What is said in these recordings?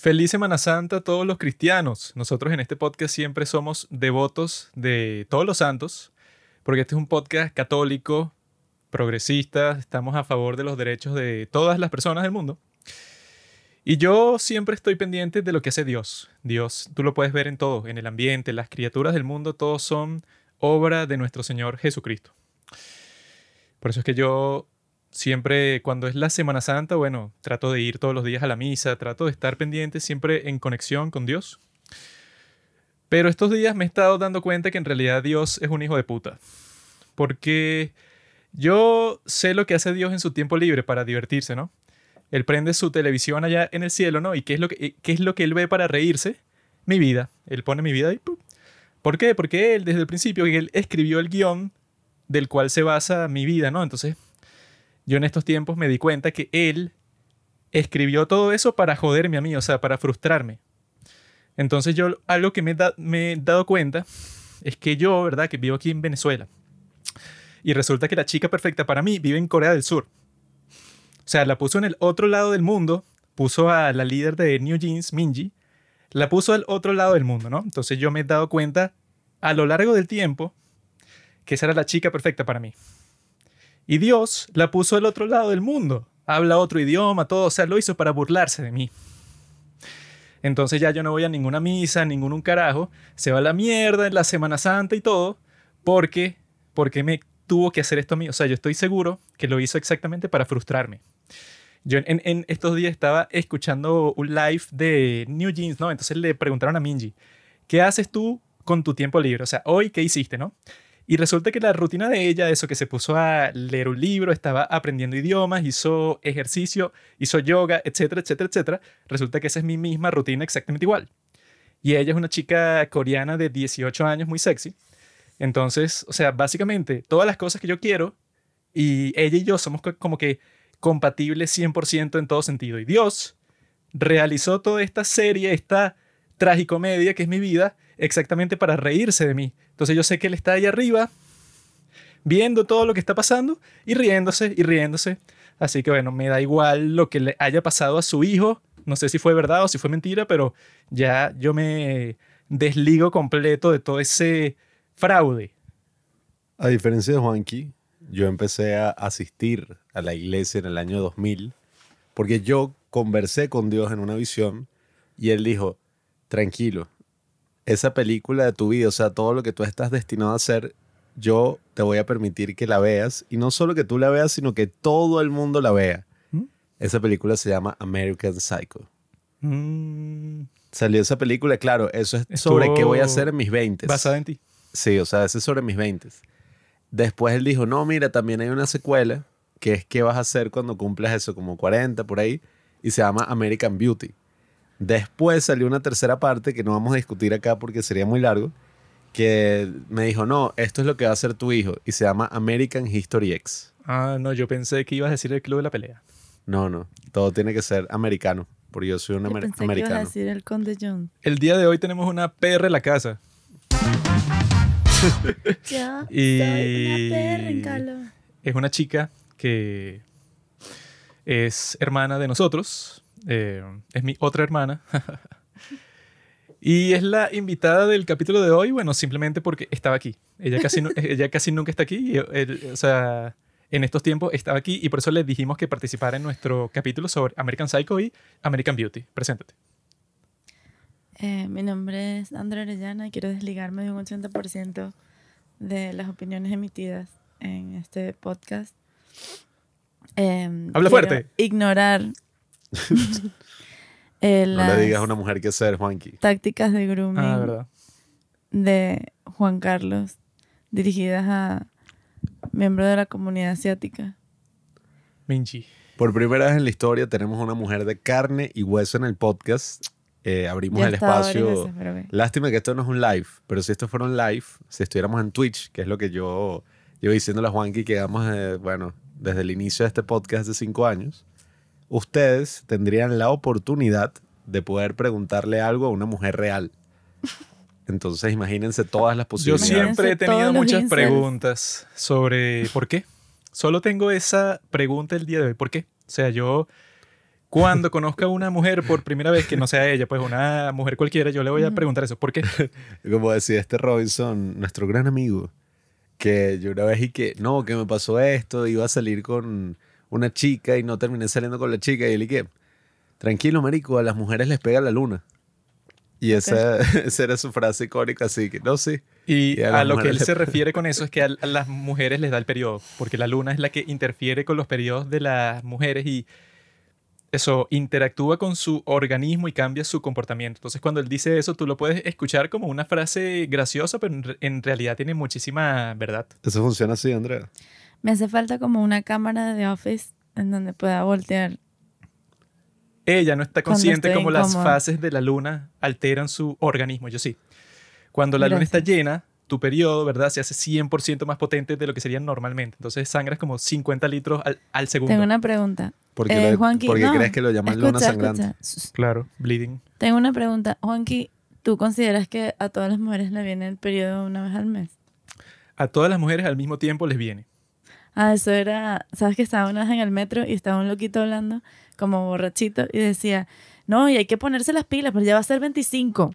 Feliz Semana Santa a todos los cristianos. Nosotros en este podcast siempre somos devotos de todos los santos, porque este es un podcast católico, progresista, estamos a favor de los derechos de todas las personas del mundo. Y yo siempre estoy pendiente de lo que hace Dios. Dios, tú lo puedes ver en todo, en el ambiente, las criaturas del mundo, todos son obra de nuestro Señor Jesucristo. Por eso es que yo siempre cuando es la Semana Santa, bueno, trato de ir todos los días a la misa, trato de estar pendiente siempre en conexión con Dios. Pero estos días me he estado dando cuenta que en realidad Dios es un hijo de puta. Porque yo sé lo que hace Dios en su tiempo libre para divertirse, ¿no? Él prende su televisión allá en el cielo, ¿no? ¿Y qué es lo que, qué es lo que él ve para reírse? Mi vida. Él pone mi vida y ¡pum! ¿Por qué? Porque él, desde el principio, él escribió el guion del cual se basa mi vida, ¿no? Entonces, yo en estos tiempos me di cuenta que él escribió todo eso para joderme a mí, o sea, para frustrarme. Entonces yo algo que me, me he dado cuenta es que yo, ¿verdad? Que vivo aquí en Venezuela. Y resulta que la chica perfecta para mí vive en Corea del Sur. O sea, la puso en el otro lado del mundo, puso a la líder de New Jeans, Minji, la puso al otro lado del mundo, ¿no? Entonces yo me he dado cuenta a lo largo del tiempo que esa era la chica perfecta para mí. Y Dios la puso al otro lado del mundo. Habla otro idioma, todo, o sea, lo hizo para burlarse de mí. Entonces ya yo no voy a ninguna misa, ningún un carajo. Se va a la mierda en la Semana Santa y todo. Porque, porque me tuvo que hacer esto a mí. O sea, yo estoy seguro que lo hizo exactamente para frustrarme. Yo en, en estos días estaba escuchando un live de New Jeans, ¿no? Entonces le preguntaron a Minji, ¿qué haces tú con tu tiempo libre? O sea, hoy, ¿qué hiciste, no? Y resulta que la rutina de ella, eso que se puso a leer un libro, estaba aprendiendo idiomas, hizo ejercicio, hizo yoga, etcétera, etcétera, etcétera, resulta que esa es mi misma rutina exactamente igual. Y ella es una chica coreana de 18 años, muy sexy. Entonces, o sea, básicamente todas las cosas que yo quiero y ella y yo somos como que compatibles 100% en todo sentido. Y Dios realizó toda esta serie, esta tragicomedia que es mi vida, exactamente para reírse de mí. Entonces yo sé que él está ahí arriba, viendo todo lo que está pasando y riéndose y riéndose. Así que bueno, me da igual lo que le haya pasado a su hijo. No sé si fue verdad o si fue mentira, pero ya yo me desligo completo de todo ese fraude. A diferencia de Juanqui, yo empecé a asistir a la iglesia en el año 2000 porque yo conversé con Dios en una visión y él dijo, tranquilo, esa película de tu vida, o sea, todo lo que tú estás destinado a hacer, yo te voy a permitir que la veas. Y no solo que tú la veas, sino que todo el mundo la vea. ¿Mm? Esa película se llama American Psycho. Mm. Salió esa película, claro, eso es sobre qué voy a hacer en mis 20. Basada en ti. Sí, o sea, eso es sobre mis 20. Después él dijo, no, mira, también hay una secuela, que es qué vas a hacer cuando cumplas eso, como 40 por ahí, y se llama American Beauty. Después salió una tercera parte que no vamos a discutir acá porque sería muy largo, que me dijo, no, esto es lo que va a hacer tu hijo y se llama American History X. Ah, no, yo pensé que ibas a decir el club de la pelea. No, no, todo tiene que ser americano, porque yo soy un americano. Que ibas a decir el Conde John. El día de hoy tenemos una PR en la casa. Yo y... soy una PR, Carlos. Es una chica que es hermana de nosotros, eh, es mi otra hermana. y es la invitada del capítulo de hoy, bueno, simplemente porque estaba aquí. Ella casi, ella casi nunca está aquí. o sea, en estos tiempos estaba aquí y por eso le dijimos que participara en nuestro capítulo sobre American Psycho y American Beauty. Preséntate. Eh, mi nombre es Andrea Arellana y quiero desligarme de un 80% de las opiniones emitidas en este podcast. Eh, Habla fuerte. Ignorar eh, no le digas a una mujer qué ser, Juanqui. Tácticas de grooming ah, de Juan Carlos dirigidas a miembros de la comunidad asiática. Minchi. Por primera vez en la historia tenemos una mujer de carne y hueso en el podcast. Eh, abrimos el espacio. Lástima que esto no es un live, pero si esto fuera un live, si estuviéramos en Twitch, que es lo que yo llevo diciéndole a Juanqui que hagamos, bueno, desde el inicio de este podcast de cinco años, ustedes tendrían la oportunidad de poder preguntarle algo a una mujer real. Entonces imagínense todas las posibilidades. Yo siempre he tenido muchas preguntas sobre por qué. Solo tengo esa pregunta el día de hoy. ¿Por qué? O sea, yo Cuando conozca a una mujer por primera vez que no sea ella, pues una mujer cualquiera, yo le voy a preguntar eso. ¿Por qué? Como decía este Robinson, nuestro gran amigo, que yo una vez y que, no, que me pasó esto, iba a salir con una chica y no terminé saliendo con la chica y él y que, tranquilo, marico, a las mujeres les pega la luna. Y esa, esa era su frase icónica, así que, no, sí. Y, Y a lo que él se refiere con eso es que a, a las mujeres les da el periodo, porque la luna es la que interfiere con los periodos de las mujeres y eso interactúa con su organismo y cambia su comportamiento. Entonces, cuando él dice eso, tú lo puedes escuchar como una frase graciosa, pero en realidad tiene muchísima verdad. Eso funciona así, Andrea. Me hace falta como una cámara de office en donde pueda voltear. Ella no está consciente cómo las fases de la luna alteran su organismo. Yo sí. Cuando la luna está llena, tu periodo, ¿verdad? Se hace 100% más potente de lo que sería normalmente. Entonces sangras como 50 litros al, al segundo. Tengo una pregunta. ¿Por qué, Eh, lo- Juanqui, por qué no, crees que lo llaman luna sangrante? escucha. Claro, bleeding. Tengo una pregunta. Juanqui, ¿tú consideras que a todas las mujeres le viene el periodo una vez al mes? A todas las mujeres al mismo tiempo les viene. Ah, eso era, sabes que estaba una vez en el metro y estaba un loquito hablando como borrachito y decía, no, y hay que ponerse las pilas, pero ya va a ser 25.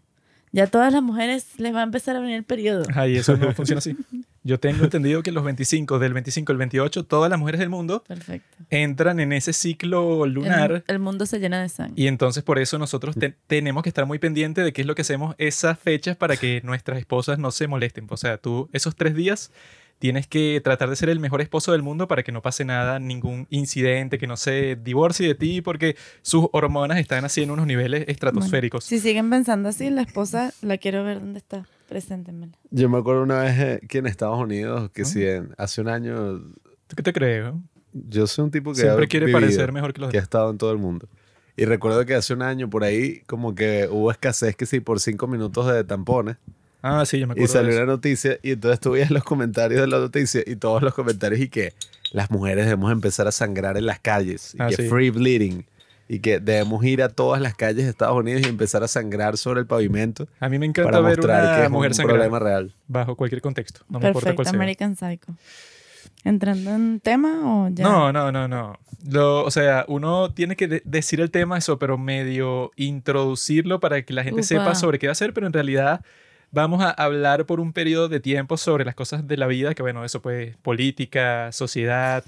Ya todas las mujeres les va a empezar a venir el periodo. Ay, eso no funciona así. Yo tengo entendido que los 25, del 25 al 28, todas las mujeres del mundo Perfecto. entran en ese ciclo lunar. El, el mundo se llena de sangre. Y entonces por eso nosotros te- tenemos que estar muy pendientes de qué es lo que hacemos esas fechas para que nuestras esposas no se molesten. O sea, tú esos tres días tienes que tratar de ser el mejor esposo del mundo para que no pase nada, ningún incidente, que no se divorcie de ti porque sus hormonas están así en unos niveles estratosféricos. Si siguen pensando así, la esposa la quiero ver dónde está. Preséntenmela. Yo me acuerdo una vez eh, que en Estados Unidos, que Ah. si en- hace un año, ¿Tú qué te crees? no? yo soy un tipo que Siempre quiere vivido, parecer mejor que los que ha estado en todo el mundo. Y recuerdo que hace un año por ahí como que hubo escasez que sí por cinco minutos de tampones Ah, sí, yo me y acuerdo. de salió eso. una noticia y entonces tú veías los comentarios de la noticia y todos los comentarios y que las mujeres debemos empezar a sangrar en las calles y Ah, que sí. free bleeding y que debemos ir a todas las calles de Estados Unidos y empezar a sangrar sobre el pavimento A mí me encanta para ver mostrar una que es mujer un sangrar problema real. bajo cualquier contexto. No me importa Perfecto, cuál sea. American Psycho. ¿Entrando en tema o ya? No, no, no, no. Lo, o sea, uno tiene que de- decir el tema eso, pero medio introducirlo para que la gente Upa. sepa sobre qué va a ser, pero en realidad vamos a hablar por un periodo de tiempo sobre las cosas de la vida, que bueno, eso pues política, sociedad,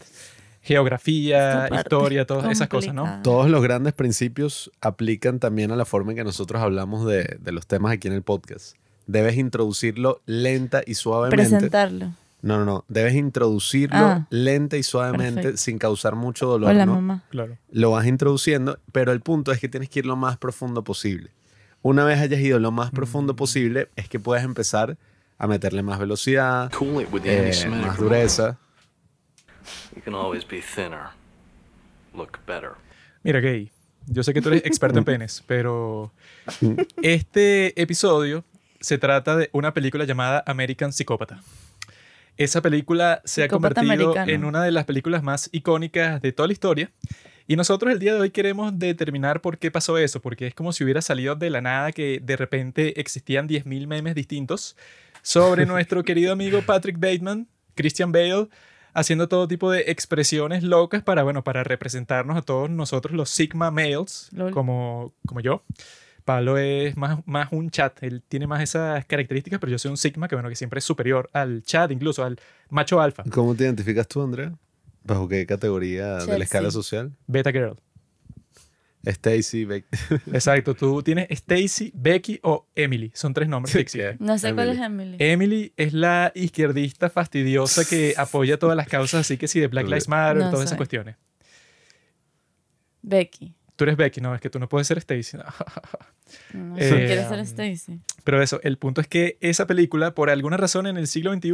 geografía, historia, todas esas cosas, ¿no? Todos los grandes principios aplican también a la forma en que nosotros hablamos de, de los temas aquí en el podcast. Debes introducirlo lenta y suavemente. Presentarlo. No, no, no. Debes introducirlo Ah, lenta y suavemente perfecto. sin causar mucho dolor. Hola, ¿no? mamá. Claro. Lo vas introduciendo, pero el punto es que tienes que ir lo más profundo posible. Una vez hayas ido lo más profundo Mm. posible, es que puedes empezar a meterle más velocidad, Cool it with the eh, más dureza. You can always be thinner. Look better. Mira, gay, yo sé que tú eres experto en penes, pero este episodio se trata de una película llamada American Psicópata. Esa película se Psicópata ha convertido americano. en una de las películas más icónicas de toda la historia. Y nosotros el día de hoy queremos determinar por qué pasó eso, porque es como si hubiera salido de la nada que de repente existían 10.000 memes distintos sobre nuestro querido amigo Patrick Bateman, Christian Bale, haciendo todo tipo de expresiones locas para, bueno, para representarnos a todos nosotros los Sigma males, Lol. como, como yo. Pablo es más, más un chat, él tiene más esas características, pero yo soy un Sigma que, bueno, que siempre es superior al chat, incluso al macho alfa, ¿Cómo te identificas tú, Andrea? ¿Bajo qué categoría de la escala social? beta girl. Stacy, Beck. Exacto, tú tienes Stacy, Becky o Emily, son tres nombres que existen. No sé cuál es Emily. Emily. Emily es la izquierdista fastidiosa que apoya todas las causas, así que sí, de Black Lives Matter, No todas esas cuestiones. Becky. Tú eres Becky, no, es que tú no puedes ser Stacy. No Eh, sé, quiere ser um, Stacy. Pero eso, el punto es que esa película, por alguna razón en el siglo XXI,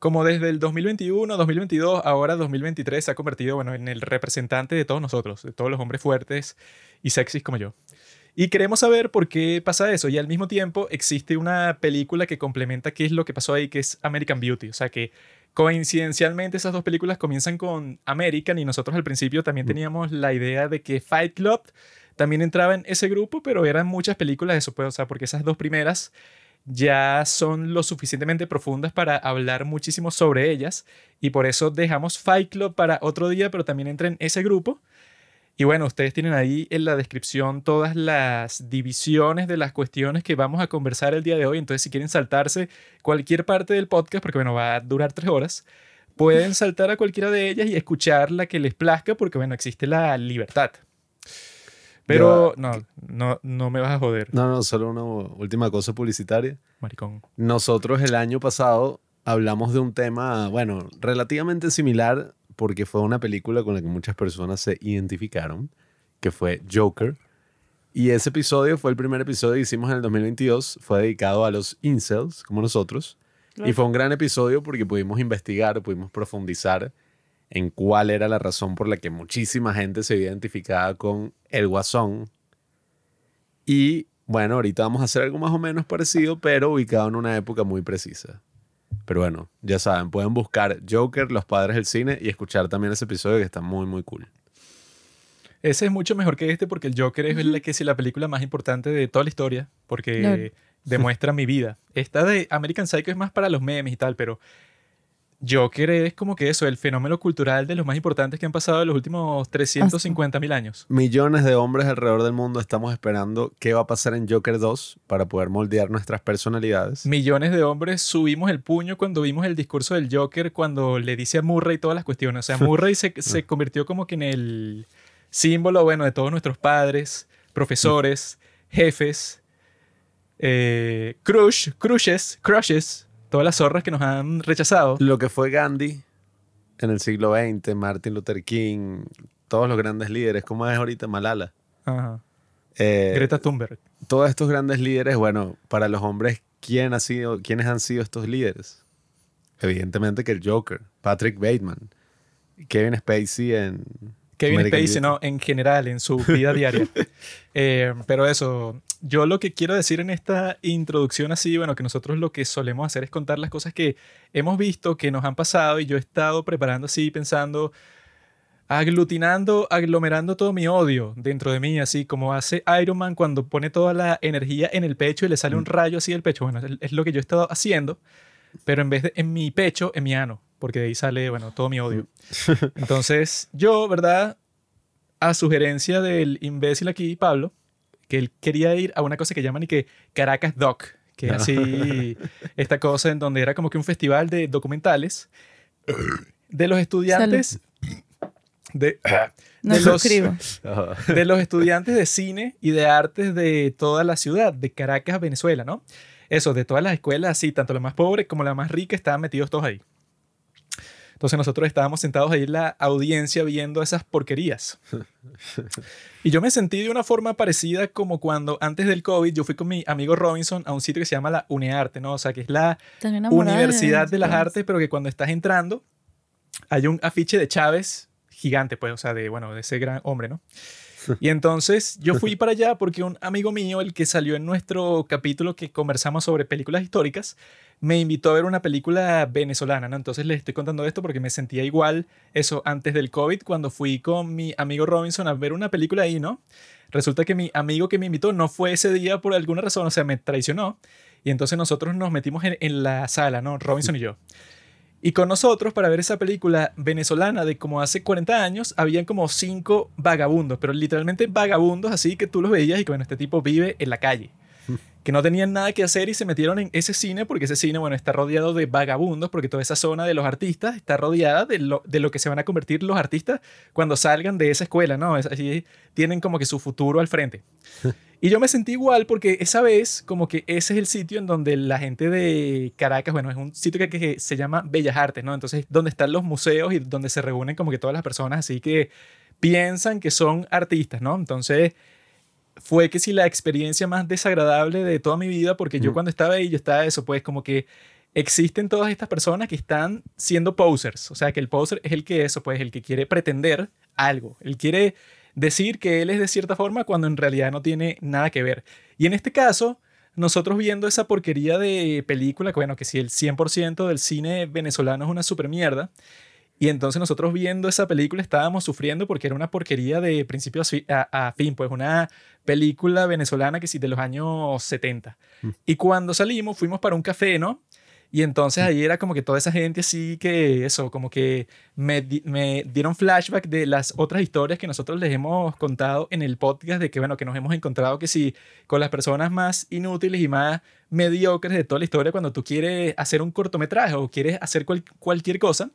como desde el 2021, 2022, ahora 2023, se ha convertido bueno, en el representante de todos nosotros, de todos los hombres fuertes y sexys como yo. Y queremos saber por qué pasa eso. Y al mismo tiempo existe una película que complementa qué es lo que pasó ahí, que es American Beauty. O sea que coincidencialmente esas dos películas comienzan con American y nosotros al principio también teníamos la idea de que Fight Club también entraba en ese grupo, pero eran muchas películas de eso, pues, o sea, porque esas dos primeras ya son lo suficientemente profundas para hablar muchísimo sobre ellas y por eso dejamos Fight Club para otro día, pero también entra en ese grupo. Y bueno, ustedes tienen ahí en la descripción todas las divisiones de las cuestiones que vamos a conversar el día de hoy. Entonces, si quieren saltarse cualquier parte del podcast, porque bueno, va a durar tres horas, pueden saltar a cualquiera de ellas y escuchar la que les plazca, porque bueno, existe la libertad. Pero no, no, no me vas a joder, No, no, solo una última cosa publicitaria. maricón. Nosotros el año pasado hablamos de un tema, bueno, relativamente similar, porque fue una película con la que muchas personas se identificaron, que fue Joker. Y ese episodio fue el primer episodio que hicimos en el 2022, fue dedicado a los incels, como nosotros. Y fue un gran episodio porque pudimos investigar, pudimos profundizar en cuál era la razón por la que muchísima gente se identificaba con el guasón. Y bueno, ahorita vamos a hacer algo más o menos parecido, pero ubicado en una época muy precisa. Pero bueno, ya saben, pueden buscar Joker, Los Padres del Cine y escuchar también ese episodio que está muy, muy cool. Ese es mucho mejor que este porque el Joker es la que sí, la película más importante de toda la historia porque demuestra mi vida. Esta de American Psycho es más para los memes y tal, pero Joker es como que eso, el fenómeno cultural de los más importantes que han pasado en los últimos 350 mil años. Millones de hombres alrededor del mundo estamos esperando qué va a pasar en Joker 2 para poder moldear nuestras personalidades. Millones de hombres subimos el puño cuando vimos el discurso del Joker cuando le dice a Murray todas las cuestiones. O sea, Murray se, se convirtió como que en el símbolo, bueno, de todos nuestros padres, profesores, jefes, eh, crush, crushes, crushes, todas las zorras que nos han rechazado. Lo que fue Gandhi en el siglo XX, Martin Luther King, todos los grandes líderes, como es ahorita Malala. Ajá. Eh, Greta Thunberg. todos estos grandes líderes, bueno, para los hombres, ¿quién ha sido, ¿quiénes han sido estos líderes? Evidentemente que el Joker, Patrick Bateman, Kevin Spacey en... Kevin American Spacey, no, en general, en su vida diaria. Eh, pero eso, yo lo que quiero decir en esta introducción así, bueno, que nosotros lo que solemos hacer es contar las cosas que hemos visto, que nos han pasado y yo he estado preparando así, pensando, aglutinando, aglomerando todo mi odio dentro de mí, así como hace Iron Man cuando pone toda la energía en el pecho y le sale un rayo así del pecho. Bueno, es lo que yo he estado haciendo, pero en vez de en mi pecho, en mi ano, porque de ahí sale, bueno, todo mi odio. Entonces, yo, ¿verdad? A sugerencia del imbécil aquí, Pablo, que él quería ir a una cosa que llaman y que Caracas Doc, que es así, esta cosa en donde era como que un festival de documentales de los estudiantes de, No de los- de los estudiantes de cine y de artes de toda la ciudad, de Caracas, Venezuela, ¿no? Eso, de todas las escuelas, así, tanto la más pobre como la más rica, estaban metidos todos ahí. Entonces nosotros estábamos sentados ahí en la audiencia viendo esas porquerías. Y yo me sentí de una forma parecida como cuando antes del COVID yo fui con mi amigo Robinson a un sitio que se llama la UNEARTE, ¿no? O sea, que es la Universidad de las. Artes, pero que cuando estás entrando hay un afiche de Chávez gigante, pues, o sea, de, bueno, de ese gran hombre, ¿no? Y entonces yo fui para allá porque un amigo mío, el que salió en nuestro capítulo que conversamos sobre películas históricas, me invitó a ver una película venezolana, ¿no? Entonces les estoy contando esto porque me sentía igual eso antes del COVID cuando fui con mi amigo Robinson a ver una película ahí, ¿no? Resulta que mi amigo que me invitó no fue ese día por alguna razón, o sea, me traicionó. Y entonces nosotros nos metimos en, la sala, ¿no? Robinson y yo. Y con nosotros, para ver esa película venezolana de como hace 40 años, habían como cinco vagabundos, pero literalmente vagabundos así que tú los veías y que, bueno, este tipo vive en la calle. Que no tenían nada que hacer y se metieron en ese cine porque ese cine, bueno, está rodeado de vagabundos porque toda esa zona de los artistas está rodeada de lo, de lo que se van a convertir los artistas cuando salgan de esa escuela, ¿no? Es así, tienen como que su futuro al frente. Y yo me sentí igual porque esa vez, como que ese es el sitio en donde la gente de Caracas, bueno, es un sitio que, que se llama Bellas Artes, ¿no? Entonces, donde están los museos y donde se reúnen como que todas las personas así que piensan que son artistas, ¿no? Entonces, fue que sí la experiencia más desagradable de toda mi vida porque yo cuando estaba ahí, yo estaba eso, pues como que existen todas estas personas que están siendo posers, o sea, que el poser es el que eso, pues el que quiere pretender algo, él quiere decir que él es de cierta forma cuando en realidad no tiene nada que ver. Y en este caso, nosotros viendo esa porquería de película, que bueno, que si el 100% del cine venezolano es una super mierda, y entonces nosotros viendo esa película estábamos sufriendo porque era una porquería de principio a, a- fin, pues una película venezolana que sí de los años 70. Mm. Y cuando salimos fuimos para un café, ¿no? Y entonces ahí era como que toda esa gente así que eso, como que me, me dieron flashback de las otras historias que nosotros les hemos contado en el podcast de que, bueno, que nos hemos encontrado que sí, con las personas más inútiles y más mediocres de toda la historia, cuando tú quieres hacer un cortometraje o quieres hacer cual- cualquier cosa,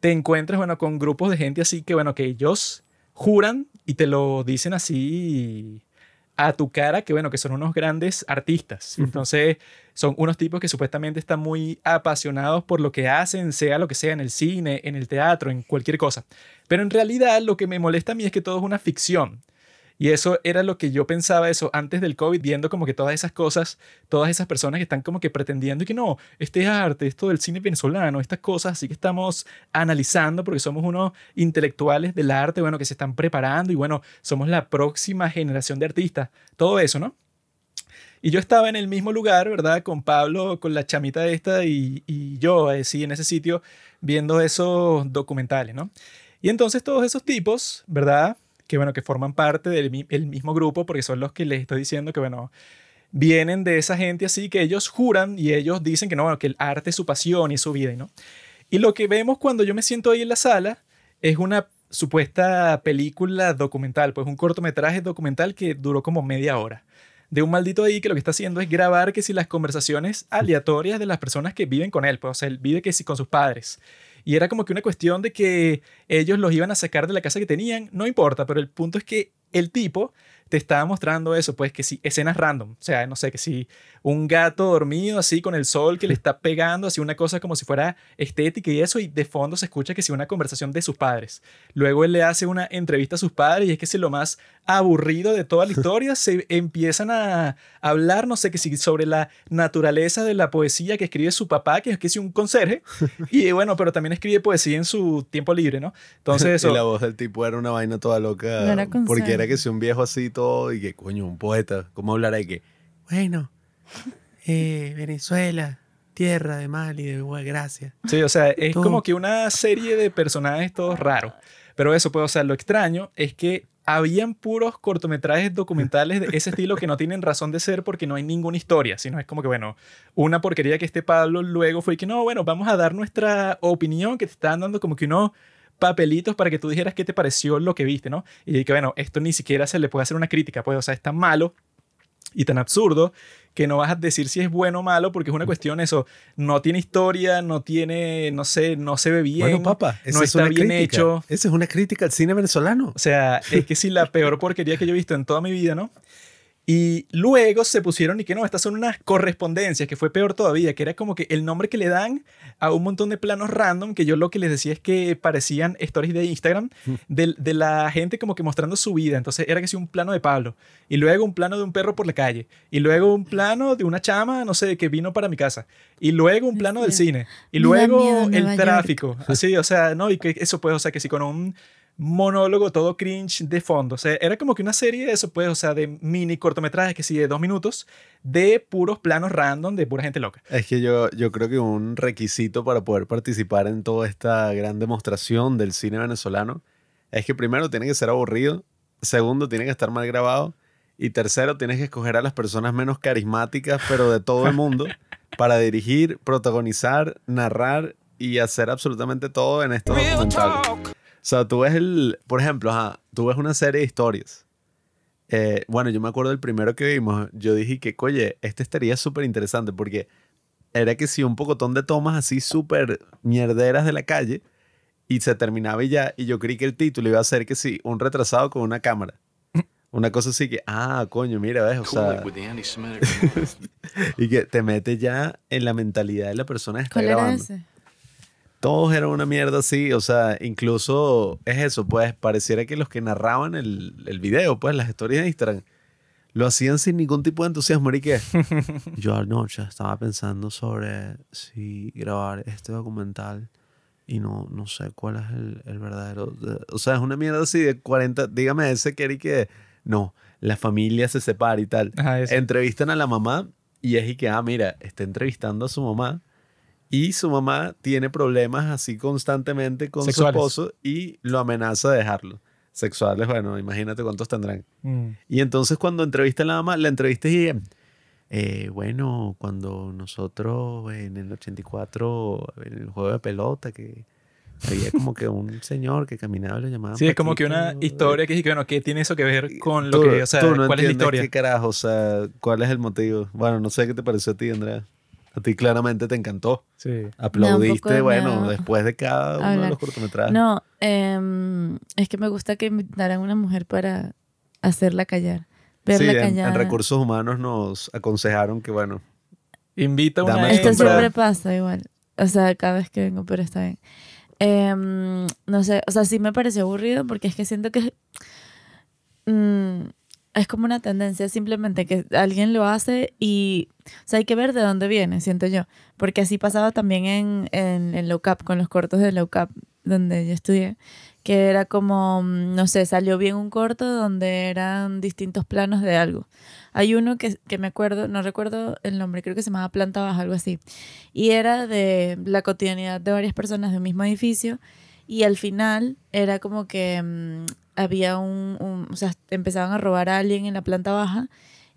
te encuentras, bueno, con grupos de gente así que, bueno, que ellos juran y te lo dicen así a tu cara que, bueno, que son unos grandes artistas. Entonces, son unos tipos que supuestamente están muy apasionados por lo que hacen, sea lo que sea, en el cine, en el teatro, en cualquier cosa. Pero en realidad lo que me molesta a mí es que todo es una ficción. Y eso era lo que yo pensaba eso antes del COVID, viendo como que todas esas cosas, todas esas personas que están como que pretendiendo que no, este es arte, esto del cine venezolano, estas cosas, así que estamos analizando porque somos unos intelectuales del arte, bueno, que se están preparando y bueno, somos la próxima generación de artistas, todo eso, ¿no? Y yo estaba en el mismo lugar, ¿verdad? Con Pablo, con la chamita esta y, y yo, eh, sí, en ese sitio, viendo esos documentales, ¿no? Y entonces todos esos tipos, ¿verdad? Que bueno, que forman parte del mi- el mismo grupo, porque son los que les estoy diciendo que, bueno, vienen de esa gente así que ellos juran y ellos dicen que no, bueno, que el arte es su pasión y es su vida, ¿no? Y lo que vemos cuando yo me siento ahí en la sala es una supuesta película documental, pues un cortometraje documental que duró como media hora. De un maldito ahí que lo que está haciendo es grabar que si las conversaciones aleatorias de las personas que viven con él, pues o sea, él vive que si con sus padres. Y era como que una cuestión de que ellos los iban a sacar de la casa que tenían, no importa, pero el punto es que el tipo te estaba mostrando eso, pues que si escenas random, o sea, no sé, que si un gato dormido así con el sol que le está pegando, así una cosa como si fuera estética y eso, y de fondo se escucha que si una conversación de sus padres. Luego él le hace una entrevista a sus padres y es que si lo más aburrido de toda la historia se empiezan a hablar, no sé, que si sobre la naturaleza de la poesía que escribe su papá, que es que si un conserje, y bueno, pero también escribe poesía en su tiempo libre, ¿no? Entonces eso... Y la voz del tipo era una vaina toda loca. No era porque era que si un viejo así todo y que, coño, un poeta. ¿Cómo hablar ahí que, bueno, eh, Venezuela, tierra de mal y de buena gracia. Sí, o sea, es Todo. como que una serie de personajes todos raros. Pero eso, pues, o sea, lo extraño es que habían puros cortometrajes documentales de ese estilo que no tienen razón de ser porque no hay ninguna historia, sino es como que, bueno, una porquería que este Pablo luego fue que, no, bueno, vamos a dar nuestra opinión, que te están dando como que unos papelitos para que tú dijeras qué te pareció lo que viste, ¿no? Y que, bueno, esto ni siquiera se le puede hacer una crítica, pues, o sea, es tan malo y tan absurdo que no vas a decir si es bueno o malo porque es una cuestión eso, no tiene historia, no tiene, no sé, no se ve bien. bueno, papá, no es está una bien crítica. hecho. Esa es una crítica al cine venezolano. O sea, es que sí, la peor porquería que yo he visto en toda mi vida, ¿no? Y luego se pusieron y que no, estas son unas correspondencias, que fue peor todavía, que era como que el nombre que le dan a un montón de planos random, que yo lo que les decía es que parecían stories de Instagram, de, de la gente como que mostrando su vida. Entonces era que sí un plano de Pablo, y luego un plano de un perro por la calle, y luego un plano de una chama, no sé, que vino para mi casa, y luego un plano del cine, y "Me da luego el York". tráfico. Así, o sea, no, y que eso pues, o sea, que sí con un monólogo todo cringe de fondo. O sea, era como que una serie de eso, pues, o sea, de mini cortometrajes que sí, de dos minutos, de puros planos random de pura gente loca. Es que yo, yo creo que un requisito para poder participar en toda esta gran demostración del cine venezolano es que primero tiene que ser aburrido, segundo tiene que estar mal grabado y tercero tienes que escoger a las personas menos carismáticas, pero de todo el mundo, para dirigir, protagonizar, narrar y hacer absolutamente todo en estos documentales. O sea, tú ves el, por ejemplo, ajá, tú ves una serie de historias. Eh, bueno, yo me acuerdo del primero que vimos, yo dije que, oye, este estaría súper interesante porque era que sí, un pocotón de tomas así súper mierderas de la calle y se terminaba y ya, y yo creí que el título iba a ser que sí, un retrasado con una cámara. Una cosa así que, ah, coño, mira, ves, o Cool sea, y que te mete ya en la mentalidad de la persona que está ¿Cuál era grabando ese? Todos eran una mierda así, o sea, incluso es eso, pues pareciera que los que narraban el, el video, pues las historias de Instagram, lo hacían sin ningún tipo de entusiasmo. ¿Y qué? Yo anoche estaba pensando sobre si grabar este documental y no, no sé cuál es el, el verdadero. O sea, es una mierda así de 40. Dígame ese que y que no, la familia se separa y tal. Ajá. Entrevistan a la mamá y es y que, ah, mira, está entrevistando a su mamá y su mamá tiene problemas así constantemente con Sexuales. su esposo y lo amenaza de dejarlo. Sexuales, bueno, imagínate cuántos tendrán. Mm. Y entonces cuando entrevista a la mamá, la entrevista y eh, bueno, cuando nosotros en el 84, en el juego de pelota, que había como que un señor que caminaba y lo llamaban Sí, es como que una historia que dije, bueno, ¿qué tiene eso que ver con lo Tú- que, o sea, tú no cuál es la historia? ¿Qué carajo? O sea, ¿cuál es el motivo? Bueno, no sé qué te pareció a ti, Andrea. A ti claramente te encantó. Sí. Aplaudiste, de bueno, miedo después de cada uno de hablar. los cortometrajes. No, em, es que me gusta que invitaran a una mujer para hacerla callar. sí, Verla en, callada. en recursos humanos nos aconsejaron que, bueno, Invita a una Dame Esto Esto hembra. siempre pasa igual. O sea, cada vez que vengo, pero está bien. Em, no sé, o sea, sí me pareció aburrido porque es que siento que mm, es como una tendencia simplemente que alguien lo hace y, o hay que ver de dónde viene, siento yo. Porque así pasaba también en, en, en Low Cap, con los cortos de Low Cap, donde yo estudié, que era como, mm, no sé, salió bien un corto donde eran distintos planos de algo. Hay uno que, que me acuerdo, no recuerdo el nombre, creo que se llamaba Planta Baja, algo así. Y era de la cotidianidad de varias personas de un mismo edificio. Y al final era como que mm, había un, un- O sea, empezaban a robar a alguien en la planta baja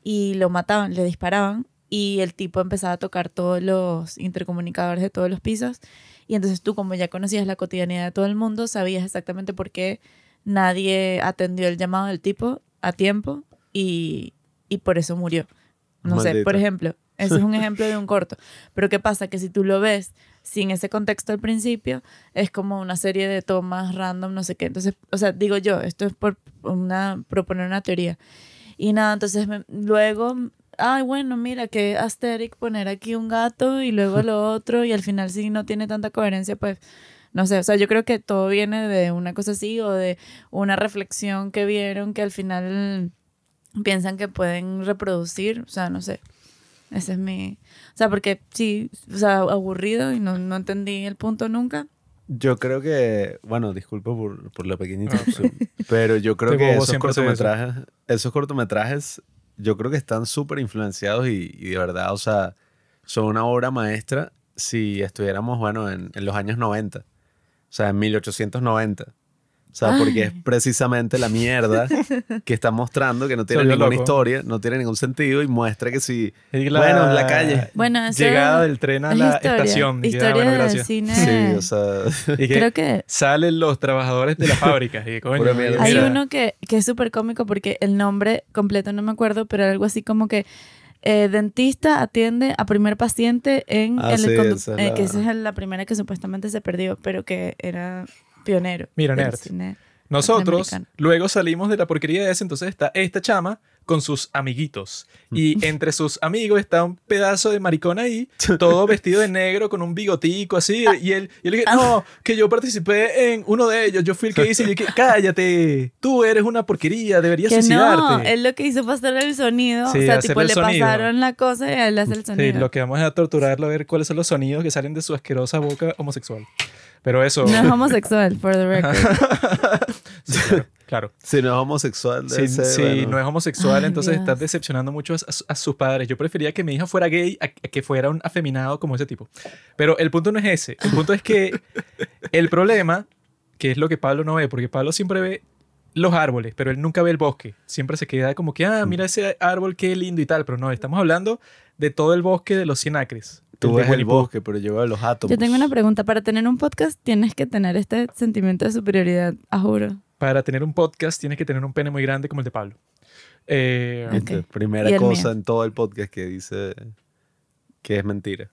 y lo mataban, le disparaban. Y el tipo empezaba a tocar todos los intercomunicadores de todos los pisos. Y entonces tú, como ya conocías la cotidianidad de todo el mundo, sabías exactamente por qué nadie atendió el llamado del tipo a tiempo y, y por eso murió. No sé, por ejemplo, ese es un ejemplo de un corto. Pero ¿qué pasa? Que si tú lo ves sin ese contexto al principio, es como una serie de tomas random, no sé qué. Entonces, o sea, digo yo, esto es por una, proponer una teoría. Y nada, entonces me- luego, ay, bueno, mira, que asteric poner aquí un gato y luego lo otro, y al final si no tiene tanta coherencia, pues no sé, o sea, yo creo que todo viene de una cosa así o de una reflexión que vieron que al final piensan que pueden reproducir, o sea, no sé. Ese es mi... O sea, porque sí, o sea, aburrido y no, no entendí el punto nunca. yo creo que, bueno, disculpa por, por la pequeña No, interrupción, pero yo creo Este que esos eso. cortometrajes, esos cortometrajes, yo creo que están súper influenciados y, y de verdad, o sea, son una obra maestra si estuviéramos, bueno, en, en los años 90, o sea, en 1890. O sea, porque es Ay. precisamente la mierda que está mostrando que no tiene Soy ninguna loco. historia, no tiene ningún sentido y muestra que si... Bueno, en la calle. Bueno, eso Llegada del tren a la historia. estación. Y que, Historia bueno, del gracias. cine. Sí, o sea... Y que Creo que salen los trabajadores de la fábrica. Y coño, mierda. hay mira, uno que, que es súper cómico porque el nombre completo no me acuerdo, pero algo así como que eh, dentista atiende a primer paciente en Ah, el sí, esa es eh, la- que esa es la primera que supuestamente se perdió, pero que era pionero. Mira, nerd. cine. Nosotros luego salimos de la porquería de ese, entonces está esta chama con sus amiguitos. Y entre sus amigos está un pedazo de maricón ahí, todo vestido de negro, con un bigotico así. Y él, y él dije, no, que yo participé en uno de ellos, yo fui el que hice. Y yo dije, cállate, tú eres una porquería, deberías Que no, suicidarte. él lo que hizo fue hacer el sonido. Sí, o sea, tipo, le sonido. pasaron la cosa y él hace el Sí, sonido. lo que vamos a torturarlo a ver cuáles son los sonidos que salen de su asquerosa boca homosexual. Pero eso... No es homosexual, for the record. Sí, claro, claro. Si no es homosexual, Si, debe ser, si bueno. no es homosexual, Ay, entonces Dios. estás decepcionando mucho a, a- a sus padres. Yo prefería que mi hija fuera gay a, a que fuera un afeminado como ese tipo. Pero el punto no es ese. El punto es que el problema, que es lo que Pablo no ve, porque Pablo siempre ve los árboles, pero él nunca ve el bosque. Siempre se queda como que, ah, mira ese árbol, qué lindo y tal. Pero no, estamos hablando de todo el bosque de los 100 acres. Tú ves el bosque, pero yo veo los átomos. Yo tengo una pregunta. Para tener un podcast tienes que tener este sentimiento de superioridad, a juro. Para tener un podcast tienes que tener un pene muy grande como el de Pablo. Eh, Ok. Viste, Primera cosa mío. en todo el podcast que dice que es mentira.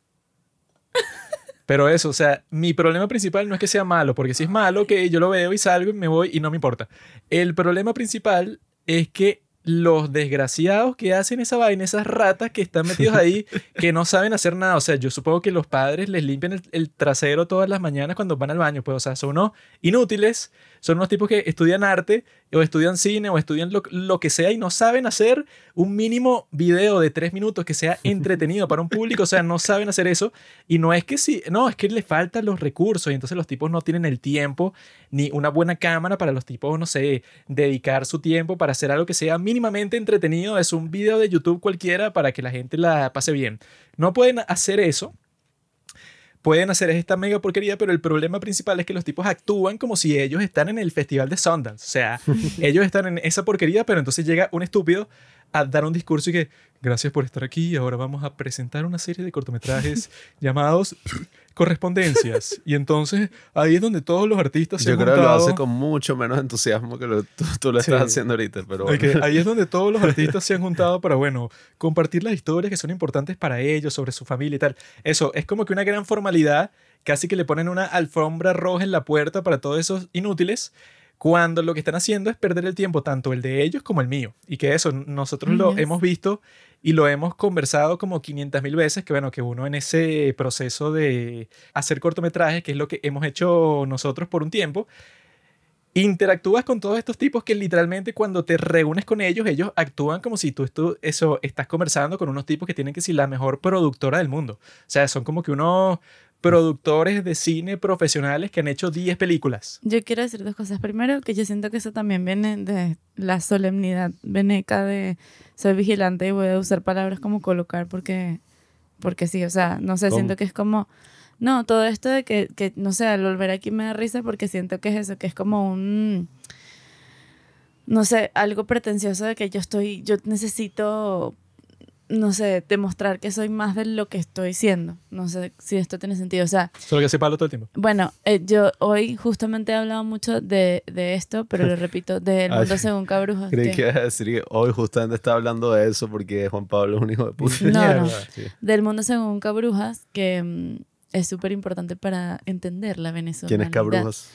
Pero eso, o sea, mi problema principal no es que sea malo, porque si es malo, que yo lo veo y salgo y me voy y no me importa. El problema principal es que los desgraciados que hacen esa vaina, esas ratas que están metidos ahí, que no saben hacer nada. O sea, yo supongo que los padres les limpian el, el trasero todas las mañanas cuando van al baño. Pues, o sea, son unos inútiles, son unos tipos que estudian arte o estudian cine o estudian lo, lo que sea y no saben hacer un mínimo video de tres minutos que sea entretenido para un público. O sea, no saben hacer eso. Y no es que sí, no, es que les faltan los recursos y entonces los tipos no tienen el tiempo ni una buena cámara para los tipos, no sé, dedicar su tiempo para hacer algo que sea mínimamente entretenido. Es un video de YouTube cualquiera para que la gente la pase bien. No pueden hacer eso. Pueden hacer esta mega porquería, pero el problema principal es que los tipos actúan como si ellos están en el festival de Sundance. O sea, ellos están en esa porquería, pero entonces llega un estúpido a dar un discurso y que, gracias por estar aquí, ahora vamos a presentar una serie de cortometrajes llamados correspondencias. Y entonces ahí es donde todos los artistas se Yo han creo que lo juntado. hace con mucho menos entusiasmo que lo, tú, tú lo estás Sí. haciendo ahorita, pero bueno. ahí es donde todos los artistas se han juntado para, bueno, compartir las historias que son importantes para ellos, sobre su familia y tal. Eso, es como que una gran formalidad, casi que le ponen una alfombra roja en la puerta para todos esos inútiles, cuando lo que están haciendo es perder el tiempo, tanto el de ellos como el mío. Y que eso, nosotros lo Yes. hemos visto y lo hemos conversado como 500 mil veces, que bueno, que uno en ese proceso de hacer cortometrajes, que es lo que hemos hecho nosotros por un tiempo, interactúas con todos estos tipos que literalmente cuando te reúnes con ellos, ellos actúan como si tú estu- eso, estás conversando con unos tipos que tienen que ser la mejor productora del mundo. O sea, son como que unos productores de cine profesionales que han hecho 10 películas. Yo quiero decir dos cosas. Primero, que yo siento que eso también viene de la solemnidad veneca de soy vigilante y voy a usar palabras como colocar porque, porque sí, o sea, no sé, ¿Cómo? siento que es como... No, todo esto de que, que, no sé, al volver aquí me da risa porque siento que es eso, que es como un... No sé, algo pretencioso de que yo estoy, yo necesito, no sé, demostrar que soy más de lo que estoy siendo. No sé si esto tiene sentido. O sea, Solo que hace palo todo el tiempo. bueno, eh, yo hoy justamente he hablado mucho de, de esto, pero lo repito, del Ay, mundo según Cabrujas. Creí que- que decir que hoy justamente estaba hablando de eso porque Juan Pablo es un hijo de puta. No, no. Mierda. Sí. Del mundo según Cabrujas, que mm, es súper importante para entender la Venezuela. ¿Quién es Cabrujas?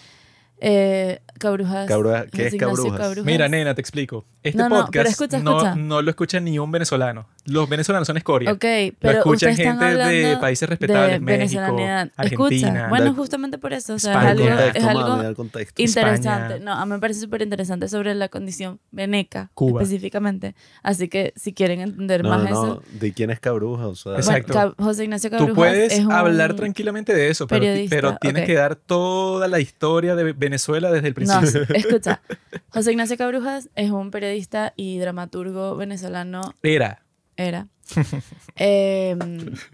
Eh, Cabrujas. Cabrujas- ¿qué es Ignacio Cabrujas? Mira, nena, te explico. Este No, no, podcast pero escucha, no- escucha. No, lo escucha ni un venezolano. Los venezolanos son escoria. Ok, pero escuchan ustedes están gente de países respetables, de México. Argentina. Escucha, bueno, justamente por eso, o sea, España. es algo, contexto, es algo interesante. No, a mí me parece súper interesante sobre la condición veneca, Cuba. específicamente. Así que si quieren entender No, más no, eso, no. ¿De quién es Cabrujas? O sea, Exacto. Bueno, José Ignacio Cabrujas Tú puedes es un hablar tranquilamente de eso, pero, pero tienes ok. que dar toda la historia de Venezuela desde el No, principio. escucha. José Ignacio Cabrujas es un periodista y dramaturgo venezolano, Era. era, eh,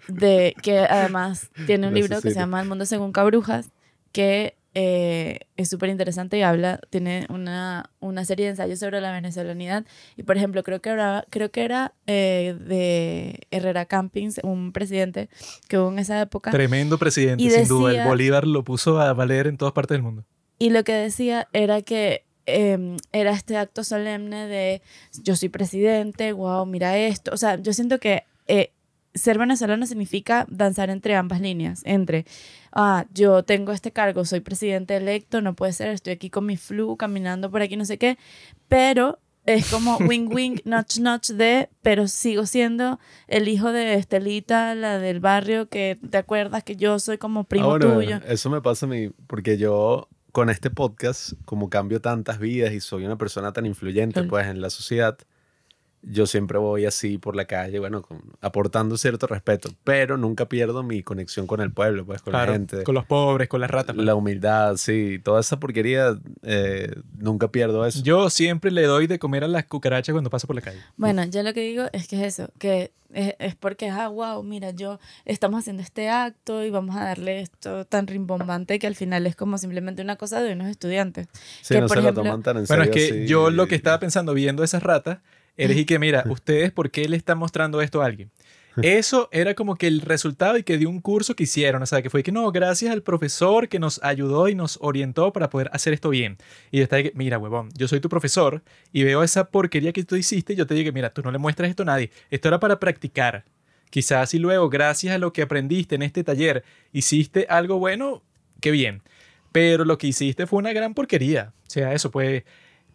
de, que además tiene un libro que se llama El Mundo Según Cabrujas, que eh, es súper interesante y habla, tiene una, una serie de ensayos sobre la venezolanidad. Y por ejemplo, creo que era, creo que era eh, de Herrera Campings, un presidente que hubo en esa época. Tremendo presidente, Y sin duda. El decía- Bolívar lo puso a valer en todas partes del mundo. Y lo que decía era que eh, era este acto solemne de yo soy presidente, wow, mira esto. O sea, yo siento que eh, ser venezolano significa danzar entre ambas líneas, entre, ah, yo tengo este cargo, soy presidente electo, no puede ser, estoy aquí con mi flu, caminando por aquí, no sé qué, pero es como wing wing, notch notch de, pero sigo siendo el hijo de Estelita, la del barrio, que te acuerdas que yo soy como primo Ahora, tuyo. Eso me pasa a mí, porque yo con este podcast, como cambio tantas vidas y soy una persona tan influyente pues en la sociedad, yo siempre voy así por la calle, bueno, con- aportando cierto respeto, pero nunca pierdo mi conexión con el pueblo, pues con Claro, la gente. con los pobres, con las ratas. pues. La humildad, sí, toda esa porquería, eh, nunca pierdo eso. Yo siempre le doy de comer a las cucarachas cuando paso por la calle. Bueno, yo lo que digo es que es eso, que es, es porque, ah, wow, mira, yo estamos haciendo este acto y vamos a darle esto tan rimbombante que al final es como simplemente una cosa de unos estudiantes. sí, que, no por se ejemplo- lo toman tan en Bueno, es serio. que así. yo lo que estaba pensando viendo esas ratas eres y que, mira, ustedes, ¿por qué le están mostrando esto a alguien? Eso era como que el resultado y que de un curso que hicieron, o sea, que fue que no, gracias al profesor que nos ayudó y nos orientó para poder hacer esto bien. Y yo estaba de que, mira, huevón, yo soy tu profesor y veo esa porquería que tú hiciste y yo te digo, mira, tú no le muestras esto a nadie. Esto era para practicar. Quizás si luego, gracias a lo que aprendiste en este taller, hiciste algo bueno, qué bien. Pero lo que hiciste fue una gran porquería. O sea, eso pues,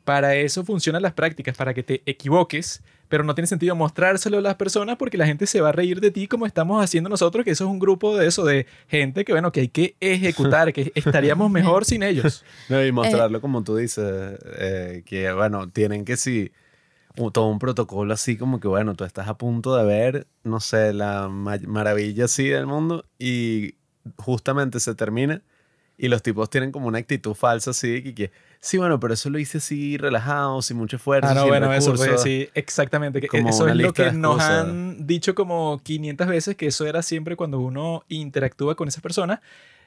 para eso funcionan las prácticas, para que te equivoques, pero no tiene sentido mostrárselo a las personas porque la gente se va a reír de ti como estamos haciendo nosotros, que eso es un grupo de eso, de gente que, bueno, que hay que ejecutar, que estaríamos mejor sin ellos. No, y mostrarlo como tú dices, eh, que bueno, tienen que sí, un- todo un protocolo así como que bueno, tú estás a punto de ver, no sé, la ma- maravilla así del mundo y justamente se termina y los tipos tienen como una actitud falsa así, que, que sí, bueno, pero eso lo hice así relajado, sin mucho esfuerzo. Ah, no, sin bueno, eso fue recursos". sí, exactamente. que Como eso es lo que nos han dicho como 500 veces, que eso era siempre cuando uno interactúa con esas personas.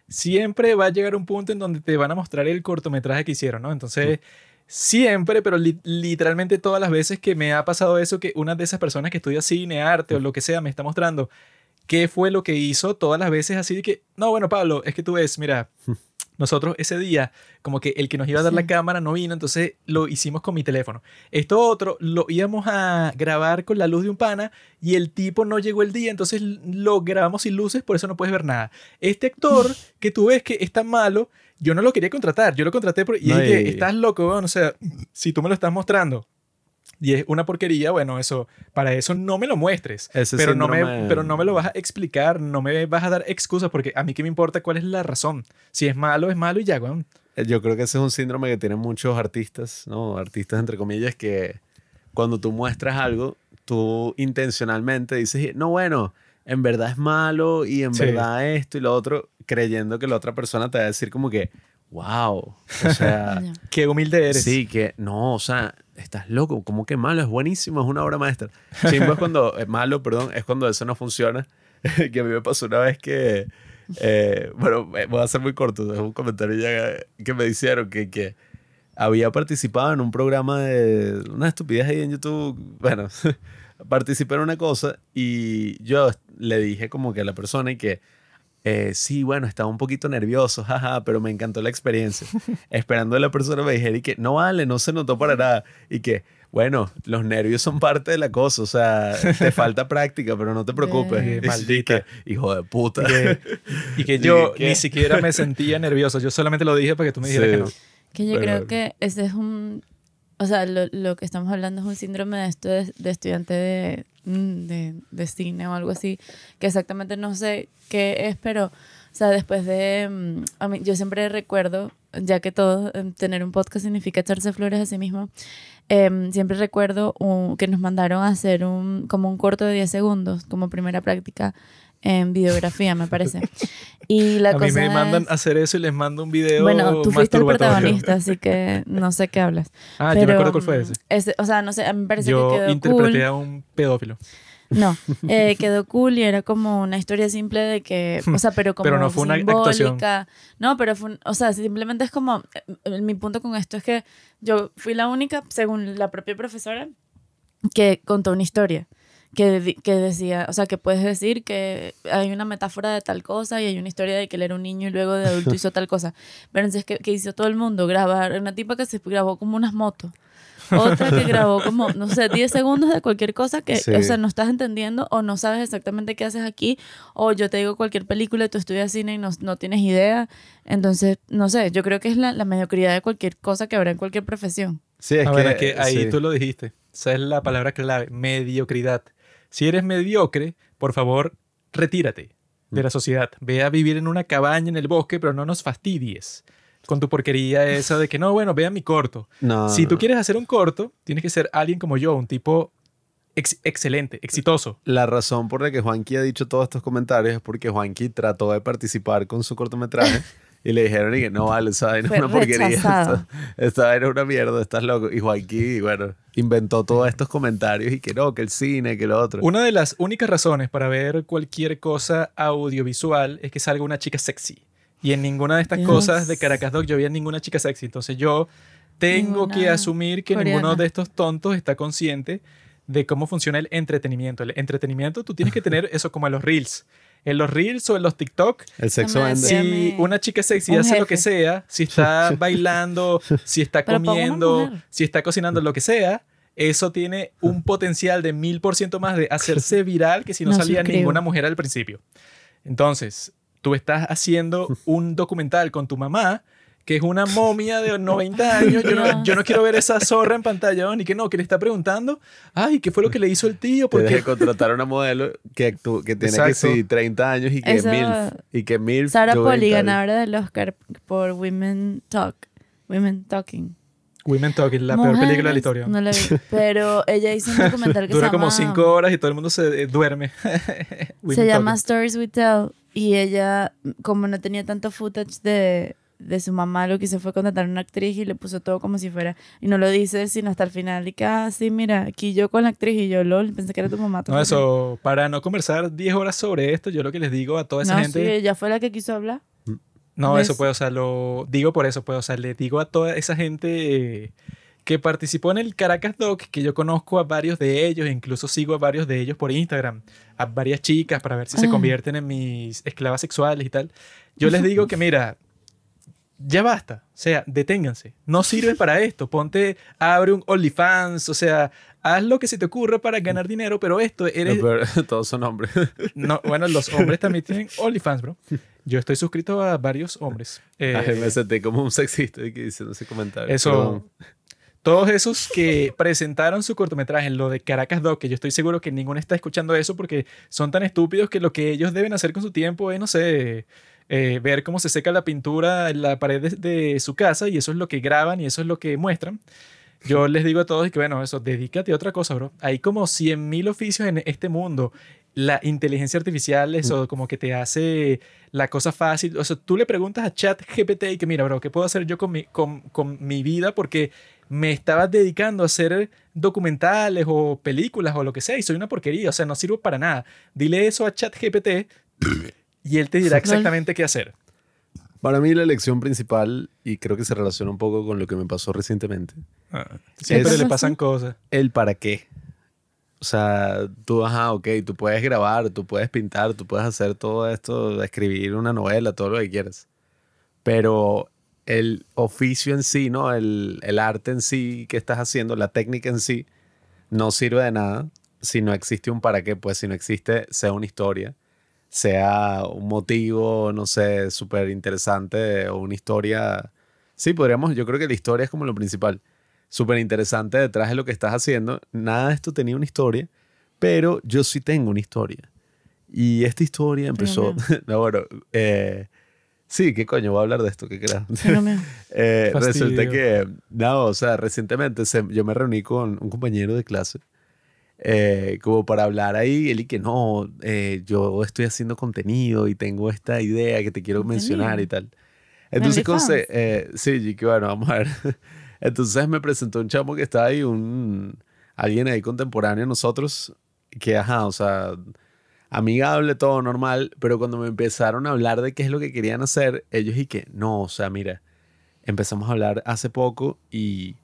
Siempre va a llegar un punto en donde te van a mostrar el cortometraje que hicieron, ¿no? Entonces, siempre, pero li- literalmente todas las veces que me ha pasado eso, que una de esas personas que estudia cine, arte o lo que sea me está mostrando qué fue lo que hizo, todas las veces así de que, no, bueno, Pablo, es que tú ves, mira, nosotros ese día, como que el que nos iba a dar la cámara no vino, entonces lo hicimos con mi teléfono. Esto otro lo íbamos a grabar con la luz de un pana y el tipo no llegó el día, entonces lo grabamos sin luces, por eso no puedes ver nada. Este actor que tú ves que está malo, yo no lo quería contratar, yo lo contraté por, y No, dije, estás loco, weón, o sea, si tú me lo estás mostrando y es una porquería, bueno, eso, para eso no me lo muestres. Ese Pero no, me, pero no me lo vas a explicar, no me vas a dar excusas, porque a mí qué me importa cuál es la razón. Si es malo, es malo y ya, weón. Eh, Yo creo que ese es un síndrome que tienen muchos artistas, ¿no? Artistas entre comillas, que cuando tú muestras algo, tú intencionalmente dices, no, bueno, en verdad es malo y en Sí. verdad esto y lo otro, creyendo que la otra persona te va a decir como que, wow, o sea. Qué humilde eres. sí, que no, o sea, estás loco, como que malo, es buenísimo, es una obra maestra. Chimbo es cuando, es malo, perdón, es cuando eso no funciona. que a mí me pasó una vez que, eh, bueno, eh, voy a ser muy corto, es un comentario ya que me hicieron que, que había participado en un programa de una estupidez ahí en YouTube, bueno, participé en una cosa y yo le dije como que a la persona y que eh, sí, bueno, estaba un poquito nervioso, jaja, pero me encantó la experiencia. Esperando que la persona me dijera y que no vale, no se notó para nada. Y que, bueno, los nervios son parte de la cosa, o sea, te falta práctica, pero no te preocupes. Y que, Maldita. hijo de puta. Y que, y que yo que- ni siquiera me sentía nervioso. Yo solamente lo dije para que tú me dijeras Sí. que no. Que yo Pero- creo que ese es un... O sea, lo, lo que estamos hablando es un síndrome de esto de, de estudiante de, de, de cine o algo así, que exactamente no sé qué es, pero, o sea, después de... mm, A mí, yo siempre recuerdo, ya que todo, em, tener un podcast significa echarse flores a sí mismo, em, siempre recuerdo un- que nos mandaron a hacer un, como un corto de 10 segundos, como primera práctica en videografía, me parece. Y la A mí cosa me mandan es- a hacer eso y les mando un video bueno, tú fuiste el protagonista, así que no sé qué hablas. Ah, yo me acuerdo cuál fue mm, ese. ese- o sea, no sé, a mí me parece que Yo quedó interpreté cool. a un pedófilo. No, eh, quedó cool y era como una historia simple de que, o sea, pero como Pero no fue una actuación. simbólica. No, pero fue, un- o sea, simplemente es como, eh, mi punto con esto es que yo fui la única, según la propia profesora, que contó una historia. Que, que decía, o sea, que puedes decir que hay una metáfora de tal cosa y hay una historia de que él era un niño y luego de adulto hizo tal cosa. Pero entonces, ¿qué, qué hizo todo el mundo? Grabar, una tipa que se grabó como unas motos. Otra que grabó como, no sé, 10 segundos de cualquier cosa que, Sí. o sea, no estás entendiendo o no sabes exactamente qué haces aquí. O yo te digo cualquier película y tú estudias cine y no, no tienes idea. Entonces, no sé, yo creo que es la, la mediocridad de cualquier cosa que habrá en cualquier profesión. Sí, es Ah, que, bueno, es que ahí sí. tú lo dijiste. Esa es la palabra clave, mediocridad. Si eres mediocre, por favor, retírate de la sociedad. Ve a vivir en una cabaña en el bosque, pero no nos fastidies con tu porquería esa de que no, bueno, vea mi corto. No, si tú quieres hacer un corto, tienes que ser alguien como yo, un tipo ex- excelente, exitoso. La razón por la que Juanqui ha dicho todos estos comentarios es porque Juanqui trató de participar con su cortometraje y le dijeron y que no vale, esa vaina es una porquería. Esta, esta vaina es una mierda, estás loco. Y Juanqui, bueno, inventó todos estos comentarios y que no, que el cine, que lo otro. Una de las únicas razones para ver cualquier cosa audiovisual es que salga una chica sexy. Y en ninguna de estas cosas de Caracas Dog yo vi a ninguna chica sexy. Entonces yo tengo que asumir que coreana. ninguno de estos tontos está consciente de cómo funciona el entretenimiento. El entretenimiento tú tienes que tener eso como en los reels. En los reels o en los TikTok, el sexo si una chica sexy un hace lo que sea, si está bailando, si está Pero para una comiendo, mujer. si está cocinando, lo que sea, eso tiene un potencial de mil por ciento más de hacerse viral que si no, No salía suscribo. ninguna mujer al principio. Entonces, tú estás haciendo un documental con tu mamá, que es una momia de 90 años. Yo no, yo no quiero ver esa zorra en pantalla, ni que no, que le está preguntando, ay, ¿qué fue lo que le hizo el tío? Porque que contratar a una modelo que, que tiene Exacto. que sí, 30 años y que Esa- MILF. Y que MILF. Sara Poli, 20 años. ganadora del Oscar por Women Talk. Women Talking. Women Talking, la peor película de la Mujeres, historia. No la vi. Pero ella hizo un documental que Dura se como llama... 5 horas y todo el mundo se eh, duerme. Se llama Talking. Stories We Tell y ella, como no tenía tanto footage de, de su mamá, lo que hizo fue contratar a una actriz y le puso todo como si fuera, y no lo dice sino hasta el final, y que, ah, sí, mira, aquí yo con la actriz y yo, lol, pensé que era tu mamá. No, mamá". eso, para no conversar 10 horas sobre esto, yo lo que les digo a toda esa No, gente, sí, ella fue la que quiso hablar. No, ¿Ves? eso puede, o sea, lo digo por eso, pues, o sea, le digo a toda esa gente eh, que participó en el Caracas Doc, que yo conozco a varios de ellos, incluso sigo a varios de ellos por Instagram, a varias chicas para ver si se Ah. convierten en mis esclavas sexuales y tal. Yo les digo que, mira, ya basta, o sea, deténganse, no sirve para esto, ponte, abre un OnlyFans, o sea, haz lo que se te ocurra para ganar dinero, pero esto eres... Lo peor, todos son hombres. No, bueno, los hombres también tienen OnlyFans, bro. Yo estoy suscrito a varios hombres. Eh, Ay, me senté como un sexista que diciendo ese comentario. eso. Perdón. Todos esos que presentaron su cortometraje en lo de Caracas Doc, que yo estoy seguro que ninguno está escuchando eso porque son tan estúpidos que lo que ellos deben hacer con su tiempo es, no sé, eh, ver cómo se seca la pintura en la pared de, de su casa y eso es lo que graban y eso es lo que muestran. Yo les digo a todos que, bueno, eso, dedícate a otra cosa, bro. Hay como 100.000 oficios en este mundo. La inteligencia artificial, eso como que te hace la cosa fácil. O sea, tú le preguntas a ChatGPT y que, mira, bro, ¿qué puedo hacer yo con mi, con, con mi vida? Porque me estaba dedicando a hacer documentales o películas o lo que sea y soy una porquería. O sea, no sirvo para nada. Dile eso a ChatGPT y él te dirá exactamente qué hacer. Para mí la lección principal, y creo que se relaciona un poco con lo que me pasó recientemente, Siempre Es- le pasan cosas. el para qué. O sea, tú, ajá, ok, tú puedes grabar, tú puedes pintar, tú puedes hacer todo esto, escribir una novela, todo lo que quieras. Pero el oficio en sí, ¿no? El, el arte en sí que estás haciendo, la técnica en sí, no sirve de nada si no existe un para qué, pues si no existe, sea una historia, sea un motivo, no sé, súper interesante o una historia. Sí, podríamos, yo creo que la historia es como lo principal súper interesante detrás de lo que estás haciendo. Nada de esto tenía una historia, pero yo sí tengo una historia. Y esta historia empezó... no, bueno, eh, sí, ¿qué coño? Voy a hablar de esto, ¿qué creas? Eh, resulta que, no, o sea, recientemente se- yo me reuní con un compañero de clase eh, como para hablar ahí, él y que no, eh, yo estoy haciendo contenido y tengo esta idea que te quiero mencionar y tal. Entonces, conse- eh, sí, que bueno, vamos a ver. Entonces me presentó un chamo que estaba ahí, un, alguien ahí contemporáneo a nosotros, que ajá, o sea, amigable, todo normal, pero cuando me empezaron a hablar de qué es lo que querían hacer, ellos y que, no, o sea, mira, empezamos a hablar hace poco y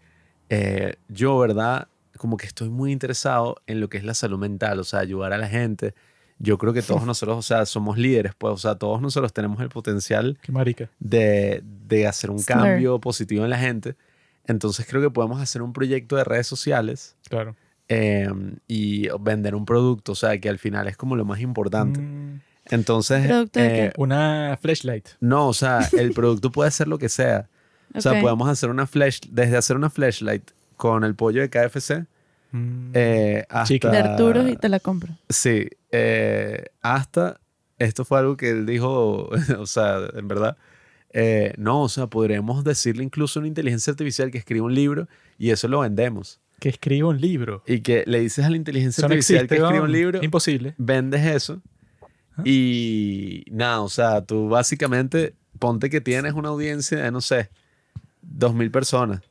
eh, yo, ¿verdad? Como que estoy muy interesado en lo que es la salud mental, o sea, ayudar a la gente. Yo creo que todos nosotros, o sea, somos líderes, pues, o sea, todos nosotros tenemos el potencial Qué marica. de, de hacer un Slur. cambio positivo en la gente. Entonces creo que podemos hacer un proyecto de redes sociales Claro. eh, y vender un producto, o sea, que al final es como lo más importante. Mm, Entonces, ¿Producto de qué? eh, una flashlight. no, o sea, el producto puede ser lo que sea. O sea, podemos hacer una flash, desde hacer una flashlight con el pollo de KFC Mm. eh, hasta... De Arturo y te la compro. Sí, eh, hasta, esto fue algo que él dijo, o sea, en verdad, eh, no, o sea, podremos decirle incluso a una inteligencia artificial que escriba un libro y eso lo vendemos. que escriba un libro. Y que le dices a la inteligencia Eso no artificial existe, que escriba un libro, Imposible. vendes eso Ah. y nada, o sea, tú básicamente ponte que tienes una audiencia de, no sé, dos mil personas.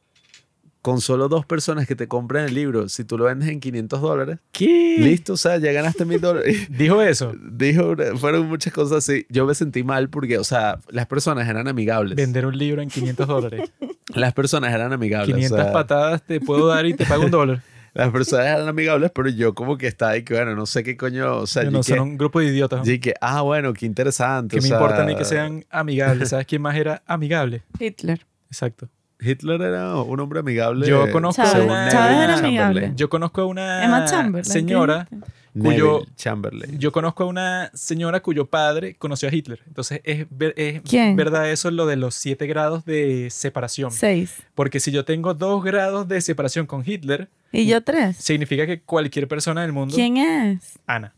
Con solo dos personas que te compren el libro, si tú lo vendes en 500 dólares, ¿Qué? listo, o sea, ya ganaste mil dólares. Dijo eso. Dijo, fueron muchas cosas así. Yo me sentí mal porque, o sea, las personas eran amigables. Vender un libro en 500 dólares. Las personas eran amigables. o 500 sea, patadas te puedo dar y te pago un dólar. Las personas eran amigables, pero yo como que estaba ahí que, bueno, no sé qué coño, o sea, Yo no, que, son un grupo de idiotas. ¿no? yo que, ah, bueno, qué interesante. Que o me sea, importa mí que sean amigables. ¿Sabes quién más era amigable? Hitler. Exacto. Hitler era un hombre amigable. Yo conozco Chávez, una- Chávez era amigable. Yo conozco a una Emma Chamberlain. ¿qué señora. Neville cuyo- Chamberlain. Yo conozco a una señora cuyo padre conoció a Hitler. Entonces es, es ¿Quién? verdad eso lo de los siete grados de separación. Seis. Porque si yo tengo dos grados de separación con Hitler, Y yo tres. significa que cualquier persona del mundo... ¿Quién es? Ana.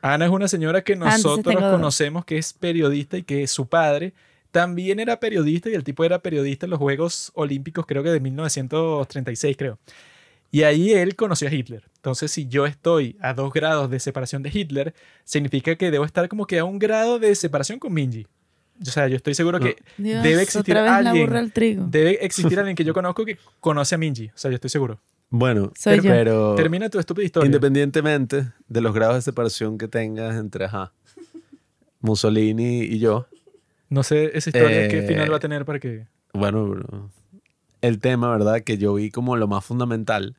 Ana es una señora que entonces nosotros conocemos que es periodista y que su padre también era periodista y el tipo era periodista en los Juegos Olímpicos creo que de 1936 creo. Y ahí él conoció a Hitler. Entonces si yo estoy a dos grados de separación de Hitler, significa que debo estar como que a un grado de separación con Minji. O sea, yo estoy seguro que Dios, debe existir otra vez la alguien. burra al trigo. Debe existir alguien que yo conozco que conoce a Minji. O sea, yo estoy seguro. Bueno, Soy yo. pero Termina tu estúpida historia. independientemente de los grados de separación que tengas entre ajá, Mussolini y yo, No sé esa historia qué Eh, final va a tener para que... Bueno, el tema, ¿verdad? Que yo vi como lo más fundamental.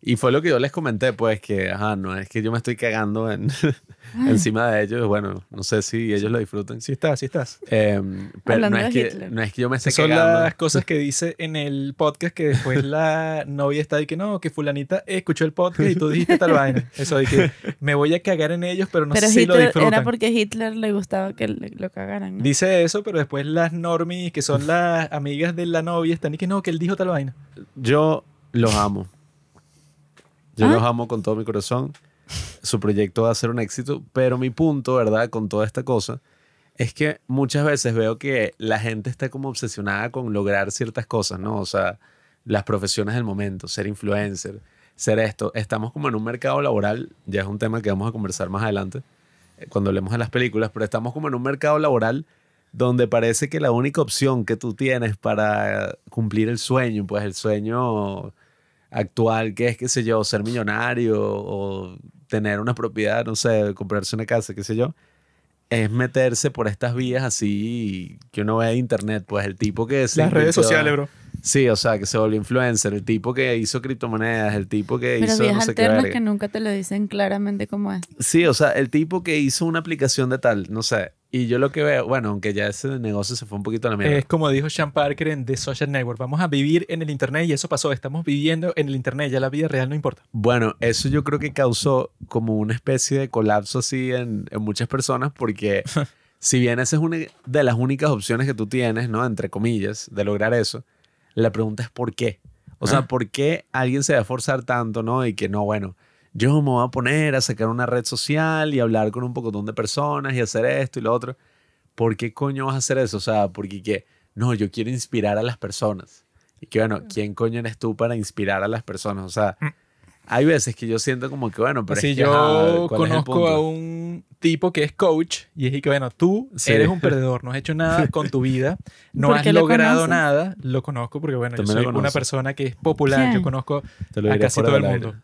Y fue lo que yo les comenté, pues, que, ajá, no es que yo me estoy cagando en, encima de ellos. Bueno, no sé si ellos lo disfrutan. Sí estás, sí estás. Em, pero no es, que, Hitler. no es que yo me esté son cagando. las cosas que dice en el podcast que después la novia está ahí que no, que fulanita escuchó el podcast y tú dijiste tal vaina. Eso de que me voy a cagar en ellos, pero no pero sé si lo Hitler disfrutan. era porque a Hitler le gustaba que le- lo cagaran. ¿no? Dice eso, pero después las normies, que son las amigas de la novia, están y que no, que él dijo tal vaina. Yo los amo. Yo ¿Ah? los amo con todo mi corazón. Su proyecto va a ser un éxito, pero mi punto, ¿verdad? Con toda esta cosa, es que muchas veces veo que la gente está como obsesionada con lograr ciertas cosas, ¿no? O sea, las profesiones del momento, ser influencer, ser esto. Estamos como en un mercado laboral, ya es un tema que vamos a conversar más adelante, eh, cuando hablemos de las películas, pero estamos como en un mercado laboral donde parece que la única opción que tú tienes para cumplir el sueño, pues el sueño actual, que es, qué sé yo, ser millonario o tener una propiedad, no sé, comprarse una casa, qué sé yo, es meterse por estas vías así que uno ve de internet, pues el tipo que Las redes sociales, bro. Sí, o sea, que se volvió influencer, el tipo que hizo criptomonedas, el tipo que Pero hizo no sé qué alternas verga. que nunca te lo dicen claramente cómo es. Sí, o sea, el tipo que hizo una aplicación de tal, no sé. Y yo lo que veo, bueno, aunque ya ese negocio se fue un poquito a la mierda. Es como dijo Sean Parker en The Social Network. Vamos a vivir en el Internet y eso pasó. Estamos viviendo en el Internet. Ya la vida real no importa. Bueno, eso yo creo que causó como una especie de colapso así en, en muchas personas porque si bien esa es una de las únicas opciones que tú tienes, ¿no? Entre comillas, de lograr eso, la pregunta es ¿por qué? O sea, Ah. ¿por qué alguien se va a esforzar tanto, ¿no? Y que no, bueno, yo me voy a poner a sacar una red social y hablar con un pocotón de personas y hacer esto y lo otro. ¿Por qué coño vas a hacer eso? O sea, porque que, no, yo quiero inspirar a las personas. Y que bueno, ¿quién coño eres tú para inspirar a las personas? O sea, hay veces que yo siento como que, bueno, pero Así es que, yo ajá, ¿cuál es el conozco a un tipo que es coach y es y que, bueno, tú Sí. eres un perdedor, no has hecho nada con tu vida, no ¿Por has lo logrado nada. Lo conozco porque, bueno, yo También lo soy una persona que es popular, ¿Quién? yo conozco Te lo a casi todo el mundo.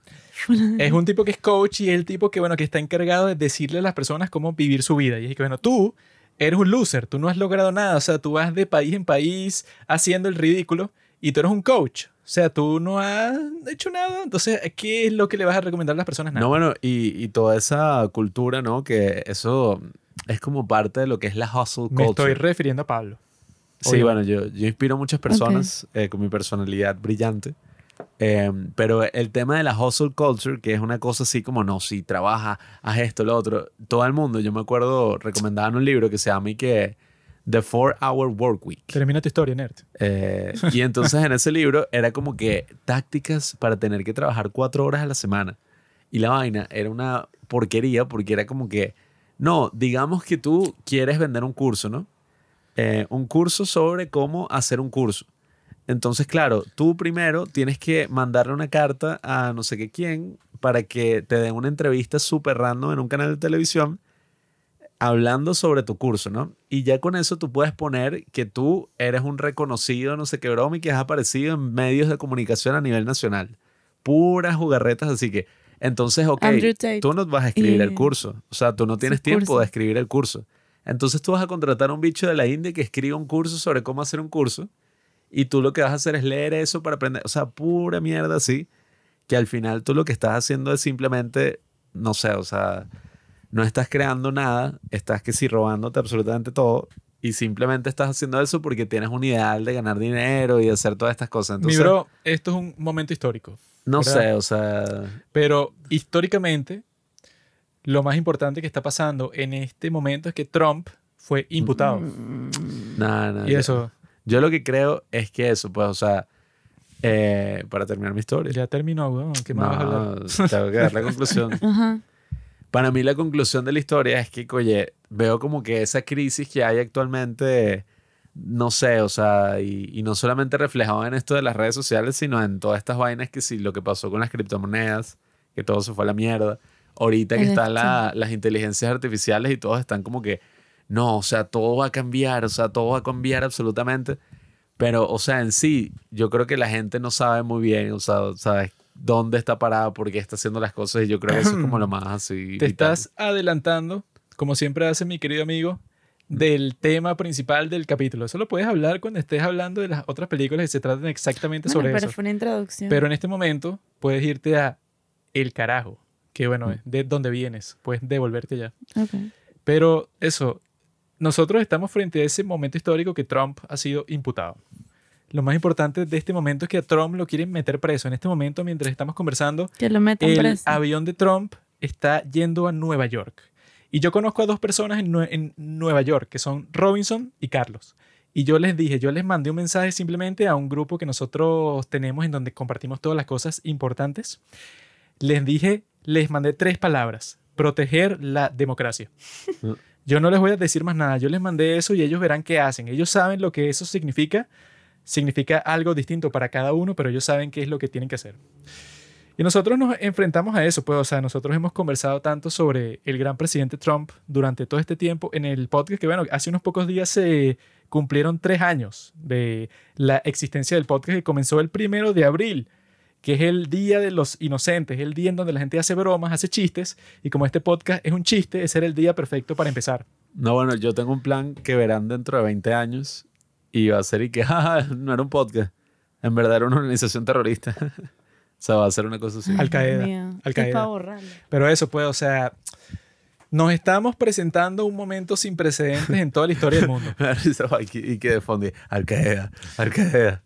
Es un tipo que es coach y es el tipo que, bueno, que está encargado de decirle a las personas cómo vivir su vida. Y es que, bueno, tú eres un loser, tú no has logrado nada, o sea, tú vas de país en país haciendo el ridículo y tú eres un coach. O sea, tú no has hecho nada. Entonces, ¿qué es lo que le vas a recomendar a las personas? Nada. No, bueno, y, y toda esa cultura, ¿no? Que eso es como parte de lo que es la hustle Me culture. estoy refiriendo a Pablo. Sí, bueno, yo, yo inspiro a muchas personas eh, con mi personalidad brillante. Eh, pero el tema de la hustle culture, que es una cosa así como, no, si trabaja, haz esto, lo otro. Todo el mundo, yo me acuerdo, recomendaban un libro que se llama y que The Four Hour Work Week. Termina tu historia, nerd. Eh, y entonces en ese libro era como que tácticas para tener que trabajar cuatro horas a la semana. Y la vaina era una porquería porque era como que, no, digamos que tú quieres vender un curso, ¿no? Eh, un curso sobre cómo hacer un curso. Entonces, claro, tú primero tienes que mandarle una carta a no sé qué quién para que te den una entrevista súper random en un canal de televisión hablando sobre tu curso, ¿no? Y ya con eso tú puedes poner que tú eres un reconocido, no sé qué broma, y que has aparecido en medios de comunicación a nivel nacional. Puras jugarretas, así que, entonces, ok, tú no vas a escribir el curso. O sea, tú no tienes tiempo curso. de escribir el curso. Entonces tú vas a contratar a un bicho de la India que escriba un curso sobre cómo hacer un curso y tú lo que vas a hacer es leer eso para aprender. O sea, pura mierda así, que al final tú lo que estás haciendo es simplemente, no sé, o sea, no estás creando nada, estás que sí robándote absolutamente todo y simplemente estás haciendo eso porque tienes un ideal de ganar dinero y de hacer todas estas cosas. Entonces, Mi bro, esto es un momento histórico. no ¿verdad? sé, o sea, Pero históricamente, lo más importante que está pasando en este momento es que Trump fue imputado. nada, nada. Y yo- eso, Yo lo que creo es que eso, pues, o sea, eh, para terminar mi historia. ya terminó, weón. ¿Qué más vas a hablar? No, tengo que dar la conclusión. Ajá. Para mí la conclusión de la historia es que, oye, veo como que esa crisis que hay actualmente, no sé, o sea, y, y no solamente reflejado en esto de las redes sociales, sino en todas estas vainas que sí, lo que pasó con las criptomonedas, que todo se fue a la mierda. Ahorita que están la- las inteligencias artificiales y todos están como que, no, o sea, todo va a cambiar, o sea, todo va a cambiar absolutamente. Pero, o sea, en sí, yo creo que la gente no sabe muy bien, o sea, sabes dónde está parada, por qué está haciendo las cosas, y yo creo que eso es como lo más así. Te vital. estás adelantando, como siempre hace mi querido amigo, del tema principal del capítulo. Eso lo puedes hablar cuando estés hablando de las otras películas que se tratan exactamente Bueno, sobre pero eso. fue una introducción. Pero en este momento puedes irte a El Carajo, que bueno, es de donde vienes, puedes devolverte ya. Ok. Pero eso, nosotros estamos frente a ese momento histórico que Trump ha sido imputado. Lo más importante de este momento es que a Trump lo quieren meter preso. En este momento, mientras estamos conversando, Que lo el preso. avión de Trump está yendo a Nueva York. Y yo conozco a dos personas en, Nue- en Nueva York, que son Robinson y Carlos. Y yo les dije, yo les mandé un mensaje simplemente a un grupo que nosotros tenemos en donde compartimos todas las cosas importantes. Les dije, les mandé tres palabras. Proteger la democracia. Yo no les voy a decir más nada. Yo les mandé eso y ellos verán qué hacen. Ellos saben lo que eso significa. Significa algo distinto para cada uno, pero ellos saben qué es lo que tienen que hacer. Y nosotros nos enfrentamos a eso, pues, o sea, nosotros hemos conversado tanto sobre el gran presidente Trump durante todo este tiempo en el podcast, que bueno, hace unos pocos días se cumplieron tres años de la existencia del podcast que comenzó el primero de abril, que es el Día de los Inocentes, el día en donde la gente hace bromas, hace chistes, y como este podcast es un chiste, ese era el día perfecto para empezar. No, bueno, yo tengo un plan que verán dentro de 20 años y va a ser y que, jaja, no era un podcast. En verdad era una organización terrorista. o sea, va a ser una cosa así. Al Qaeda. Al Qaeda. Pero eso, pues, o sea, nos estamos presentando un momento sin precedentes en toda la historia del mundo. Y que de fondo, Al Qaeda, Al Qaeda.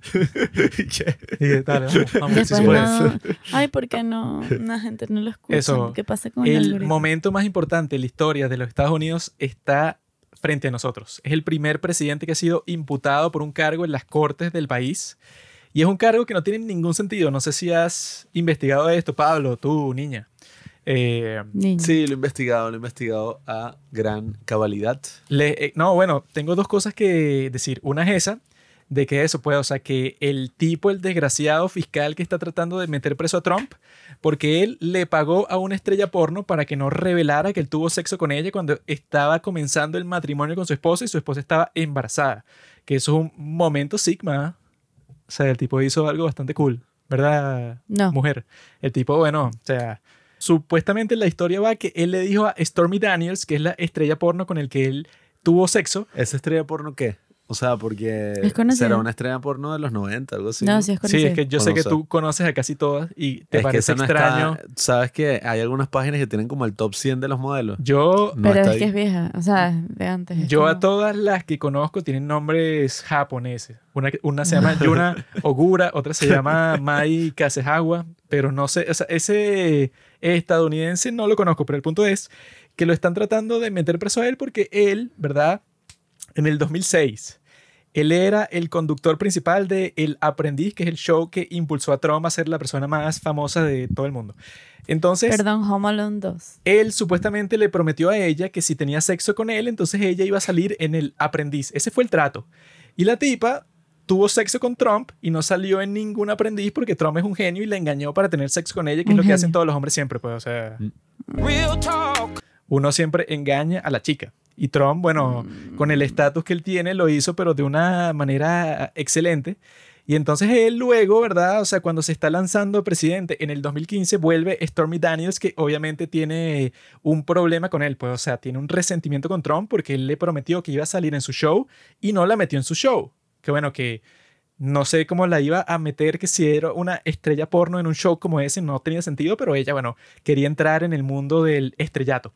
¿Y qué? Dale, vamos, vamos, puede. no. Ay, ¿por qué no? La gente no lo escucha. Eso, ¿Qué pasa con el, El algoritmo? momento más importante en la historia de los Estados Unidos está frente a nosotros. Es el primer presidente que ha sido imputado por un cargo en las cortes del país. Y es un cargo que no tiene ningún sentido. No sé si has investigado esto, Pablo, tú, niña. Eh. Sí, lo he investigado, lo he investigado a gran cabalidad. Le- eh, no, bueno, tengo dos cosas que decir. Una es esa, de que eso puede, o sea, que el tipo, el desgraciado fiscal que está tratando de meter preso a Trump, porque él le pagó a una estrella porno para que no revelara que él tuvo sexo con ella cuando estaba comenzando el matrimonio con su esposa y su esposa estaba embarazada. Que eso es un momento sigma. O sea, el tipo hizo algo bastante cool, ¿verdad? No. Mujer. El tipo, bueno, o sea, supuestamente la historia va que él le dijo a Stormy Daniels, que es la estrella porno con el que él tuvo sexo, ¿Esa estrella porno qué? O sea, porque Es conocida. será una estrella porno de los 90, algo así. No, sí es Sí, conocido. es que yo sé que tú conoces a casi todas y te es que parece no extraño. está- Sabes que hay algunas páginas que tienen como el top 100 de los modelos. Yo, No Pero está es que es vieja. O sea, de antes. es yo a todas las que conozco tienen nombres japoneses. Una, una se llama Yuna Ogura, otra se llama Mai Kasehawa, pero no sé, o sea, ese estadounidense no lo conozco, pero el punto es que lo están tratando de meter preso a él porque él, ¿verdad? En el 2006, él era el conductor principal de El Aprendiz, que es el show que impulsó a Trump a ser la persona más famosa de todo el mundo. Entonces, Perdón, Home Alone 2. él supuestamente le prometió a ella que si tenía sexo con él, entonces ella iba a salir en el aprendiz. Ese fue el trato. Y la tipa tuvo sexo con Trump y no salió en ningún aprendiz porque Trump es un genio y la engañó para tener sexo con ella, que es lo que hacen todos los hombres siempre, pues, o sea, uno siempre engaña a la chica. Y Trump, bueno, con el estatus que él tiene, lo hizo, pero de una manera excelente. Y entonces él luego, ¿verdad? O sea, cuando se está lanzando presidente en el 2015, vuelve Stormy Daniels, que obviamente tiene un problema con él, pues, o sea, tiene un resentimiento con Trump porque él le prometió que iba a salir en su show y no la metió en su show. Que bueno, que no sé cómo la iba a meter, que si era una estrella porno en un show como ese, no tenía sentido, pero ella, bueno, quería entrar en el mundo del estrellato.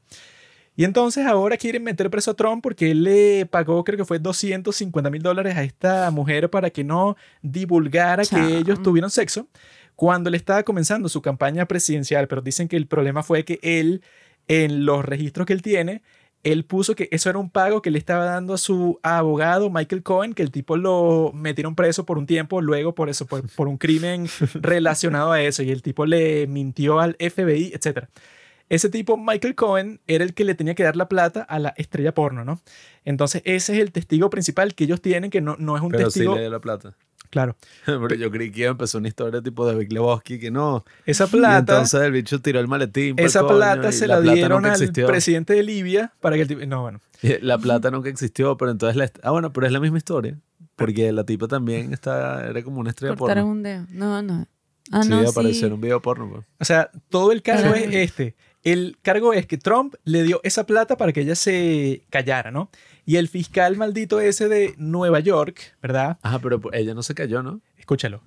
Y entonces ahora quieren meter preso a Trump porque él le pagó, creo que fue 250 mil dólares a esta mujer para que no divulgara Chao. que ellos tuvieron sexo cuando le estaba comenzando su campaña presidencial. Pero dicen que el problema fue que él, en los registros que él tiene, él puso que eso era un pago que le estaba dando a su abogado Michael Cohen, que el tipo lo metieron preso por un tiempo, luego por eso, por, por un crimen relacionado a eso, y el tipo le mintió al FBI, etc. Ese tipo, Michael Cohen, era el que le tenía que dar la plata a la estrella porno, ¿no? Entonces, ese es el testigo principal que ellos tienen, que no, no es un Pero sí testigo. le dio la plata. Claro. Pero yo creí que empezar una historia tipo de Big Lebowski que no. Esa Y plata. entonces el bicho tiró el maletín. pa'l Esa coño, plata y se la, plata dieron al existió. presidente de Libia para que el tipo. No, bueno. Y La plata nunca existió, pero entonces la Ah, bueno, pero es la misma historia. Porque la tipa también está, era como una estrella Cortaron porno. un dedo. No, no. Ah, sí, no, apareció sí. en un video porno. pues. O sea, todo el caso es este. El cargo es que Trump le dio esa plata para que ella se callara, ¿no? Y el fiscal maldito ese de Nueva York, ¿verdad? Ajá, pero pues, ella no se cayó, ¿no? Escúchalo.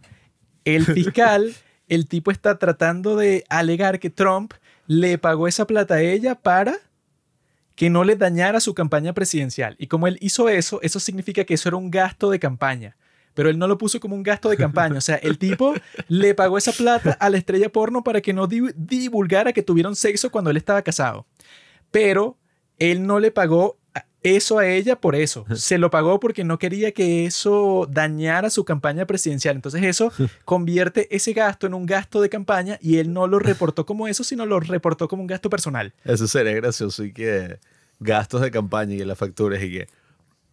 El fiscal, el tipo está tratando de alegar que Trump le pagó esa plata a ella para que no le dañara su campaña presidencial. Y como él hizo eso, eso significa que eso era un gasto de campaña. Pero él no lo puso como un gasto de campaña. O sea, el tipo le pagó esa plata a la estrella porno para que no di- divulgara que tuvieron sexo cuando él estaba casado. Pero él no le pagó eso a ella por eso. Se lo pagó porque no quería que eso dañara su campaña presidencial. Entonces eso convierte ese gasto en un gasto de campaña y él no lo reportó como eso, sino lo reportó como un gasto personal. Eso sería gracioso y que gastos de campaña y las facturas y que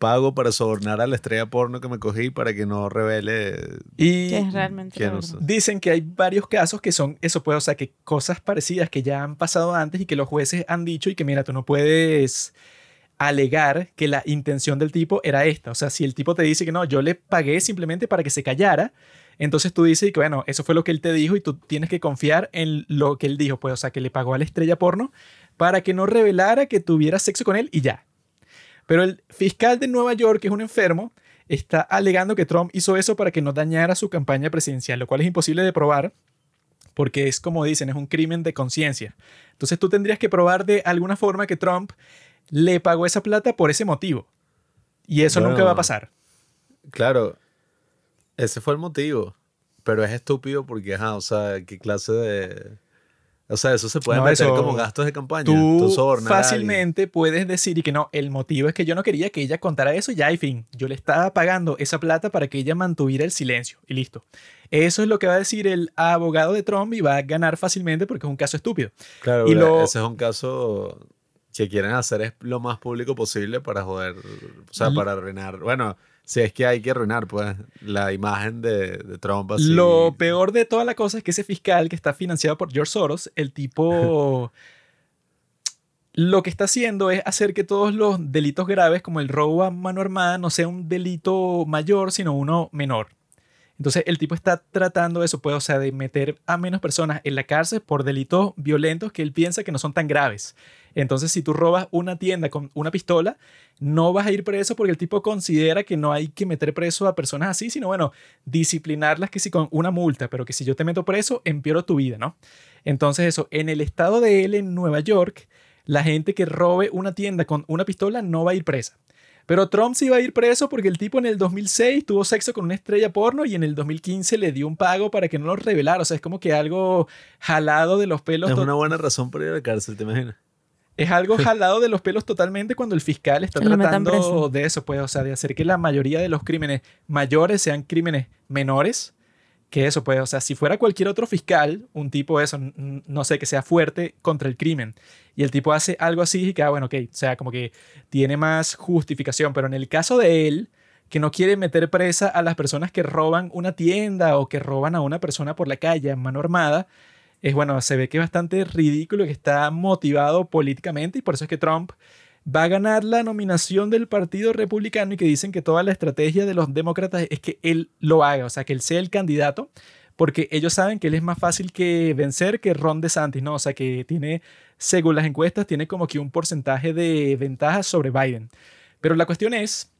pago para sobornar a la estrella porno que me cogí para que no revele Y Que es realmente que no. Dicen que hay varios casos que son eso, pues, o sea, que cosas parecidas que ya han pasado antes y que los jueces han dicho y que, mira, tú no puedes alegar que la intención del tipo era esta. O sea, si el tipo te dice que no, yo le pagué simplemente para que se callara, entonces tú dices que, bueno, eso fue lo que él te dijo y tú tienes que confiar en lo que él dijo, pues, o sea, que le pagó a la estrella porno para que no revelara que tuviera sexo con él y ya. Pero el fiscal de Nueva York, que es un enfermo, está alegando que Trump hizo eso para que no dañara su campaña presidencial, lo cual es imposible de probar porque es como dicen, es un crimen de conciencia. Entonces tú tendrías que probar de alguna forma que Trump le pagó esa plata por ese motivo. Y eso nunca va a pasar. Claro, ese fue el motivo. Pero es estúpido porque, ajá, o sea, ¿qué clase de...? O sea, eso se puede No, meter eso- como gastos de campaña. Tú alguien. fácilmente puedes decir y que no, el motivo es que yo no quería que ella contara eso, ya y fin. Yo le estaba pagando esa plata para que ella mantuviera el silencio y listo. Eso es lo que va a decir el abogado de Trump y va a ganar fácilmente porque es un caso estúpido. Claro, Y lo- ese es un caso que quieren hacer es lo más público posible para joder, o sea, para arruinar. Bueno, si es que hay que arruinar, pues, la imagen de, de Trump así. Lo peor de toda la cosa es que ese fiscal que está financiado por George Soros, el tipo lo que está haciendo es hacer que todos los delitos graves como el robo a mano armada no sea un delito mayor, sino uno menor. Entonces el tipo está tratando eso, pues, o sea, de meter a menos personas en la cárcel por delitos violentos que él piensa que no son tan graves. Entonces si tú robas una tienda con una pistola, no vas a ir preso porque el tipo considera que no hay que meter preso a personas así, sino bueno, disciplinarlas que si con una multa, pero que si yo te meto preso, empeoro tu vida, ¿no? Entonces eso, en el estado de él, en Nueva York, la gente que robe una tienda con una pistola no va a ir presa. Pero Trump sí va a ir preso porque el tipo en el 2006 tuvo sexo con una estrella porno y en el 2015 le dio un pago para que no lo revelara. O sea, es como que algo jalado de los pelos. Es una buena razón para ir a la cárcel, ¿te imaginas? Es algo jalado de los pelos totalmente cuando el fiscal está lo tratando de eso, pues, o sea, de hacer que la mayoría de los crímenes mayores sean crímenes menores. Que eso, pues, o sea, si fuera cualquier otro fiscal, un tipo eso, no sé, que sea fuerte contra el crimen, y el tipo hace algo así y que, ah, bueno, ok, o sea, como que tiene más justificación, pero en el caso de él, que no quiere meter presa a las personas que roban una tienda o que roban a una persona por la calle en mano armada, es bueno, se ve que es bastante ridículo, que está motivado políticamente y por eso es que Trump va a ganar la nominación del Partido Republicano y que dicen que toda la estrategia de los demócratas es que él lo haga, o sea, que él sea el candidato, porque ellos saben que él es más fácil que vencer que Ron DeSantis, ¿no? O sea, que tiene, según las encuestas, tiene como que un porcentaje de ventaja sobre Biden. Pero la cuestión es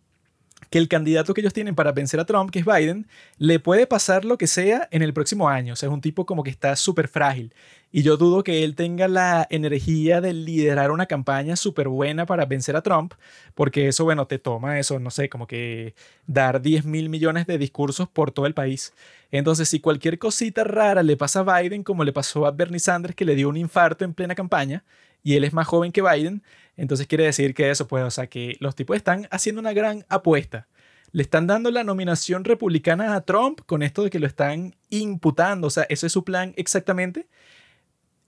que el candidato que ellos tienen para vencer a Trump, que es Biden, le puede pasar lo que sea en el próximo año. O sea, es un tipo como que está súper frágil. Y yo dudo que él tenga la energía de liderar una campaña súper buena para vencer a Trump, porque eso, bueno, te toma eso, no sé, como que dar 10 mil millones de discursos por todo el país. Entonces, si cualquier cosita rara le pasa a Biden, como le pasó a Bernie Sanders, que le dio un infarto en plena campaña, y él es más joven que Biden, entonces quiere decir que eso puede, o sea, que los tipos están haciendo una gran apuesta. Le están dando la nominación republicana a Trump con esto de que lo están imputando, o sea, eso es su plan exactamente.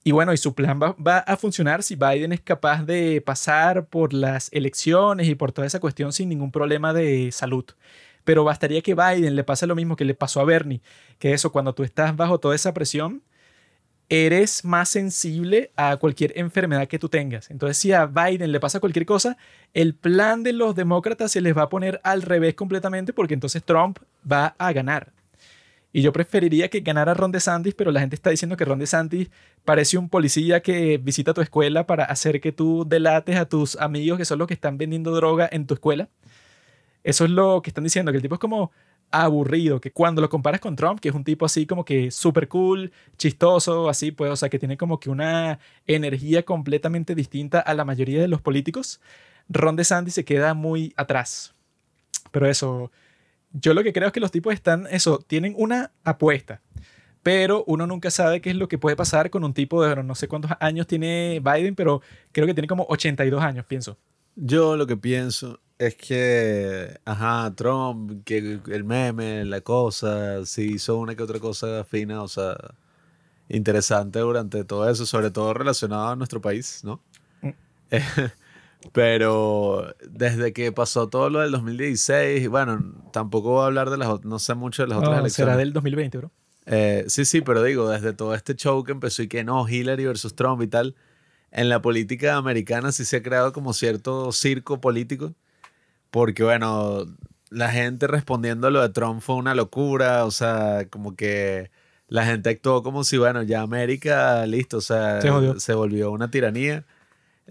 Y bueno, y su plan va, va a funcionar si Biden es capaz de pasar por las elecciones y por toda esa cuestión sin ningún problema de salud. Pero bastaría que Biden le pase lo mismo que le pasó a Bernie, que eso, cuando tú estás bajo toda esa presión, eres más sensible a cualquier enfermedad que tú tengas. Entonces, si a Biden le pasa cualquier cosa, el plan de los demócratas se les va a poner al revés completamente porque entonces Trump va a ganar. Y yo preferiría que ganara Ron DeSantis, pero la gente está diciendo que Ron DeSantis parece un policía que visita tu escuela para hacer que tú delates a tus amigos que son los que están vendiendo droga en tu escuela. Eso es lo que están diciendo, que el tipo es como aburrido, que cuando lo comparas con Trump, que es un tipo así como que súper cool, chistoso, así, pues, o sea, que tiene como que una energía completamente distinta a la mayoría de los políticos, Ron DeSantis se queda muy atrás. Pero eso, yo lo que creo es que los tipos están, eso, tienen una apuesta. Pero uno nunca sabe qué es lo que puede pasar con un tipo de, bueno, no sé cuántos años tiene Biden, pero creo que tiene como 82 años, pienso. Yo lo que pienso es que, ajá, Trump, que el meme, la cosa, si hizo una que otra cosa fina, o sea, interesante durante todo eso, sobre todo relacionado a nuestro país, ¿no? Mm. Pero desde que pasó todo lo del 2016, bueno, tampoco voy a hablar de las no sé mucho de las otras elecciones. será del 2020, bro. Eh, sí, sí, pero digo, desde todo este show que empezó y que no, Hillary versus Trump y tal, en la política americana sí se ha creado como cierto circo político, porque bueno, la gente respondiendo a lo de Trump fue una locura, o sea, como que la gente actuó como si, bueno, ya América, listo, o sea, Se volvió una tiranía.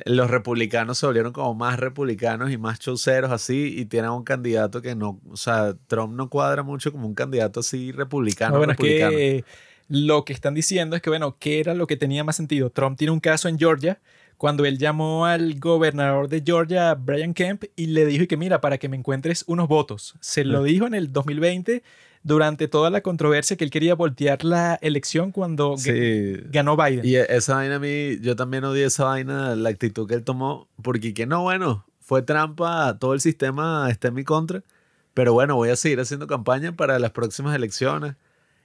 Los republicanos se volvieron como más republicanos y más chauceros así y tienen un candidato que no, o sea, Trump no cuadra mucho como un candidato así republicano. No, bueno, es republicano. que lo que están diciendo es que, bueno, ¿qué era lo que tenía más sentido? Trump tiene un caso en Georgia cuando él llamó al gobernador de Georgia, Brian Kemp, y le dijo y que mira, para que me encuentres unos votos. Se lo Mm. dijo en el 2020 durante toda la controversia que él quería voltear la elección cuando Sí. ga- ganó Biden. Y e, esa vaina a mí, yo también odié esa vaina, la actitud que él tomó, porque que no, bueno, fue trampa, todo el sistema está en mi contra, pero bueno, voy a seguir haciendo campaña para las próximas elecciones.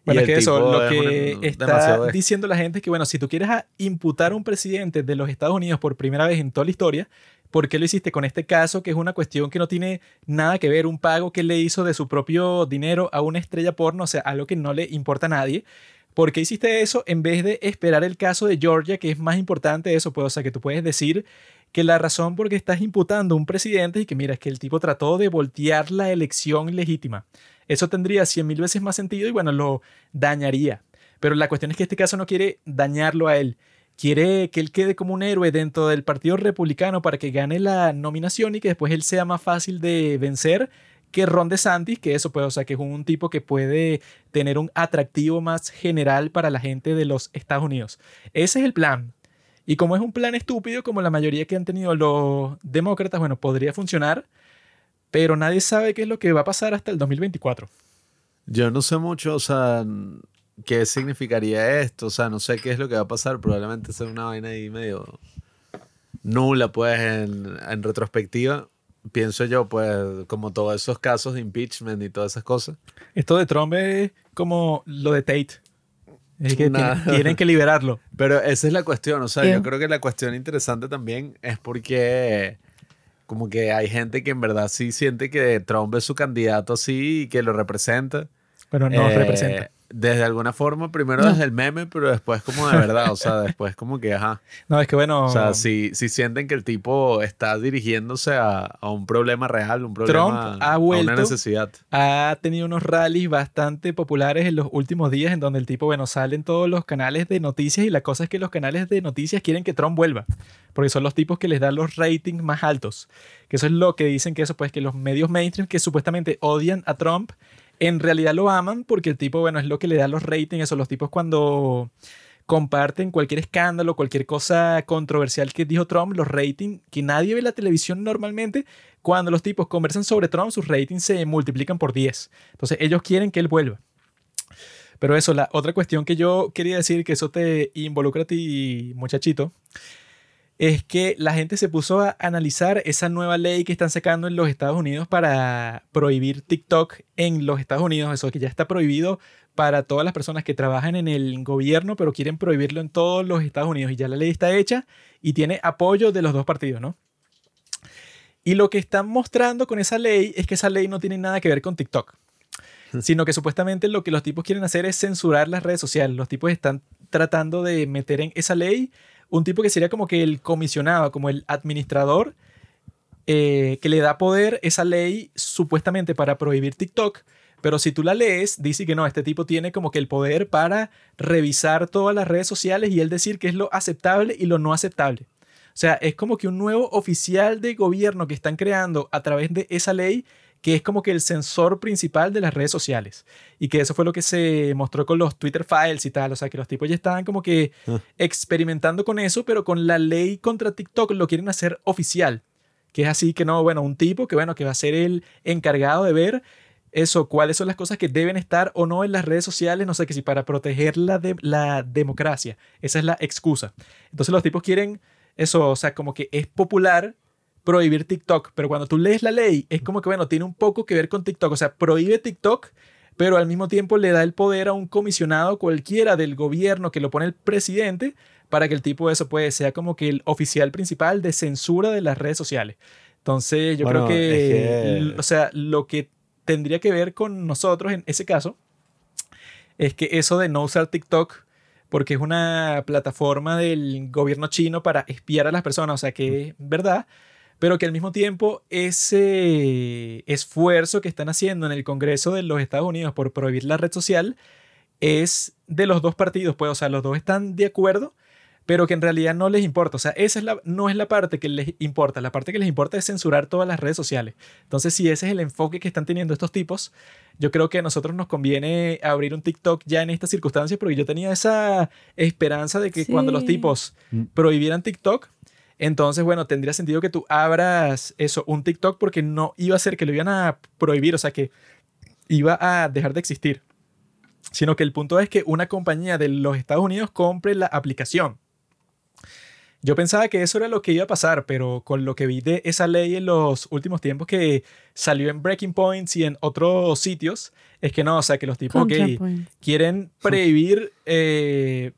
Bueno, es que eso, lo es que un- está diciendo la gente es que, bueno, si tú quieres a- imputar a un presidente de los Estados Unidos por primera vez en toda la historia, ¿por qué lo hiciste con este caso que es una cuestión que no tiene nada que ver, un pago que le hizo de su propio dinero a una estrella porno, o sea, algo que no le importa a nadie? ¿Por qué hiciste eso en vez de esperar el caso de Georgia, que es más importante eso? Pues, o sea, que tú puedes decir que la razón por qué estás imputando a un presidente y que mira, es que el tipo trató de voltear la elección legítima. Eso tendría cien mil veces más sentido y bueno, lo dañaría. Pero la cuestión es que este caso no quiere dañarlo a él. Quiere que él quede como un héroe dentro del Partido Republicano para que gane la nominación y que después él sea más fácil de vencer que Ron DeSantis, que eso puede, o sea, que es un tipo que puede tener un atractivo más general para la gente de los Estados Unidos. Ese es el plan. Y como es un plan estúpido, como la mayoría que han tenido los demócratas, bueno, podría funcionar, pero nadie sabe qué es lo que va a pasar hasta el 2024. Yo no sé mucho, o sea, qué significaría esto, o sea, no sé qué es lo que va a pasar, probablemente sea una vaina ahí medio nula, pues, en, en retrospectiva. Pienso yo, pues, como todos esos casos de impeachment y todas esas cosas. Esto de Trump es como lo de Tate. Es que Nah. tienen, tienen que liberarlo. Pero esa es la cuestión, o sea, Sí. yo creo que la cuestión interesante también es porque como que hay gente que en verdad sí siente que Trump es su candidato así y que lo representa. Pero no Eh, representa. Desde alguna forma, primero No. desde el meme, pero después como de verdad, o sea, después como que, ajá. No, es que bueno, O sea, si, si sienten que el tipo está dirigiéndose a, a un problema real, un problema, Trump ha a vuelto- una necesidad. ha tenido unos rallies bastante populares en los últimos días en donde el tipo, bueno, salen todos los canales de noticias y la cosa es que los canales de noticias quieren que Trump vuelva, porque son los tipos que les dan los ratings más altos. Que eso es lo que dicen que eso, pues que los medios mainstream que supuestamente odian a Trump, en realidad lo aman porque el tipo, bueno, es lo que le da los ratings, eso, los tipos cuando comparten cualquier escándalo, cualquier cosa controversial que dijo Trump, los ratings, que nadie ve la televisión normalmente, cuando los tipos conversan sobre Trump, sus ratings se multiplican por 10. Entonces ellos quieren que él vuelva. Pero eso, la otra cuestión que yo quería decir, que eso te involucra a ti, muchachito, es que la gente se puso a analizar esa nueva ley que están sacando en los Estados Unidos para prohibir TikTok en los Estados Unidos, eso que ya está prohibido para todas las personas que trabajan en el gobierno, pero quieren prohibirlo en todos los Estados Unidos y ya la ley está hecha y tiene apoyo de los dos partidos, ¿no? Y lo que están mostrando con esa ley es que esa ley no tiene nada que ver con TikTok, sino que supuestamente lo que los tipos quieren hacer es censurar las redes sociales. Los tipos están tratando de meter en esa ley un tipo que sería como que el comisionado, como el administrador, eh, que le da poder esa ley supuestamente para prohibir TikTok, Pero si tú la lees, dice que no, este tipo tiene como que el poder para revisar todas las redes sociales y él decir qué es lo aceptable y lo no aceptable. O sea, es como que un nuevo oficial de gobierno que están creando a través de esa ley que es como que el sensor principal de las redes sociales. Y que eso fue lo que se mostró con los Twitter Files y tal. O sea, que los tipos ya estaban como que Ah. experimentando con eso, pero con la ley contra TikTok lo quieren hacer oficial. Que es así que no, bueno, un tipo que bueno, que va a ser el encargado de ver eso, cuáles son las cosas que deben estar o no en las redes sociales, no sé qué si para proteger la, de- la democracia. Esa es la excusa. Entonces los tipos quieren eso, o sea, como que es popular prohibir TikTok, pero cuando tú lees la ley es como que, bueno, tiene un poco que ver con TikTok, o sea, prohíbe TikTok, pero al mismo tiempo le da el poder a un comisionado cualquiera del gobierno que lo pone el presidente para que el tipo de eso pues sea como que el oficial principal de censura de las redes sociales. Entonces yo Bueno, creo que, es que- o sea, lo que tendría que ver con nosotros en ese caso es que eso de no usar TikTok porque es una plataforma del gobierno chino para espiar a las personas, o sea que es verdad, pero que al mismo tiempo ese esfuerzo que están haciendo en el Congreso de los Estados Unidos por prohibir la red social es de los dos partidos, pues, o sea, los dos están de acuerdo, pero que en realidad no les importa, o sea, esa es la, no es la parte que les importa, la parte que les importa es censurar todas las redes sociales. Entonces, si ese es el enfoque que están teniendo estos tipos, yo creo que a nosotros nos conviene abrir un TikTok ya en estas circunstancias, porque yo tenía esa esperanza de que cuando los tipos Mm. prohibieran TikTok, entonces, bueno, tendría sentido que tú abras eso, un TikTok, porque no iba a ser que lo iban a prohibir, o sea, que iba a dejar de existir, sino que el punto es que una compañía de los Estados Unidos compre la aplicación. Yo pensaba que eso era lo que iba a pasar, pero con lo que vi de esa ley en los últimos tiempos que salió en Breaking Points y en otros sitios, es que no, o sea, que los tipos, Contrapoint. quieren prohibir eh,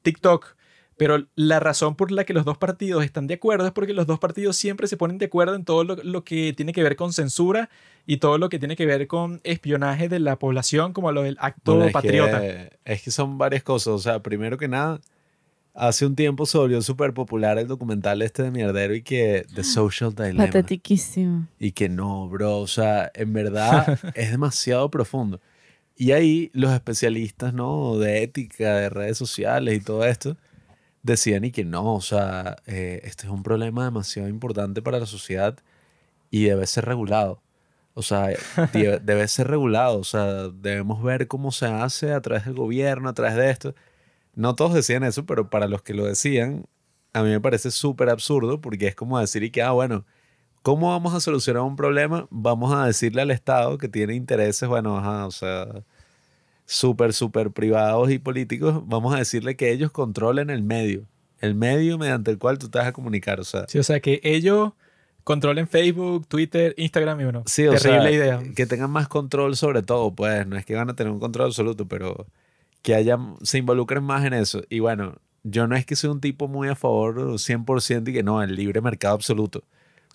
TikTok, pero la razón por la que los dos partidos están de acuerdo es porque los dos partidos siempre se ponen de acuerdo en todo lo, lo que tiene que ver con censura y todo lo que tiene que ver con espionaje de la población, como lo del acto Bueno, es patriota. Que, es que son varias cosas. O sea, primero que nada, hace un tiempo se volvió súper popular el documental este de mierdero y que The Social Dilemma. Patetiquísimo. Y que no, bro. O sea, en verdad es demasiado profundo. Y ahí los especialistas, ¿no? De ética, de redes sociales y todo esto, decían y que no, o sea, eh, este es un problema demasiado importante para la sociedad y debe ser regulado. O sea, debe, debe ser regulado. O sea, debemos ver cómo se hace a través del gobierno, a través de esto. No todos decían eso, pero para los que lo decían, a mí me parece súper absurdo porque es como decir y que, ah, bueno, ¿cómo vamos a solucionar un problema? Vamos a decirle al Estado que tiene intereses, bueno, ajá, o sea, súper, súper privados y políticos, vamos a decirle que ellos controlen el medio, el medio mediante el cual tú te vas a comunicar, o sea, Sí, o sea, que ellos controlen Facebook, Twitter, Instagram y bueno, Sí, o terrible sea, idea. que tengan más control sobre todo, pues no es que van a tener un control absoluto, pero que haya, se involucren más en eso. Y bueno, yo no es que soy un tipo muy a favor 100% y que no, el libre mercado absoluto.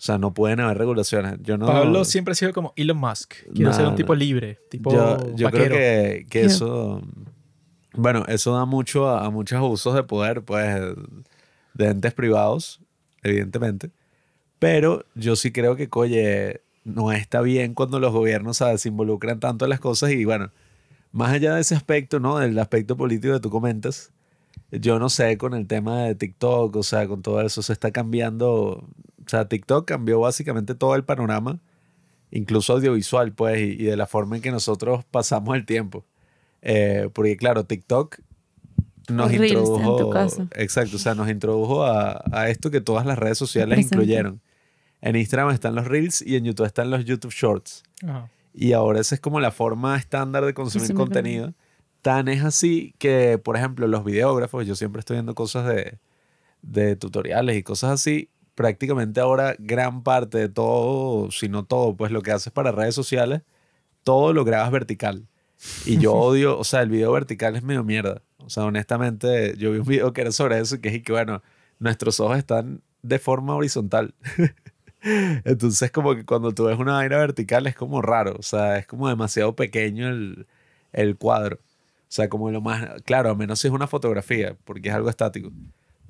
O sea, no pueden haber regulaciones. Yo no, Pablo siempre ha sido como Elon Musk. Quiero No, ser un tipo libre, tipo yo, yo creo que, que Yo- eso, bueno, eso da mucho a, a muchos abusos de poder, pues, de entes privados, evidentemente. Pero yo sí creo que, oye, no está bien cuando los gobiernos ¿sabes? se involucran tanto en las cosas y bueno, más allá de ese aspecto, ¿no? Del aspecto político que tú comentas, yo no sé con el tema de TikTok, o sea, con todo eso se está cambiando, sea, TikTok cambió básicamente todo el panorama, incluso audiovisual, pues, y, y de la forma en que nosotros pasamos el tiempo. Eh, porque claro, TikTok nos Reels, en tu introdujo, caso. exacto, o sea, nos introdujo a, a esto que todas las redes sociales Presente. incluyeron. En Instagram están los Reels y en YouTube están los YouTube Shorts. Ajá. Y ahora esa es como la forma estándar de consumir Consumir contenido. Tan es así que, por ejemplo, los videógrafos, yo siempre estoy viendo cosas de, de tutoriales y cosas así. Prácticamente ahora gran parte de todo, si no todo, pues lo que haces para redes sociales, todo lo grabas vertical. Y yo odio, o sea, el video vertical es medio mierda. O sea, honestamente, yo vi un video que era sobre eso, que es que, bueno, nuestros ojos están de forma horizontal. Entonces, como que cuando tú ves una vaina vertical es como raro, o sea, es como demasiado pequeño el, el cuadro. O sea, como lo más, claro, a menos si es una fotografía, porque es algo estático.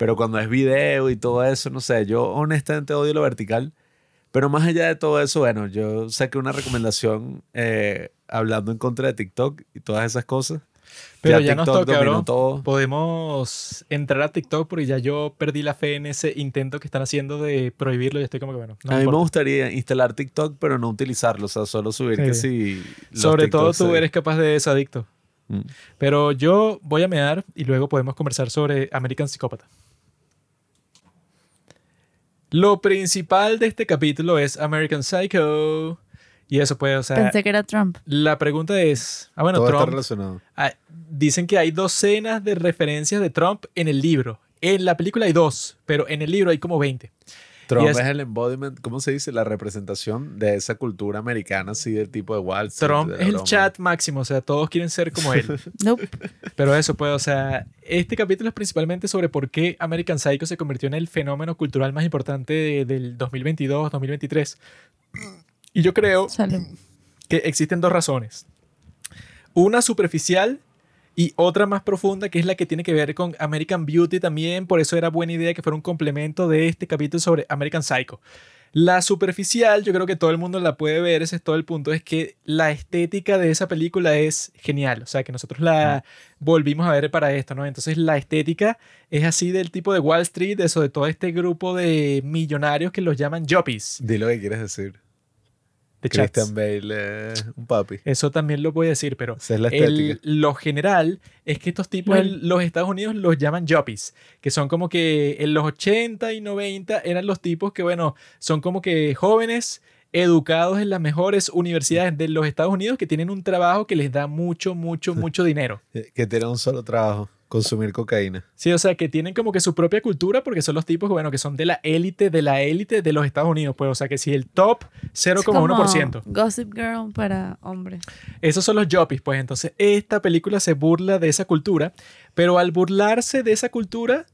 Pero cuando es video y todo eso, no sé, yo honestamente odio lo vertical Pero más allá de todo eso, bueno, yo saqué una recomendación eh, hablando en contra de TikTok y todas esas cosas. Pero ya, nos toca, bro. todo. Podemos entrar a TikTok porque ya yo perdí la fe en ese intento que están haciendo de prohibirlo y estoy como que bueno. no a mí me gustaría instalar TikTok, pero no utilizarlo, o sea, solo subir Sí. que los Sobre todo tú de- eres capaz de eso, adicto. Mm. Pero yo voy a mear y luego podemos conversar sobre American Psicópata. Lo principal de este capítulo es American Psycho. Y eso puede, o sea, Pensé que era Trump. la pregunta es, ah bueno, todo está Trump, relacionado. ah, dicen que hay docenas de referencias de Trump en el libro. En la película hay dos, pero en el libro hay como 20. Trump es- es, el embodiment, ¿cómo se dice? La representación de esa cultura americana, así del tipo de Wall Street, Trump es el chat máximo, o sea, todos quieren ser como él. Nope. Pero eso, pues, o sea, este capítulo es principalmente sobre por qué American Psycho se convirtió en el fenómeno cultural más importante de- del 2022-2023. Y yo creo Salud. que existen dos razones. Una superficial y otra más profunda, que es la que tiene que ver con American Beauty también. Por eso era buena idea que fuera un complemento de este capítulo sobre American Psycho. La superficial, yo creo que todo el mundo la puede ver, ese es todo el punto, es que la estética de esa película es genial. O sea, que nosotros la volvimos a ver para esto, ¿no? Entonces la estética es así del tipo de Wall Street, eso de todo este grupo de millonarios que los llaman joppies. Di lo que quieres decir. De chats. Christian Bale, eh, un papi. Eso también lo voy a decir, pero Esa es la el- lo general es que estos tipos en los Estados Unidos los llaman joppies, que son como que en los 80 y 90 eran los tipos que, bueno, son como que jóvenes educados en las mejores universidades de los Estados Unidos que tienen un trabajo que les da mucho, mucho, mucho dinero. Eh, Que tiene un solo trabajo, consumir cocaína. Sí, o sea, que tienen como que su propia cultura porque son los tipos, bueno, que son de la élite, de la élite de los Estados Unidos, pues, o sea, que si el top Es 0,1%. como Gossip Girl para hombres. Esos son los joppies, pues entonces esta película se burla de esa cultura, pero al burlarse de esa cultura,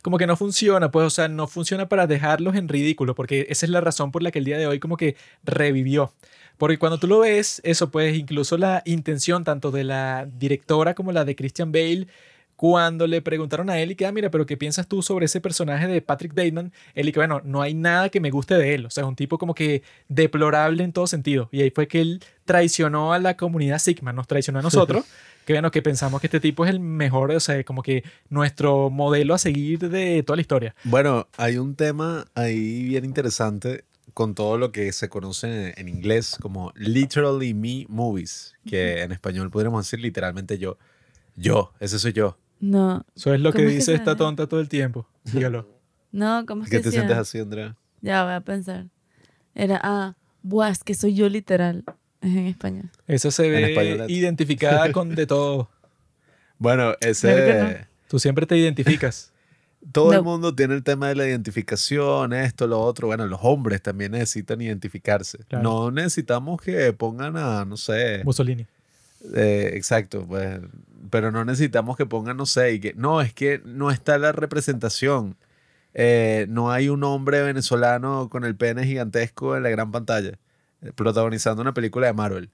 como que no funciona, pues, o sea, no funciona para dejarlos en ridículo, porque esa es la razón por la que el día de hoy como que revivió. Porque cuando tú lo ves, eso pues incluso la intención tanto de la directora como la de Christian Bale, cuando le preguntaron a él y que, ah, mira, pero ¿qué piensas tú sobre ese personaje de Patrick Bateman? Él y que, bueno, no hay nada que me guste de él, o sea, es un tipo como que deplorable en todo sentido. Y ahí fue que él traicionó a la comunidad Sigma, nos traicionó a nosotros, que bueno, que pensamos que este tipo es el mejor, o sea, como que nuestro modelo a seguir de toda la historia. Bueno, hay un tema ahí bien interesante con todo lo que se conoce en inglés como literally me movies, que en español podríamos decir literalmente yo. Yo, ese soy yo. No, Eso es lo que ¿Cómo es que dice esta tonta todo el tiempo. Dígalo. no, ¿cómo es ¿Qué que te decía? sientes así, Andrea? Ya voy a pensar. Era, ah, buah, es que soy yo literal. Es en español. Esa se En ve español. identificada con de todo. Bueno, ese... Tú siempre te identificas. Todo el mundo tiene el tema de la identificación, esto, lo otro. Bueno, los hombres también necesitan identificarse. Claro. No necesitamos que pongan a, no sé, Mussolini. Eh, exacto, pues, pero no necesitamos que pongan, no sé, y que, no, es que no está la representación. Eh, no hay un hombre venezolano con el pene gigantesco en la gran pantalla, eh, protagonizando una película de Marvel.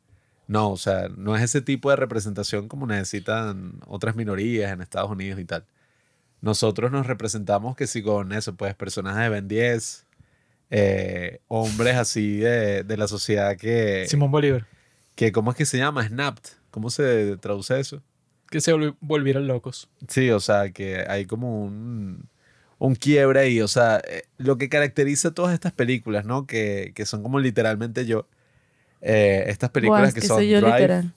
No, o sea, no es ese tipo de representación como necesitan otras minorías en Estados Unidos y tal. Nosotros nos representamos que si con eso, pues personajes de Ben 10, eh, hombres así de, de la sociedad que, Simón Bolívar. que, ¿cómo es que se llama? Snapped. ¿Cómo se traduce eso? Que se volvi- volvieron locos. Sí, o sea, que hay como un, un quiebre ahí. O sea, eh, lo que caracteriza todas estas películas, ¿no? Que, que son como literalmente yo. eh, estas películas es que, que son soy yo Drive, literal.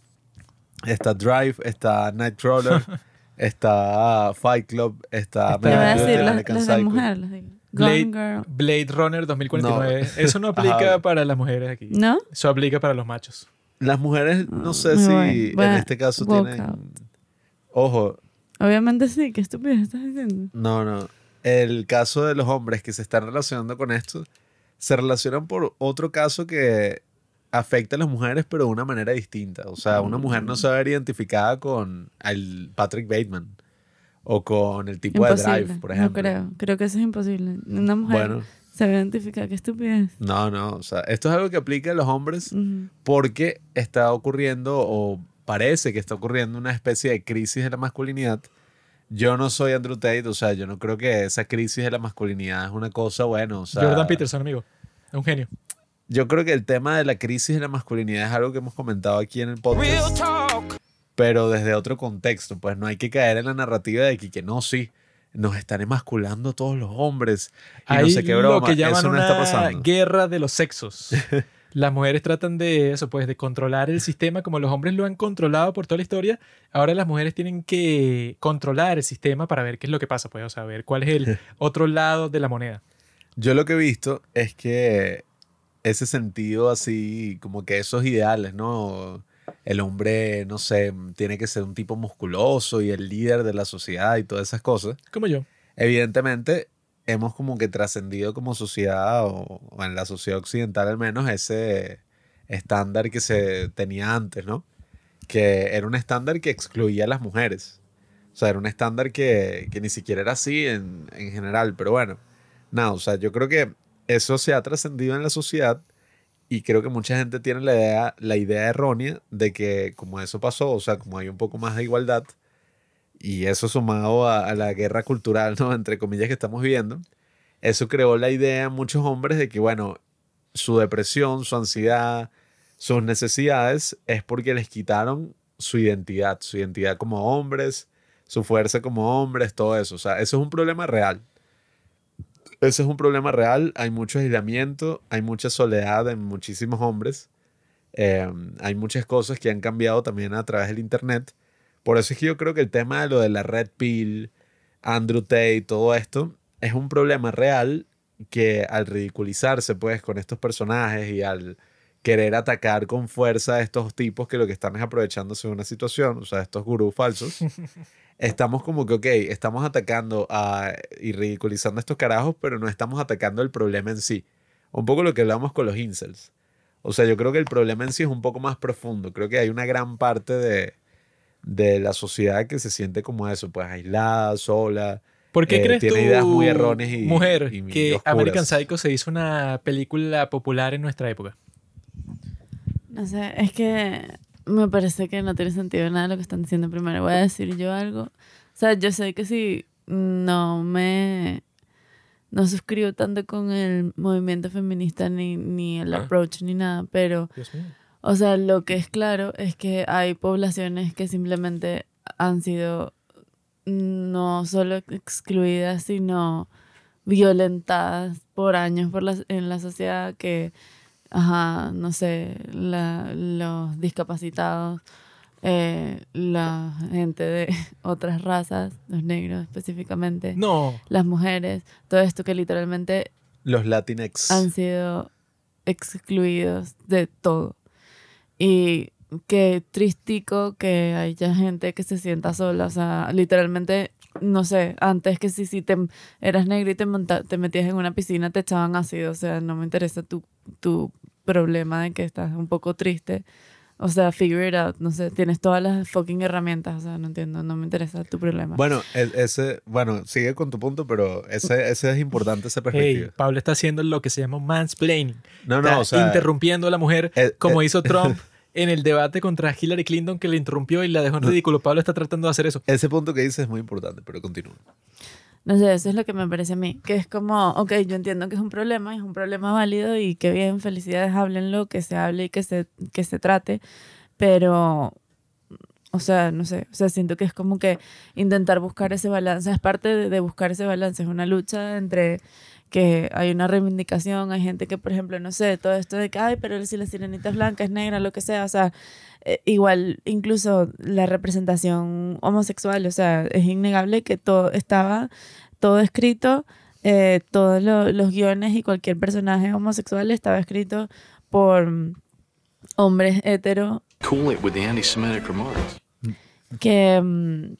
está Drive, está Nightcrawler, está Fight Club, está Te voy a decir las, las de mujer. Las de Blade- Girl. Blade Runner 2049. Eso no aplica Ajá. para las mujeres aquí. ¿No? Eso aplica para los machos. Las mujeres, no sé me si voy. Voy en este caso tienen... out. Ojo, Obviamente sí. Qué estúpido estás diciendo. No, no. El caso de los hombres que se están relacionando con esto se relacionan por otro caso que afecta a las mujeres, pero de una manera distinta. O sea, una mujer no se va a ver identificada con el Patrick Bateman o con el tipo de. Drive, por ejemplo. No creo. Creo que eso es imposible. Una mujer Bueno, se ve identificada. Qué estupidez. no, no. O sea, esto es algo que aplica a los hombres porque está ocurriendo o parece que está ocurriendo una especie de crisis de la masculinidad. Yo no soy Andrew Tate, o sea, yo no creo que esa crisis de la masculinidad es una cosa, bueno, o sea... Jordan Peterson, amigo. Es un genio. yo creo que el tema de la crisis de la masculinidad es algo que hemos comentado aquí en el podcast. Pero desde otro contexto, pues no hay que caer en la narrativa de que, que no, sí, nos están emasculando todos los hombres. Y no Hay sé qué lo que llaman Eso no una está pasando. guerra de los sexos. Las mujeres tratan de eso, pues, de controlar el sistema como los hombres lo han controlado por toda la historia. Ahora las mujeres tienen que controlar el sistema para ver qué es lo que pasa, pues, o sea, ver cuál es el otro lado de la moneda. Yo lo que he visto es que ese sentido así, como que esos ideales, ¿no? El hombre, no sé, tiene que ser un tipo musculoso y el líder de la sociedad y todas esas cosas. Como yo. Evidentemente, hemos como que trascendido como sociedad, o, o en la sociedad occidental al menos, ese estándar que se tenía antes, ¿no? Que era un estándar que excluía a las mujeres. O sea, era un estándar que, que ni siquiera era así en, en general, pero bueno, nada, o sea, yo creo que eso se ha trascendido en la sociedad y creo que mucha gente tiene la idea, la idea errónea de que como eso pasó, o sea, como hay un poco más de igualdad y eso sumado a, a la guerra cultural, ¿no? Entre comillas que estamos viviendo, eso creó la idea en muchos hombres de que, bueno, su depresión, su ansiedad, sus necesidades es porque les quitaron su identidad, su identidad como hombres, su fuerza como hombres, todo eso. O sea, eso es un problema real. Ese es un problema real. Hay mucho aislamiento, hay mucha soledad en muchísimos hombres. Eh, hay muchas cosas que han cambiado también a través del Internet. Por eso es que yo creo que el tema de lo de la Red Pill, Andrew Tate, todo esto, es un problema real que al ridiculizarse pues con estos personajes y al querer atacar con fuerza a estos tipos que lo que están es aprovechándose de una situación, o sea, estos gurús falsos, estamos como que, ok, estamos atacando a, y ridiculizando a estos carajos, pero no estamos atacando el problema en sí. Un poco lo que hablamos con los incels. O sea, yo creo que el problema en sí es un poco más profundo. Creo que hay una gran parte de, de la sociedad que se siente como eso, pues aislada, sola. ¿Por qué Eh, crees tiene tú, ideas muy erróneas y- mujer, y- y que oscuras? American Psycho se hizo una película popular en nuestra época? No sé, es que me parece que no tiene sentido nada lo que están diciendo primero. Voy a decir yo algo. O sea, yo sé que si no me... No suscribo tanto con el movimiento feminista ni, ni el Ah. approach ni nada, pero, Dios mío. o sea, lo que es claro es que hay poblaciones que simplemente han sido no solo excluidas, sino violentadas por años por la, en la sociedad que, ajá, no sé, la- los discapacitados, eh, la gente de otras razas, los negros específicamente, No, las mujeres, todo esto que literalmente Los Latinx. han sido excluidos de todo. Y qué tristico que haya gente que se sienta sola. O sea, literalmente, no sé, antes que si, si te eras negro y te, monta- te metías en una piscina, te echaban ácido. O sea, no me interesa tu, tu problema de que estás un poco triste. O sea, figure it out. No sé, tienes todas las fucking herramientas. O sea, no entiendo, no me interesa tu problema. Bueno, e- ese, bueno, sigue con tu punto, pero ese, ese es importante, esa hey, perspectiva. Pablo está haciendo lo que se llama mansplaining. no, Está no, o sea, interrumpiendo a la mujer eh, como eh, hizo Trump en el debate contra Hillary Clinton que le interrumpió y la dejó en ridículo. Pablo está tratando de hacer eso. ese punto que dices es muy importante, pero continúa. No sé, eso es lo que me parece a mí. Que es como, ok, yo entiendo que es un problema, es un problema válido y que bien, felicidades, háblenlo, que se hable y que se, que se trate. Pero, o sea, no sé, o sea, siento que es como que intentar buscar ese balance, es parte de, de buscar ese balance, es una lucha entre que hay una reivindicación, hay gente que, por ejemplo, no sé, todo esto de que, ay, pero si la sirenita es blanca, es negra, lo que sea, o sea, eh, igual incluso la representación homosexual, o sea, es innegable que todo estaba todo escrito, eh, todos lo- los guiones y cualquier personaje homosexual estaba escrito por hombres heteros Cool it with the anti Semitic remarks. que, mm,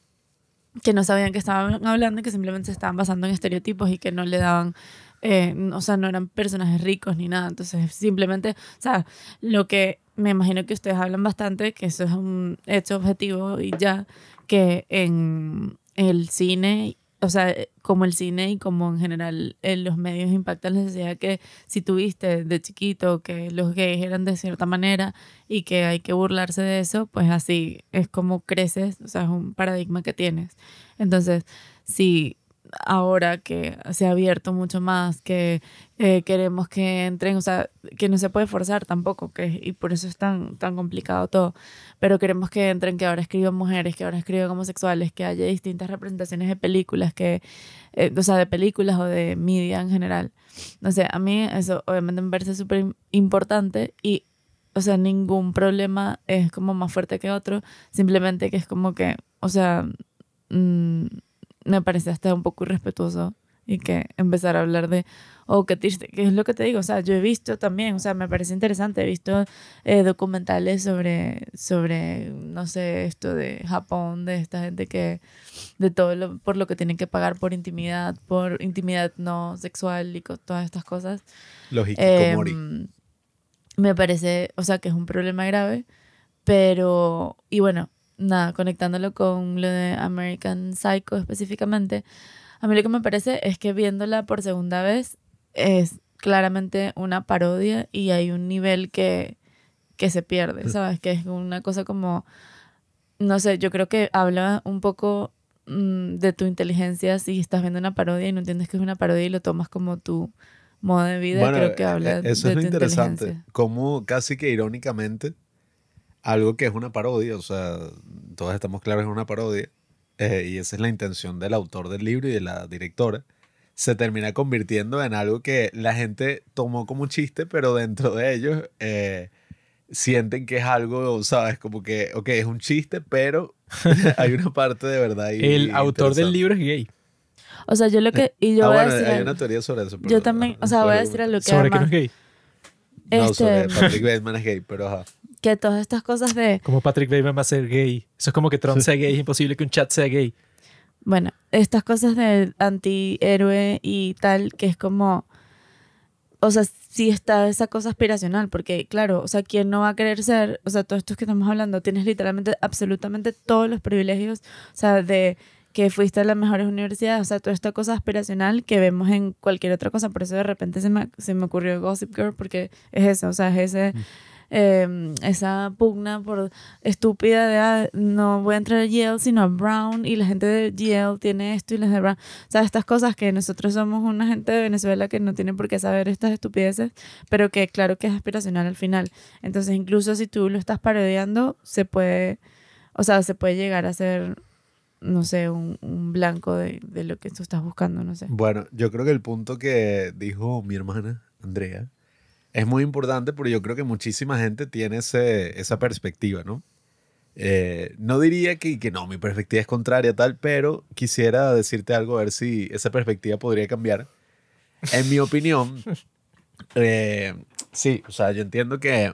que no sabían que estaban hablando y que simplemente se estaban basando en estereotipos y que no le daban, eh, o sea, no eran personajes ricos ni nada. Entonces, simplemente, o sea, lo que me imagino que ustedes hablan bastante, que eso es un hecho objetivo y ya, que en el cine, o sea, eh, como el cine y como en general en los medios impactan la sociedad, que si tuviste de chiquito que los gays eran de cierta manera y que hay que burlarse de eso, pues así es como creces, o sea, es un paradigma que tienes. Entonces, si ahora que se ha abierto mucho más, que eh, queremos que entren, o sea, que no se puede forzar tampoco, que, y por eso es tan, tan complicado todo, pero queremos que entren, que ahora escriban mujeres, que ahora escriban homosexuales, que haya distintas representaciones de películas, que, eh, o sea, de películas o de media en general. No sé, a mí eso obviamente me parece súper importante y, o sea, ningún problema es como más fuerte que otro, simplemente que es como que, o sea, mm, me parece hasta un poco irrespetuoso y que empezar a hablar de, oh, qué triste, que es lo que te digo, o sea, yo he visto también, o sea, me parece interesante, he visto eh, documentales sobre, sobre, no sé, esto de Japón, de esta gente que, de todo lo, por lo que tienen que pagar por intimidad, por intimidad no sexual y con todas estas cosas. Los hikikomori. Em, me parece, o sea, que es un problema grave, pero, y bueno, nada, conectándolo con lo de American Psycho específicamente, a mí lo que me parece es que viéndola por segunda vez es claramente una parodia y hay un nivel que, que se pierde, ¿sabes? Que es una cosa como, no sé, yo creo que habla un poco mm, de tu inteligencia si estás viendo una parodia y no entiendes que es una parodia y lo tomas como tu modo de vida, Bueno, creo que habla eh, de eso es lo tu interesante. Como casi que irónicamente, algo que es una parodia, o sea, todos estamos claros que es una parodia, eh, y esa es la intención del autor del libro y de la directora, se termina convirtiendo en algo que la gente tomó como un chiste, pero dentro de ellos eh, sienten que es algo, ¿sabes? Como que, ok, es un chiste, pero hay una parte de verdad. ahí El autor del libro es gay. O sea, yo lo que, y yo Ah, voy a bueno, decir hay algo. una teoría sobre eso. Yo pero, también, ajá, o sea, voy a decir algo que Sobre que no además, es gay. No, sobre este, Patrick Bateman es gay, pero ajá. Que todas estas cosas de, Como Patrick Bateman va a ser gay. Eso es como que Trump sea gay. Es imposible que un chat sea gay. bueno, estas cosas del antihéroe y tal, que es como, o sea, sí está esa cosa aspiracional, porque claro, o sea, ¿quién no va a querer ser? O sea, todo esto que estamos hablando, tienes literalmente absolutamente todos los privilegios, o sea, de que fuiste a las mejores universidades, o sea, toda esta cosa aspiracional que vemos en cualquier otra cosa, por eso de repente se me, se me ocurrió Gossip Girl, porque es eso, o sea, es ese... eh, esa pugna por estúpida de ah, no voy a entrar a Yale sino a Brown y la gente de Yale tiene esto y las de Brown o sea estas cosas que nosotros somos una gente de Venezuela que no tiene por qué saber estas estupideces pero que claro que es aspiracional al final. Entonces incluso si tú lo estás parodiando se puede o sea se puede llegar a ser no sé un, blanco de, de lo que tú estás buscando no sé. Bueno, yo creo que el punto que dijo mi hermana, Andrea, es muy importante porque yo creo que muchísima gente tiene ese, esa perspectiva, ¿no? Eh, no diría que, que no, mi perspectiva es contraria tal, pero quisiera decirte algo, a ver si esa perspectiva podría cambiar. En mi opinión, eh, sí, o sea, yo entiendo que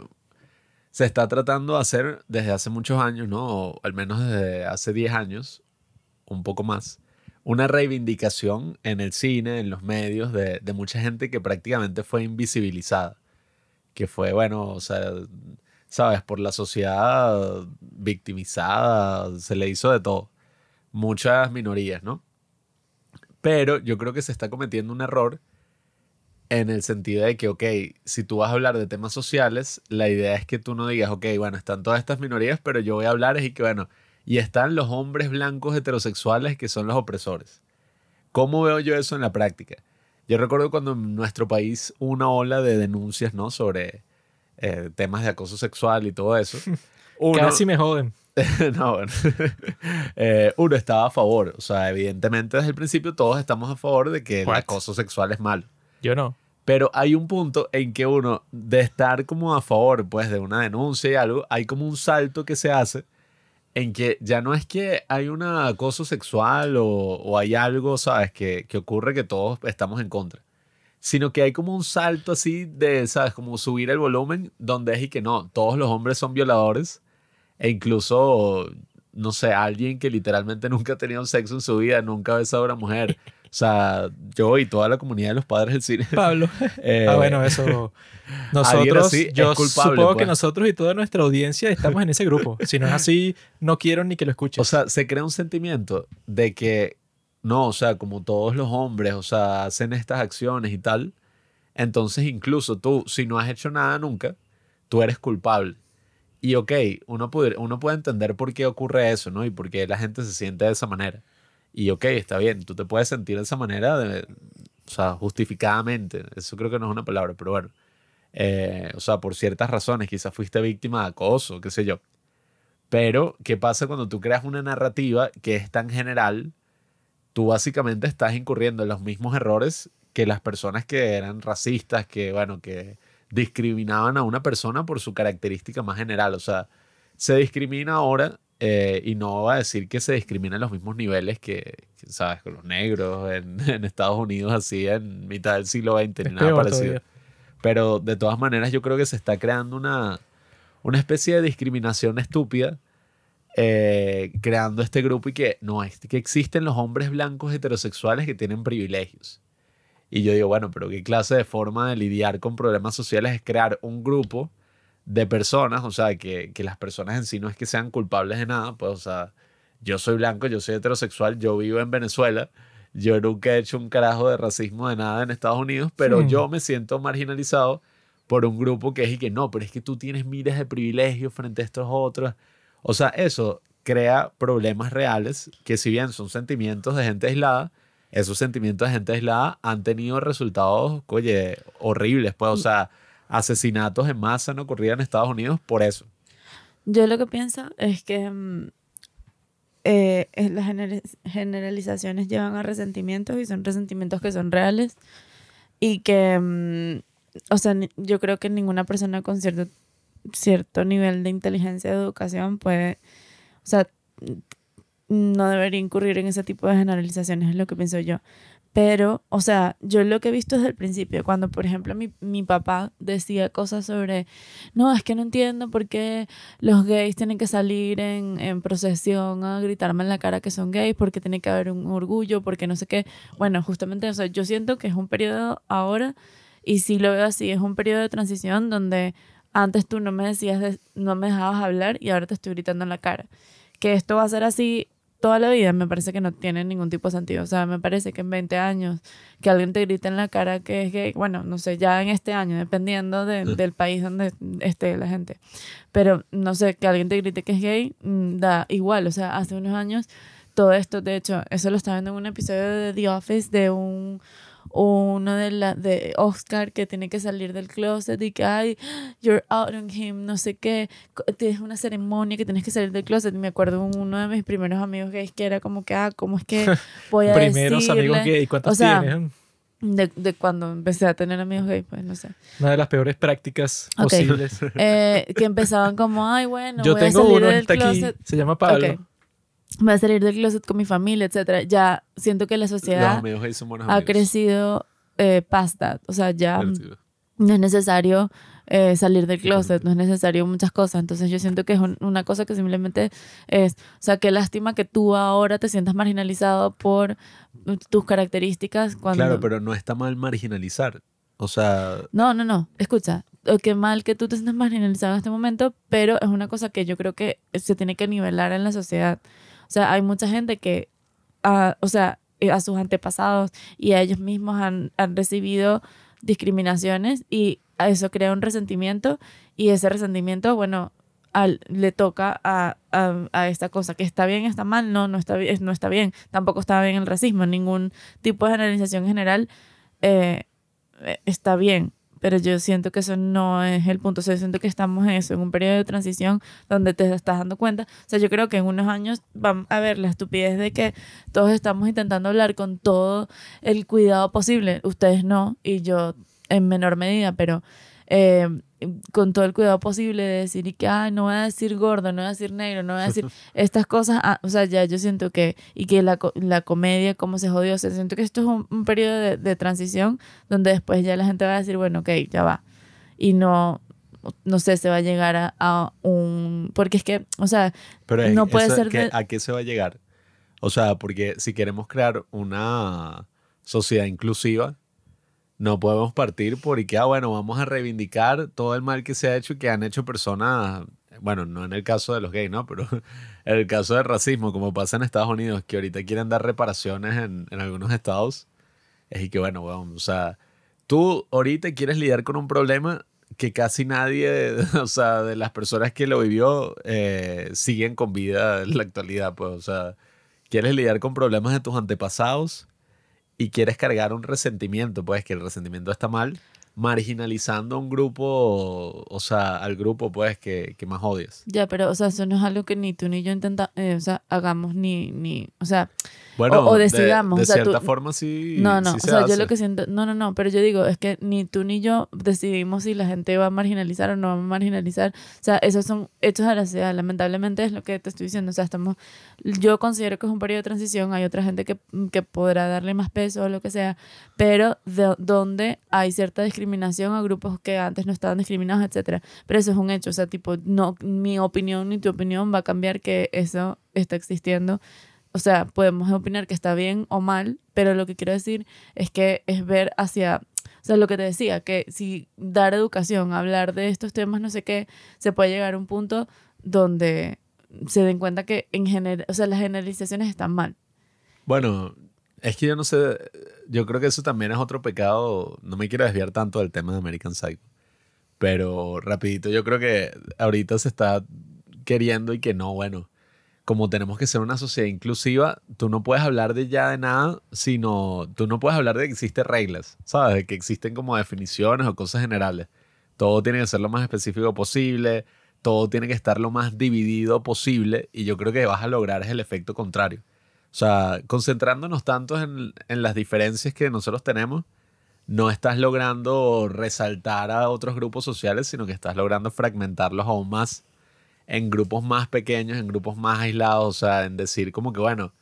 se está tratando de hacer desde hace muchos años, ¿no? O al menos desde hace 10 años, un poco más, una reivindicación en el cine, en los medios, de, de mucha gente que prácticamente fue invisibilizada. Que fue, bueno, sabes, por la sociedad victimizada, se le hizo de todo. Muchas minorías, ¿no? Pero yo creo que se está cometiendo un error en el sentido de que, ok, si tú vas a hablar de temas sociales, la idea es que tú no digas, ok, bueno, están todas estas minorías, pero yo voy a hablar y que, bueno, y están los hombres blancos heterosexuales que son los opresores. ¿Cómo veo yo eso en la práctica? Yo recuerdo cuando en nuestro país hubo una ola de denuncias, ¿no? Sobre eh, temas de acoso sexual y todo eso. Uno, Casi me joden. no, bueno. Eh, uno estaba a favor. O sea, evidentemente desde el principio todos estamos a favor de que el acoso sexual es malo. Yo no. Pero hay un punto en que uno, de estar como a favor, pues, de una denuncia y algo, hay como un salto que se hace en que ya no es que hay un acoso sexual o, o hay algo, ¿sabes?, que, que ocurre que todos estamos en contra. Sino que hay como un salto así de, ¿sabes?, como subir el volumen donde es y que no, todos los hombres son violadores e incluso, no sé, alguien que literalmente nunca ha tenido sexo en su vida, nunca ha besado a una mujer. O sea, yo y toda la comunidad de los padres del cine. Pablo. eh, ah, bueno, eso. Nosotros, así yo culpable, supongo que pues. nosotros y toda nuestra audiencia estamos en ese grupo. Si no es así, no quiero ni que lo escuches. O sea, se crea un sentimiento de que, no, o sea, como todos los hombres, o sea, hacen estas acciones y tal, entonces incluso tú, si no has hecho nada nunca, tú eres culpable. Y ok, uno puede, uno puede entender por qué ocurre eso, ¿no? Y por qué la gente se siente de esa manera. Y ok, está bien, tú te puedes sentir de esa manera, o sea, justificadamente. Eso creo que no es una palabra, pero bueno. Eh, o sea, por ciertas razones, quizás fuiste víctima de acoso, qué sé yo. Pero, ¿qué pasa cuando tú creas una narrativa que es tan general? Tú básicamente estás incurriendo en los mismos errores que las personas que eran racistas, que, bueno, que discriminaban a una persona por su característica más general. O sea, se discrimina ahora eh, y no va a decir que se discrimina en los mismos niveles que, que, ¿sabes? Con los negros en, en Estados Unidos, así en mitad del siglo XX, ni nada parecido. todavía. Pero de todas maneras, yo creo que se está creando una, una especie de discriminación estúpida, eh, creando este grupo y que no es que existen los hombres blancos heterosexuales que tienen privilegios. Y yo digo, bueno, pero qué clase de forma de lidiar con problemas sociales es crear un grupo de personas, o sea, que, que las personas en sí no es que sean culpables de nada, pues, o sea, yo soy blanco, yo soy heterosexual, yo vivo en Venezuela, yo nunca he hecho un carajo de racismo de nada en Estados Unidos, pero Sí. yo me siento marginalizado por un grupo que es y que no, pero es que tú tienes miles de privilegios frente a estos otros. O sea, eso crea problemas reales que si bien son sentimientos de gente aislada, esos sentimientos de gente aislada han tenido resultados, oye, horribles, pues, o sea, asesinatos en masa han ocurrido en Estados Unidos por eso. Yo lo que pienso es que mm, eh, las gener- generalizaciones llevan a resentimientos y son resentimientos que son reales y que, mm, o sea, yo creo que ninguna persona con cierto, cierto nivel de inteligencia de educación puede, o sea, no debería incurrir en ese tipo de generalizaciones, es lo que pienso yo. Pero, o sea, yo lo que he visto desde el principio, cuando, por ejemplo, mi, mi papá decía cosas sobre, no, es que no entiendo por qué los gays tienen que salir en, en procesión a gritarme en la cara que son gays, porque tiene que haber un orgullo, porque no sé qué. Bueno, justamente, o sea, yo siento que es un periodo ahora, y sí lo veo así, es un periodo de transición donde antes tú no me decías, de- no me dejabas hablar y ahora te estoy gritando en la cara. Que esto va a ser así toda la vida, me parece que no tiene ningún tipo de sentido. O sea, me parece que en 20 años que alguien te grite en la cara que es gay, bueno, no sé, ya en este año, dependiendo de- del país donde esté la gente. Pero no sé, que alguien te grite que es gay, mm, da igual. O sea, hace unos años todo esto, de hecho, eso lo estaba viendo en un episodio de The Office de un uno de la de Oscar que tiene que salir del closet y que ay you're out on him no sé qué. Tienes una ceremonia que tienes que salir del closet. Me acuerdo uno de mis primeros amigos gays que era como que ah cómo es que voy a Primeros amigos decirle gay, ¿cuántos o sea, tienes? de, de cuando empecé a tener amigos gays pues no sé. Una de las peores prácticas posibles. Eh, que empezaban como ay bueno Yo voy a tengo salir uno del está aquí, se llama Pablo. Voy a salir del closet con mi familia etcétera ya siento que la sociedad ha crecido eh, past that o sea ya Divertido. no es necesario eh, salir del closet, no es necesario muchas cosas. Entonces yo siento que es un- una cosa que simplemente es, o sea, qué lástima que tú ahora te sientas marginalizado por tus características cuando... Claro, pero no está mal marginalizar. O sea, No, no, no, escucha, o qué mal que tú te sientas marginalizado en este momento, pero es una cosa que yo creo que se tiene que nivelar en la sociedad. O sea, hay mucha gente que, ah, o sea, eh, a sus antepasados y a ellos mismos han, han recibido discriminaciones y eso crea un resentimiento y ese resentimiento, bueno, al, le toca a, a, a esta cosa, que está bien, está mal, no, no está, no está bien, tampoco está bien el racismo, ningún tipo de generalización general eh, eh, está bien, pero yo siento que eso no es el punto. O sea, yo siento que estamos en eso, en un periodo de transición donde te estás dando cuenta. O sea, yo creo que en unos años van a ver la estupidez de que todos estamos intentando hablar con todo el cuidado posible. Ustedes no, y yo en menor medida, pero eh, con todo el cuidado posible de decir y que, ay, no voy a decir gordo, no voy a decir negro, no voy a decir estas cosas. ah, o sea, ya yo siento que, y que la, la comedia, cómo se jodió, o sea, siento que esto es un, un periodo de, de transición donde después ya la gente va a decir, bueno, ok, ya va. Y no, no sé, se va a llegar a, a un... Porque es que, o sea, pero es- No puede eso- ser ¿qué- de- ¿a qué se va a llegar? O sea, porque si queremos crear una sociedad inclusiva, no podemos partir por y que, ah, bueno, vamos a reivindicar todo el mal que se ha hecho y que han hecho personas, bueno, no en el caso de los gays, ¿no? Pero en el caso del racismo, como pasa en Estados Unidos, que ahorita quieren dar reparaciones en, en algunos estados, es que, bueno, bueno, o sea, tú ahorita quieres lidiar con un problema que casi nadie, o sea, de las personas que lo vivió, eh, siguen con vida en la actualidad, pues, o sea, quieres lidiar con problemas de tus antepasados y quieres cargar un resentimiento, pues que el resentimiento está mal, marginalizando a un grupo, o sea, al grupo pues que, que más odias. Ya, pero, o sea, eso no es algo que ni tú ni yo intenta, eh, o sea, hagamos ni, ni, o sea, Bueno, o de- decidamos, De, o sea, tú- cierta forma sí. no, no, sí o se sea, yo lo que siento, no, no, no, pero yo digo, es que ni tú ni yo decidimos si la gente va a marginalizar o no va a marginalizar, o sea, esos son hechos de la sociedad, lamentablemente es lo que te estoy diciendo, o sea, estamos, yo considero que es un periodo de transición, hay otra gente que, que podrá darle más peso o lo que sea, pero de, donde hay cierta discriminación a grupos que antes no estaban discriminados, etcétera. Pero eso es un hecho, o sea, tipo, no, mi opinión ni tu opinión va a cambiar que eso está existiendo. O sea, podemos opinar que está bien o mal, pero lo que quiero decir es que es ver hacia, o sea, lo que te decía, que si dar educación, hablar de estos temas, no sé qué, se puede llegar a un punto donde se den cuenta que en general, o sea, las generalizaciones están mal. Bueno, es que yo no sé, yo creo que eso también es otro pecado, no me quiero desviar tanto del tema de American Psycho, pero rapidito, yo creo que ahorita se está queriendo y que no, bueno, como tenemos que ser una sociedad inclusiva, tú no puedes hablar de ya de nada, sino tú no puedes hablar de que existen reglas, ¿sabes? De que existen como definiciones o cosas generales. Todo tiene que ser lo más específico posible, todo tiene que estar lo más dividido posible y yo creo que vas a lograr es el efecto contrario. O sea, concentrándonos tanto en, en las diferencias que nosotros tenemos, no estás logrando resaltar a otros grupos sociales, sino que estás logrando fragmentarlos aún más en grupos más pequeños, en grupos más aislados, o sea, en decir como que, bueno,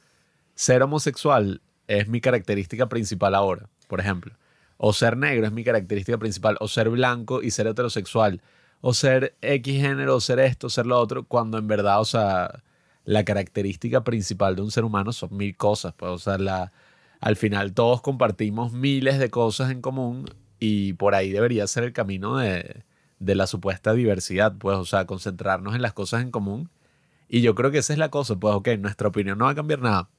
ser homosexual es mi característica principal ahora, por ejemplo. O ser negro es mi característica principal, o ser blanco y ser heterosexual, o ser X género, o ser esto, ser lo otro, cuando en verdad, o sea, la característica principal de un ser humano son mil cosas, pues, o sea, la, al final todos compartimos miles de cosas en común y por ahí debería ser el camino de, de la supuesta diversidad, pues, o sea, concentrarnos en las cosas en común. Y yo creo que esa es la cosa, pues, ok, nuestra opinión no va a cambiar nada,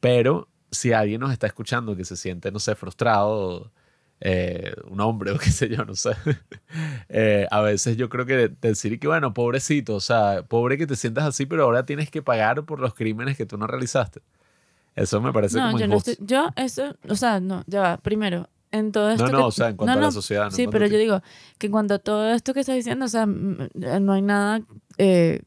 pero si alguien nos está escuchando que se siente, no sé, frustrado, eh, un hombre o qué sé yo, no sé, eh, a veces yo creo que decir que, bueno, pobrecito, o sea, pobre que te sientas así, pero ahora tienes que pagar por los crímenes que tú no realizaste. Eso me parece No, como yo no injusto. estoy, yo eso, o sea, no, ya va, primero, en todo esto No, no, que- o sea, en cuanto no, a la sociedad. no Sí, pero a yo digo que en cuanto a todo esto que estás diciendo, o sea, mm, no hay nada eh,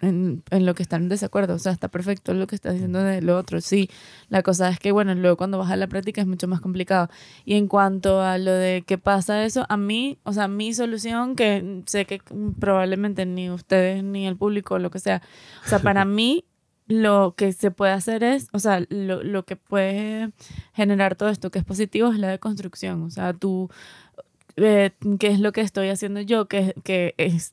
en, en lo que están en desacuerdo. O sea, está perfecto lo que estás diciendo de lo otro. Sí, la cosa es que, bueno, luego cuando vas a la práctica es mucho más complicado. Y en cuanto a lo de qué pasa eso, a mí, o sea, mi solución, que sé que probablemente ni ustedes ni el público, lo que sea, o sea, para mí lo que se puede hacer es, o sea, lo, lo que puede generar todo esto que es positivo es la deconstrucción. O sea, tú, eh, ¿qué es lo que estoy haciendo yo? Que, que es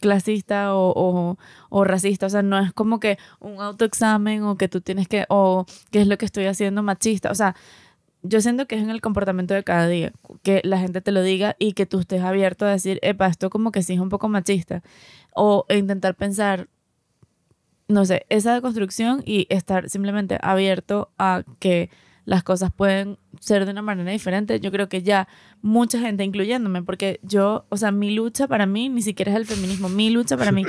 clasista o, o, o racista. O sea, no es como que un autoexamen o que tú tienes que, o qué es lo que estoy haciendo machista. O sea, yo siento que es en el comportamiento de cada día, que la gente te lo diga y que tú estés abierto a decir, epa, esto como que sí es un poco machista. O intentar pensar, no sé, esa deconstrucción y estar simplemente abierto a que las cosas pueden ser de una manera diferente. Yo creo que ya mucha gente, incluyéndome, porque yo, o sea, mi lucha para mí ni siquiera es el feminismo. Mi lucha para mí,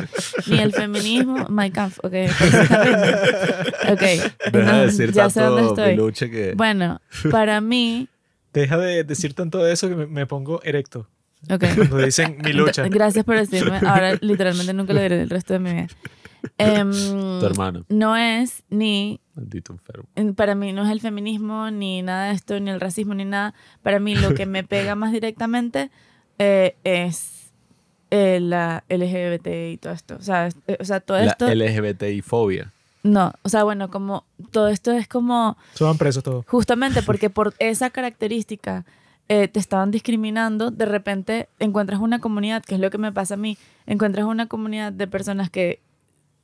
ni el feminismo, my Kampf, ok. Ok, Deja de no, decir ya sé dónde estoy. Que... Bueno, para mí, Deja de decir tanto de eso que me, me pongo erecto. ok. Cuando dicen mi lucha. Gracias por decirme. Ahora literalmente nunca lo diré el resto de mi vida. Em, Tu hermano, no es ni maldito enfermo. en- para mí no es el feminismo, ni nada de esto, ni el racismo, ni nada. Para mí lo que me pega más directamente eh, es eh, la LGBT y todo esto. O sea, es- eh, o sea todo La esto... LGBTI-fobia. no, o sea, bueno, como todo esto es como Se van presos todos. justamente porque por esa característica eh, te estaban discriminando, de repente encuentras una comunidad, que es lo que me pasa a mí, encuentras una comunidad de personas que,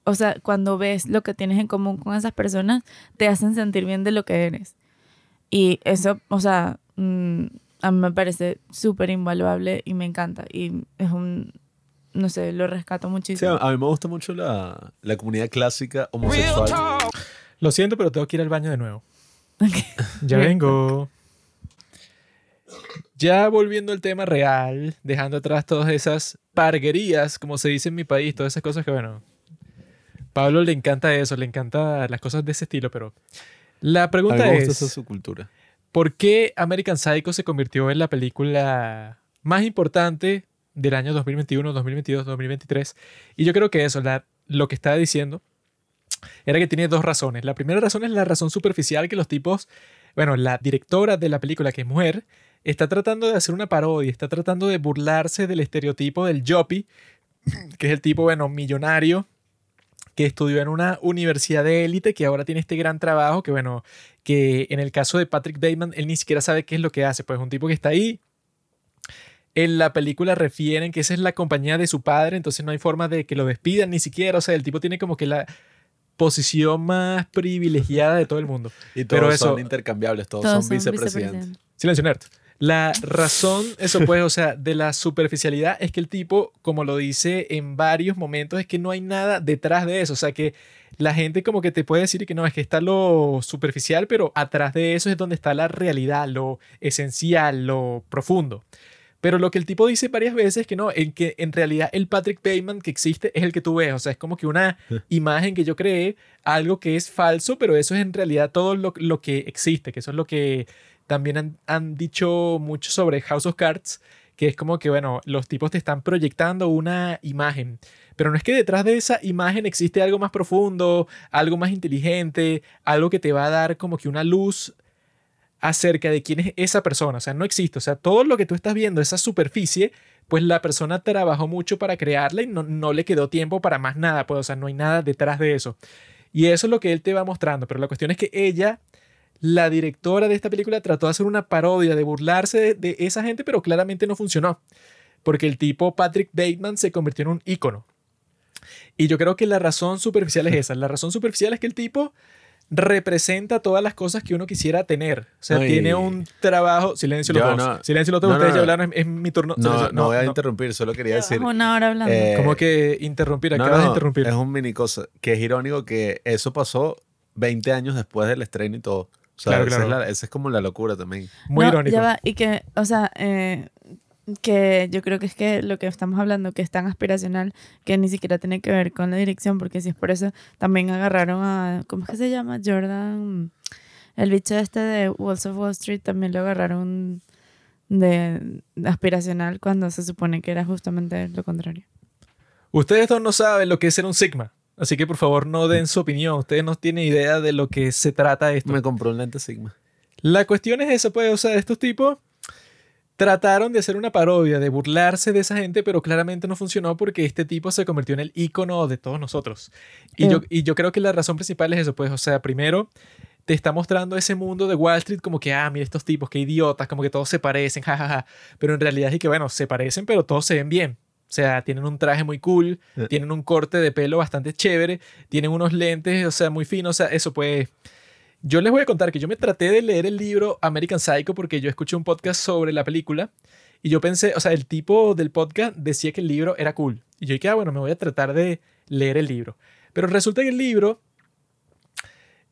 o sea, cuando ves lo que tienes en común con esas personas, te hacen sentir bien de lo que eres. Y eso, o sea, mm, a mí me parece súper invaluable y me encanta. Y es un, no sé, lo rescato Sí, muchísimo. a a mí me gusta mucho la, la comunidad clásica homosexual. Lo siento, pero tengo que ir al baño de nuevo. Ya Bien. vengo. Ya volviendo al tema real, dejando atrás todas esas parguerías, como se dice en mi país, todas esas cosas que, bueno, Pablo le encanta eso, le encanta las cosas de ese estilo, pero la pregunta es, esa su cultura. ¿por qué American Psycho se convirtió en la película más importante del año 2021, 2022, 2023? Y yo creo que eso, la- lo que estaba diciendo, era que tiene dos razones. La primera razón es la razón superficial que los tipos, bueno, la directora de la película, que es mujer, está tratando de hacer una parodia, está tratando de burlarse del estereotipo del Joppy, que es el tipo, bueno, millonario, que estudió en una universidad de élite, que ahora tiene este gran trabajo, que bueno, que en el caso de Patrick Bateman, él ni siquiera sabe qué es lo que hace, pues un tipo que está ahí. En la película refieren que esa es la compañía de su padre, entonces no hay forma de que lo despidan ni siquiera, o sea, el tipo tiene como que la posición más privilegiada de todo el mundo. Y todos Pero eso- son intercambiables, todos, Todos son vicepresidentes. Silencio nerd. La razón, eso pues, o sea, de la superficialidad es que el tipo, como lo dice en varios momentos, es que no hay nada detrás de eso. O sea, que la gente como que te puede decir que no, es que está lo superficial, pero atrás de eso es donde está la realidad, lo esencial, lo profundo. Pero lo que el tipo dice varias veces es que no, en que en realidad el Patrick Bateman que existe es el que tú ves. O sea, es como que una imagen que yo creé, algo que es falso, pero eso es en realidad todo lo, lo que existe, que eso es lo que también han, han dicho mucho sobre House of Cards, que es como que, bueno, los tipos te están proyectando una imagen, pero no es que detrás de esa imagen existe algo más profundo, algo más inteligente, algo que te va a dar como que una luz acerca de quién es esa persona, o sea, no existe, o sea, todo lo que tú estás viendo, esa superficie, pues la persona trabajó mucho para crearla y no, no le quedó tiempo para más nada, pues, o sea, no hay nada detrás de eso. Y eso es lo que él te va mostrando, pero la cuestión es que ella la directora de esta película trató de hacer una parodia, de burlarse de, de esa gente, pero claramente no funcionó. Porque el tipo Patrick Bateman se convirtió en un ícono. Y yo creo que la razón superficial es esa. La razón superficial es que el tipo representa todas las cosas que uno quisiera tener. O sea, No, y- tiene un trabajo. Silencio los Yo dos. no- Silencio los dos. no, no, Ustedes ya hablaron. Es, es mi turno. No, no, voy a interrumpir, solo quería decir. Una hora hablando. Eh, Como que interrumpir. No, Acabas de interrumpir. Es un mini cosa. Que es irónico que eso pasó 20 años después del estreno y todo. O sea, Claro, esa, claro. Es la- esa es como la locura también. Muy No, irónico. ya va, y que, o sea, eh, que yo creo que es que lo que estamos hablando, que es tan aspiracional, que ni siquiera tiene que ver con la dirección, porque si es por eso, también agarraron a, ¿cómo es que se llama? Jordan, el bicho este de Wolves of Wall Street, también lo agarraron de, de aspiracional cuando se supone que era justamente lo contrario. Ustedes dos no saben lo que es ser un Sigma. Así que por favor no den su opinión. Ustedes no tienen idea de lo que se trata esto. Me compró un lente Sigma. La cuestión es esa, pues, o sea, estos tipos trataron de hacer una parodia, de burlarse de esa gente, pero claramente no funcionó porque este tipo se convirtió en el ícono de todos nosotros. Y, Eh. yo, y yo creo que la razón principal es eso, pues, o sea, primero te está mostrando ese mundo de Wall Street como que, ah, mira estos tipos, qué idiotas, como que todos se parecen, jajaja. Pero en realidad es que, bueno, se parecen, pero todos se ven bien. O sea, tienen un traje muy cool, Eh. tienen un corte de pelo bastante chévere, tienen unos lentes, o sea, muy finos, o sea, eso pues... Yo les voy a contar que yo me traté de leer el libro American Psycho porque yo escuché un podcast sobre la película y yo pensé, o sea, el tipo del podcast decía que el libro era cool. Y yo dije, ah, bueno, me voy a tratar de leer el libro. Pero resulta que el libro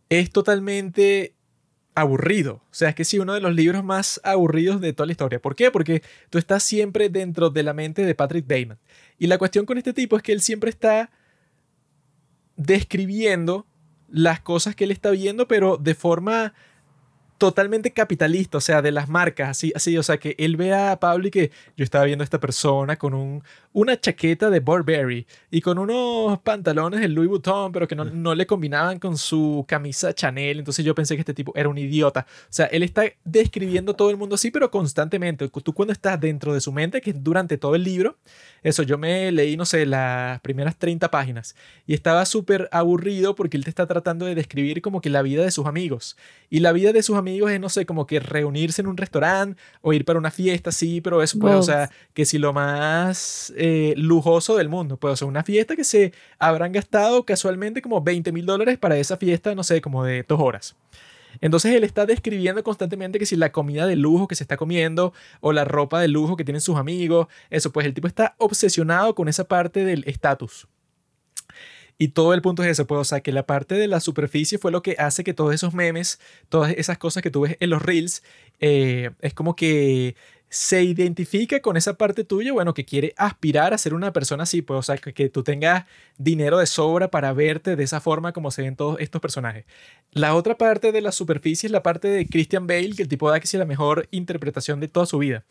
es totalmente aburrido. O sea, es que sí, uno de los libros más aburridos de toda la historia. ¿Por qué? Porque tú estás siempre dentro de la mente de Patrick Bateman. Y la cuestión con este tipo es que él siempre está describiendo las cosas que él está viendo, pero de forma totalmente capitalista, o sea, de las marcas, así, así, o sea, que él ve a Pablo y que yo estaba viendo a esta persona con un, una chaqueta de Burberry y con unos pantalones de Louis Vuitton, pero que no, no le combinaban con su camisa Chanel, entonces yo pensé que este tipo era un idiota. O sea, él está describiendo todo el mundo así, pero constantemente. Tú cuando estás dentro de su mente, que durante todo el libro, eso, yo me leí, no sé, las primeras 30 páginas y estaba súper aburrido porque él te está tratando de describir como que la vida de sus amigos. Y la vida de sus amigos es, no sé, como que reunirse en un restaurante o ir para una fiesta, sí, pero eso pues, o sea, que si lo más eh, lujoso del mundo, pues, o sea, una fiesta que se habrán gastado casualmente como 20 mil dólares para esa fiesta, no sé, como de dos horas. Entonces él está describiendo constantemente que si la comida de lujo que se está comiendo o la ropa de lujo que tienen sus amigos, eso, pues el tipo está obsesionado con esa parte del estatus. Y todo el punto es eso, pues, o sea, que la parte de la superficie fue lo que hace que todos esos memes, todas esas cosas que tú ves en los reels, eh, es como que se identifica con esa parte tuya, bueno, que quiere aspirar a ser una persona así, pues, o sea, que, que tú tengas dinero de sobra para verte de esa forma como se ven todos estos personajes. La otra parte de la superficie es la parte de Christian Bale, que el tipo da que es la mejor interpretación de toda su vida.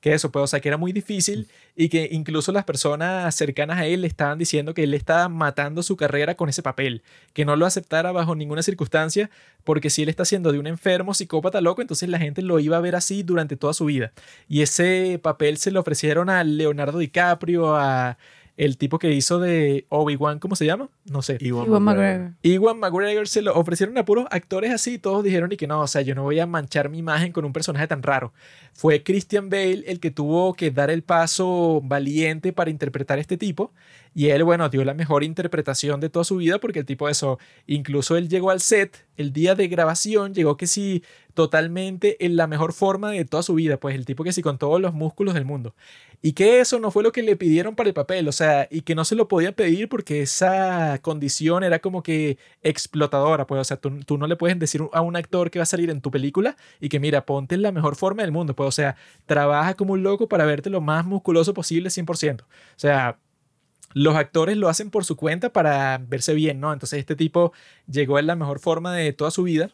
Que eso, pues, o sea, que era muy difícil y que incluso las personas cercanas a él le estaban diciendo que él estaba matando su carrera con ese papel, que no lo aceptara bajo ninguna circunstancia, porque si él está haciendo de un enfermo psicópata loco, entonces la gente lo iba a ver así durante toda su vida. Y ese papel se lo ofrecieron a Leonardo DiCaprio, a el tipo que hizo de Obi-Wan, ¿cómo se llama? No sé. Iwan McGregor. Iwan McGregor se lo ofrecieron a puros actores así, todos dijeron y que no, o sea, yo no voy a manchar mi imagen con un personaje tan raro. Fue Christian Bale el que tuvo que dar el paso valiente para interpretar a este tipo y él, bueno, dio la mejor interpretación de toda su vida porque el tipo eso, incluso él llegó al set el día de grabación, llegó que sí, totalmente en la mejor forma de toda su vida, pues el tipo que sí con todos los músculos del mundo. Y que eso no fue lo que le pidieron para el papel, o sea, y que no se lo podía pedir porque esa condición era como que explotadora, pues, o sea, tú, tú no le puedes decir a un actor que va a salir en tu película y que mira, ponte en la mejor forma del mundo, pues, o sea, trabaja como un loco para verte lo más musculoso posible 100%. O sea, los actores lo hacen por su cuenta para verse bien, ¿no? Entonces este tipo llegó en la mejor forma de toda su vida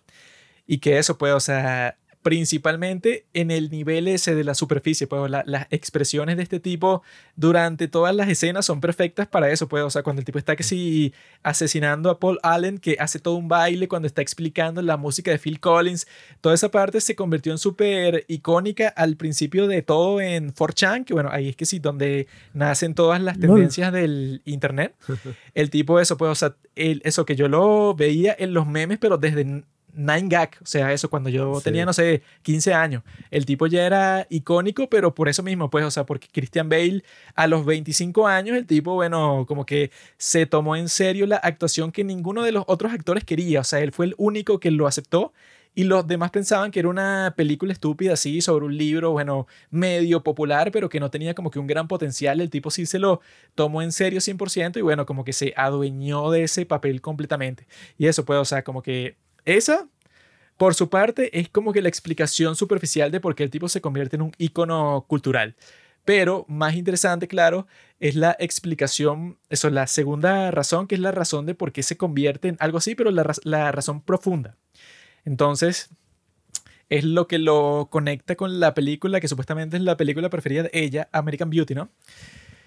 y que eso, pues, o sea, principalmente en el nivel ese de la superficie, pues la- las expresiones de este tipo durante todas las escenas son perfectas para eso, pues, o sea, cuando el tipo está que sí asesinando a Paul Allen, que hace todo un baile cuando está explicando la música de Phil Collins, toda esa parte se convirtió en súper icónica al principio de todo en 4chan, que bueno, ahí es que sí, donde nacen todas las tendencias del internet. El tipo eso, pues, o sea, el- eso que yo lo veía en los memes, pero desde Nine Gag, o sea, eso cuando yo Sí. tenía, no sé, 15 años. El tipo ya era icónico, pero por eso mismo, pues, o sea, porque Christian Bale a los 25 años, el tipo, bueno, como que se tomó en serio la actuación que ninguno de los otros actores quería, o sea, él fue el único que lo aceptó. Y los demás pensaban que era una película estúpida así sobre un libro, bueno, medio popular, pero que no tenía como que un gran potencial. El tipo sí se lo tomó en serio 100% y bueno, como que se adueñó de ese papel completamente. Y eso pues, o sea, como que esa, por su parte, es como que la explicación superficial de por qué el tipo se convierte en un ícono cultural. Pero más interesante, claro, es la explicación, eso, la segunda razón, que es la razón de por qué se convierte en algo así, pero la, la razón profunda. Entonces, es lo que lo conecta con la película, que supuestamente es la película preferida de ella, American Beauty, ¿no?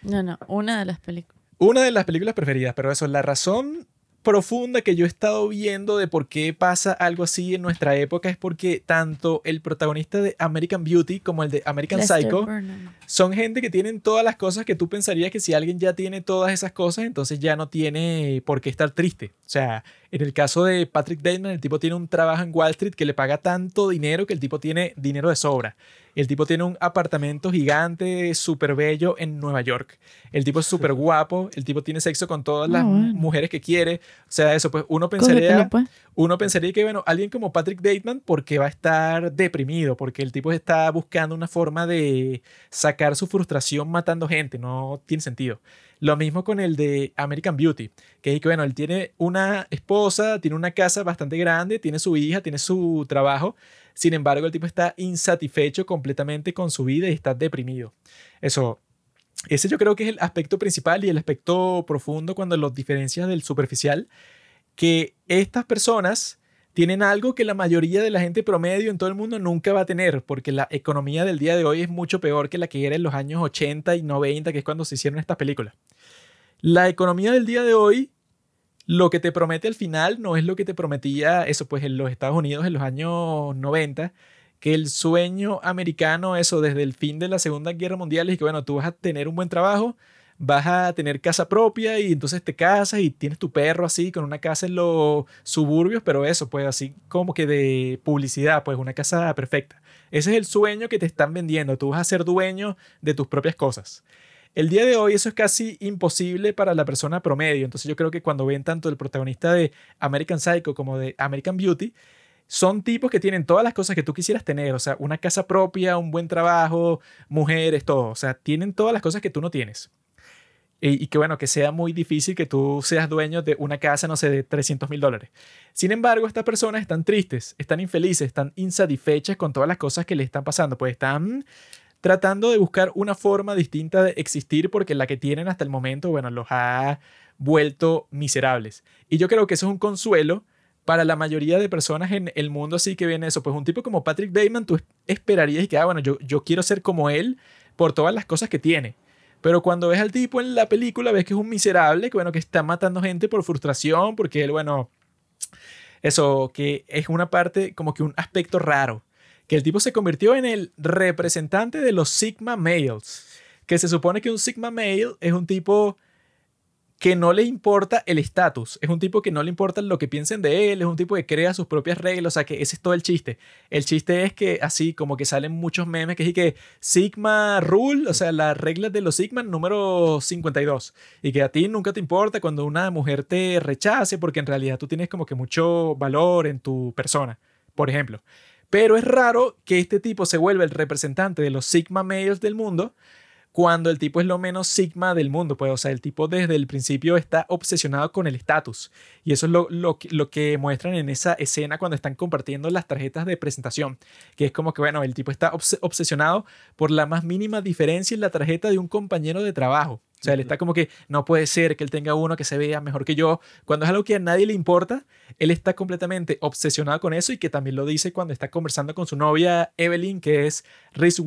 No, no, una de las películas. Una de las películas preferidas, pero eso, la razón profunda que yo he estado viendo de por qué pasa algo así en nuestra época es porque tanto el protagonista de American Beauty como el de American Lester Psycho Burnham. son gente que tienen todas las cosas que tú pensarías que si alguien ya tiene todas esas cosas, entonces ya no tiene por qué estar triste. O sea, en el caso de Patrick Bateman, el tipo tiene un trabajo en Wall Street que le paga tanto dinero que el tipo tiene dinero de sobra. El tipo tiene un apartamento gigante, súper bello en Nueva York. El tipo es súper guapo. El tipo tiene sexo con todas las Ah, bueno. mujeres que quiere. O sea, eso, pues uno pensaría Cógetelo, pues. uno pensaría que, bueno, alguien como Patrick Bateman, porque va a estar deprimido, porque el tipo está buscando una forma de sacar su frustración matando gente, no tiene sentido. Lo mismo con el de American Beauty, que es que, bueno, él tiene una esposa, tiene una casa bastante grande, tiene su hija, tiene su trabajo, sin embargo, el tipo está insatisfecho completamente con su vida y está deprimido. Eso, ese yo creo que es el aspecto principal y el aspecto profundo cuando los diferencias del superficial, que estas personas tienen algo que la mayoría de la gente promedio en todo el mundo nunca va a tener, porque la economía del día de hoy es mucho peor que la que era en los años 80 y 90, que es cuando se hicieron estas películas. La economía del día de hoy, lo que te promete al final no es lo que te prometía eso, pues en los Estados Unidos en los años 90, que el sueño americano, eso desde el fin de la Segunda Guerra Mundial, es que bueno, tú vas a tener un buen trabajo, vas a tener casa propia y entonces te casas y tienes tu perro así con una casa en los suburbios, pero eso, pues así como que de publicidad, pues una casa perfecta. Ese es el sueño que te están vendiendo, tú vas a ser dueño de tus propias cosas. El día de hoy eso es casi imposible para la persona promedio, entonces yo creo que cuando ven tanto el protagonista de American Psycho como de American Beauty, son tipos que tienen todas las cosas que tú quisieras tener, o sea, una casa propia, un buen trabajo, mujeres, todo, o sea, tienen todas las cosas que tú no tienes. Y, y que bueno, que sea muy difícil que tú seas dueño de una casa, no sé, de 300 mil dólares. Sin embargo, estas personas están tristes, están infelices, están insatisfechas con todas las cosas que les están pasando, pues están tratando de buscar una forma distinta de existir porque la que tienen hasta el momento, bueno, los ha vuelto miserables. Y yo creo que eso es un consuelo para la mayoría de personas en el mundo así que viene eso. Pues un tipo como Patrick Bateman, tú esperarías que, ah, bueno, yo, yo quiero ser como él por todas las cosas que tiene. Pero cuando ves al tipo en la película, ves que es un miserable, que bueno, que está matando gente por frustración, porque él, bueno, eso, que es una parte, como que un aspecto raro. Que el tipo se convirtió en el representante de los Sigma Males. Que se supone que un Sigma Male es un tipo que no le importa el estatus, es un tipo que no le importa lo que piensen de él, es un tipo que crea sus propias reglas, o sea que ese es todo el chiste. El chiste es que así como que salen muchos memes que es que Sigma Rule, o sea, las reglas de los Sigma número 52, y que a ti nunca te importa cuando una mujer te rechace porque en realidad tú tienes como que mucho valor en tu persona, por ejemplo. Pero es raro que este tipo se vuelva el representante de los Sigma medios del mundo cuando el tipo es lo menos sigma del mundo, pues, o sea, el tipo desde el principio está obsesionado con el estatus. Y eso es lo, lo, lo, que muestran en esa escena cuando están compartiendo las tarjetas de presentación, que es como que, bueno, el tipo está obsesionado por la más mínima diferencia en la tarjeta de un compañero de trabajo. O sea, él está como que no puede ser que él tenga uno que se vea mejor que yo. Cuando es algo que a nadie le importa, él está completamente obsesionado con eso y que también lo dice cuando está conversando con su novia Evelyn, que es Reese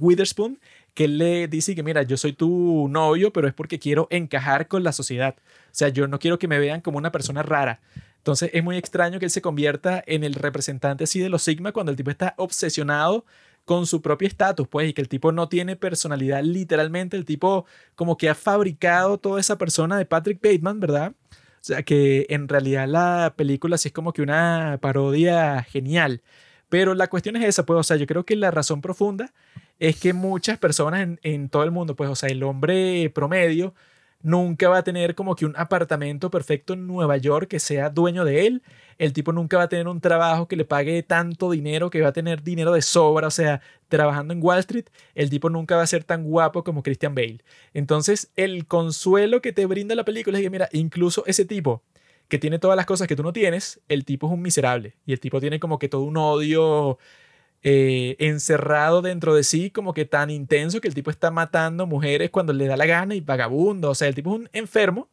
Witherspoon, que él le dice que, mira, yo soy tu novio, pero es porque quiero encajar con la sociedad. O sea, yo no quiero que me vean como una persona rara. Entonces es muy extraño que él se convierta en el representante así de los Sigma cuando el tipo está obsesionado con su propio estatus, pues, y que el tipo no tiene personalidad literalmente, el tipo como que ha fabricado toda esa persona de Patrick Bateman, ¿verdad? O sea, que en realidad la película sí es como que una parodia genial. Pero la cuestión es esa, pues, o sea, yo creo que la razón profunda es que muchas personas en, en, todo el mundo, pues, o sea, el hombre promedio nunca va a tener como que un apartamento perfecto en Nueva York que sea dueño de él. El tipo nunca va a tener un trabajo que le pague tanto dinero, que va a tener dinero de sobra, o sea, trabajando en Wall Street, el tipo nunca va a ser tan guapo como Christian Bale. Entonces, el consuelo que te brinda la película es que, mira, incluso ese tipo que tiene todas las cosas que tú no tienes, el tipo es un miserable y el tipo tiene como que todo un odio eh, encerrado dentro de sí, como que tan intenso que el tipo está matando mujeres cuando le da la gana y vagabundo. O sea, el tipo es un enfermo.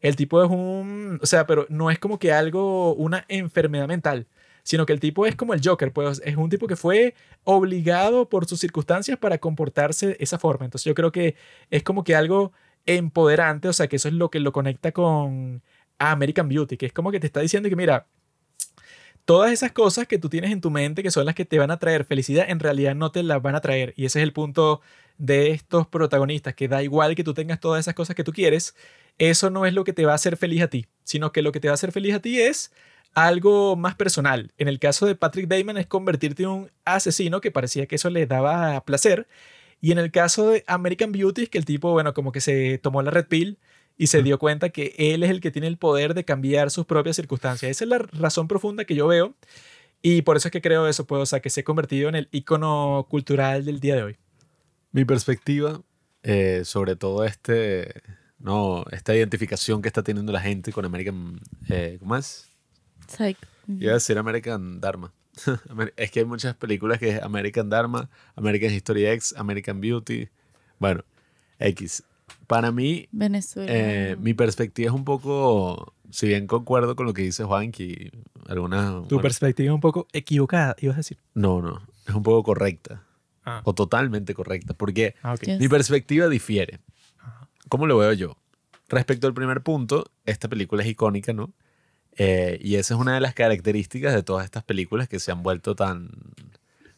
El tipo es un. O sea, pero no es como que algo, una enfermedad mental, sino que el tipo es como el Joker, pues es un tipo que fue obligado por sus circunstancias para comportarse de esa forma. Entonces yo creo que es como que algo empoderante, o sea, que eso es lo que lo conecta con American Beauty, que es como que te está diciendo que, mira, todas esas cosas que tú tienes en tu mente, que son las que te van a traer felicidad, en realidad no te las van a traer. Y ese es el punto de estos protagonistas, que da igual que tú tengas todas esas cosas que tú quieres, eso no es lo que te va a hacer feliz a ti, sino que lo que te va a hacer feliz a ti es algo más personal. En el caso de Patrick Damon es convertirte en un asesino, que parecía que eso le daba placer. Y en el caso de American Beauty que el tipo, bueno, como que se tomó la red pill y se dio cuenta que él es el que tiene el poder de cambiar sus propias circunstancias. Esa es la razón profunda que yo veo y por eso es que creo eso, pues, o sea, que se ha convertido en el icono cultural del día de hoy. Mi perspectiva eh, sobre todo este, no, esta identificación que está teniendo la gente con American, eh, ¿cómo es? Psych. Iba a decir American Dharma. es que hay muchas películas que es American Dharma, American History X, American Beauty. Bueno, X para mí, Venezuela. eh, mi perspectiva es un poco, si bien concuerdo con lo que dice Juanqui, alguna... Tu bueno, perspectiva es un poco equivocada, ibas a decir. no, no, es un poco correcta, Ah, o totalmente correcta, porque ah, ok. Yes. mi perspectiva difiere. Ajá. ¿Cómo lo veo yo? Respecto al primer punto, esta película es icónica, ¿no? Eh, y esa es una de las características de todas estas películas que se han vuelto tan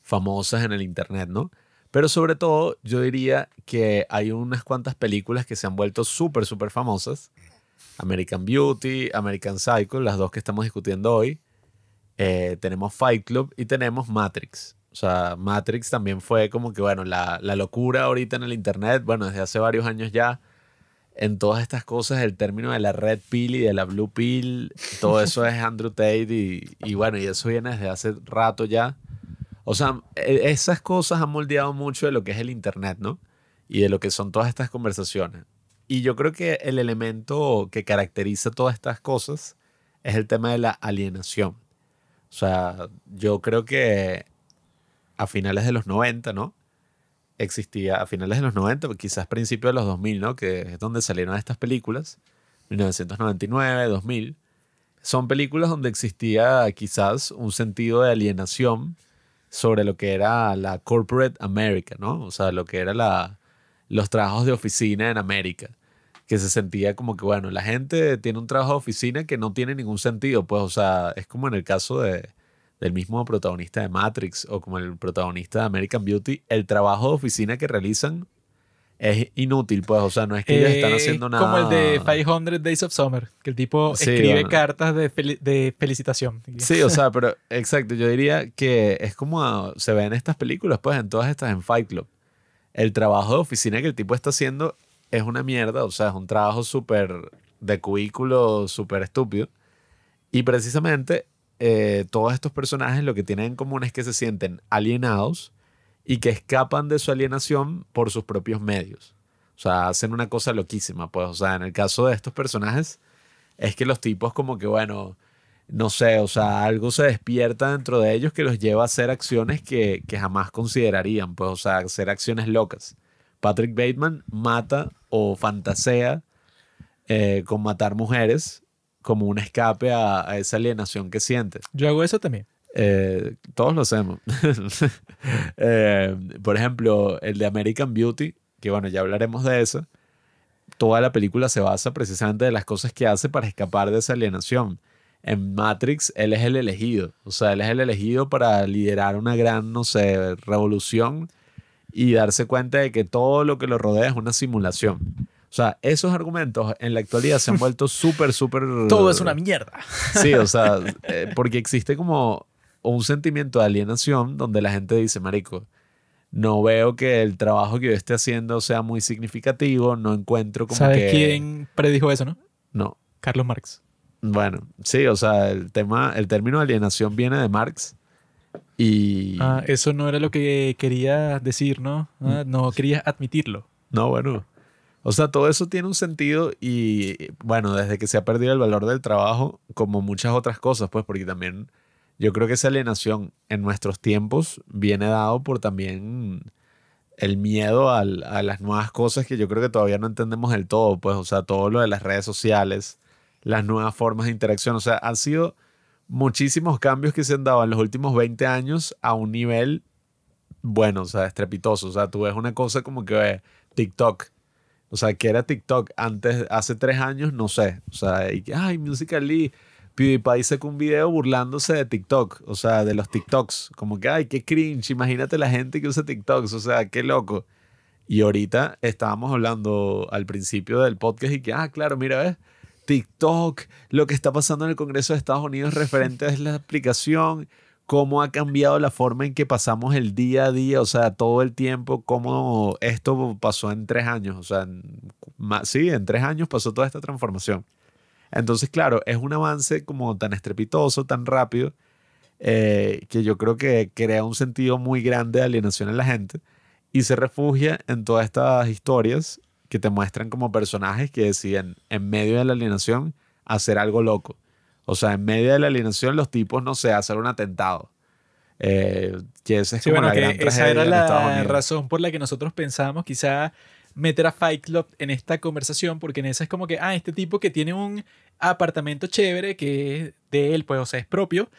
famosas en el Internet, ¿no? Pero sobre todo, yo diría que hay unas cuantas películas que se han vuelto súper, súper famosas. American Beauty, American Psycho, las dos que estamos discutiendo hoy. Eh, tenemos Fight Club y tenemos Matrix. O sea, Matrix también fue como que, bueno, la, la locura ahorita en el Internet, bueno, desde hace varios años ya, en todas estas cosas, el término de la red pill y de la blue pill, todo eso es Andrew Tate y, y bueno, y eso viene desde hace rato ya. O sea, e- esas cosas han moldeado mucho de lo que es el Internet, ¿no? Y de lo que son todas estas conversaciones. Y yo creo que el elemento que caracteriza todas estas cosas es el tema de la alienación. O sea, yo creo que a finales de los 90, ¿no? existía a finales de los 90, quizás principios de los 2000, ¿no? Que es donde salieron estas películas, 1999, 2000. Son películas donde existía quizás un sentido de alienación sobre lo que era la corporate America, ¿no? O sea, lo que era la, los trabajos de oficina en América. Que se sentía como que, bueno, la gente tiene un trabajo de oficina que no tiene ningún sentido, pues, o sea, es como en el caso de, del mismo protagonista de Matrix o como el protagonista de American Beauty, el trabajo de oficina que realizan es inútil, pues, o sea, no es que ellos están Eh, haciendo nada. Como el de 500 Days of Summer, que el tipo Sí, escribe bueno. cartas de, fel- de felicitación. Sí, o sea, pero exacto, yo diría que es como se ve en estas películas, pues en todas estas en Fight Club. El trabajo de oficina que el tipo está haciendo es una mierda, o sea, es un trabajo súper de cubículo, súper estúpido. Y precisamente eh, todos estos personajes lo que tienen en común es que se sienten alienados y que escapan de su alienación por sus propios medios. O sea, hacen una cosa loquísima, pues, o sea, en el caso de estos personajes es que los tipos como que, bueno, no sé, o sea, algo se despierta dentro de ellos que los lleva a hacer acciones que, que jamás considerarían, pues, o sea, hacer acciones locas. Patrick Bateman mata o fantasea eh, con matar mujeres como un escape a, a esa alienación que siente. Yo hago eso también. Eh, todos lo hacemos. Eh, por ejemplo, el de American Beauty, que bueno, ya hablaremos de eso. Toda la película se basa precisamente de las cosas que hace para escapar de esa alienación. En Matrix, él es el elegido. O sea, él es el elegido para liderar una gran, no sé, revolución y darse cuenta de que todo lo que lo rodea es una simulación. O sea, esos argumentos en la actualidad se han vuelto súper, súper... Todo es una mierda. Sí, o sea, eh, porque existe como un sentimiento de alienación donde la gente dice, marico, no veo que el trabajo que yo esté haciendo sea muy significativo, no encuentro como ¿Sabes que... quién predijo eso, no? No, Carlos Marx. bueno, sí, o sea, el tema, el término alienación viene de Marx y... Ah, eso no era lo que quería decir, ¿no? Ah, no querías admitirlo. No, bueno. O sea, todo eso tiene un sentido y bueno, desde que se ha perdido el valor del trabajo, como muchas otras cosas, pues porque también yo creo que esa alienación en nuestros tiempos viene dado por también el miedo al- a las nuevas cosas que yo creo que todavía no entendemos del todo, pues, o sea, todo lo de las redes sociales, las nuevas formas de interacción, o sea, han sido muchísimos cambios que se han dado en los últimos 20 años a un nivel, bueno, o sea, estrepitoso, o sea, tú ves una cosa como que eh, TikTok, o sea, que era TikTok antes, hace tres años, no sé. O sea, y ay, Musical.ly, PewDiePie sacó un video burlándose de TikTok, o sea, de los TikToks. Como que, ay, qué cringe, imagínate la gente que usa TikToks, o sea, qué loco. Y ahorita estábamos hablando al principio del podcast y que, ah, claro, mira, ves, TikTok, lo que está pasando en el Congreso de Estados Unidos referente a la aplicación, cómo ha cambiado la forma en que pasamos el día a día, o sea, todo el tiempo, cómo esto pasó en tres años, o sea, sí, en tres años pasó toda esta transformación. Entonces, claro, es un avance como tan estrepitoso, tan rápido, eh, que yo creo que crea un sentido muy grande de alienación en la gente y se refugia en todas estas historias que te muestran como personajes que deciden en medio de la alienación hacer algo loco. O sea, en medio de la alienación los tipos, no sé, hacer un atentado. Eh, que esa es Sí, como bueno, la que gran esa tragedia era la razón por la que nosotros pensábamos quizá meter a Fight Club en esta conversación, porque en esa es como que, ah, este tipo que tiene un apartamento chévere que es de él, pues, o sea, es propio,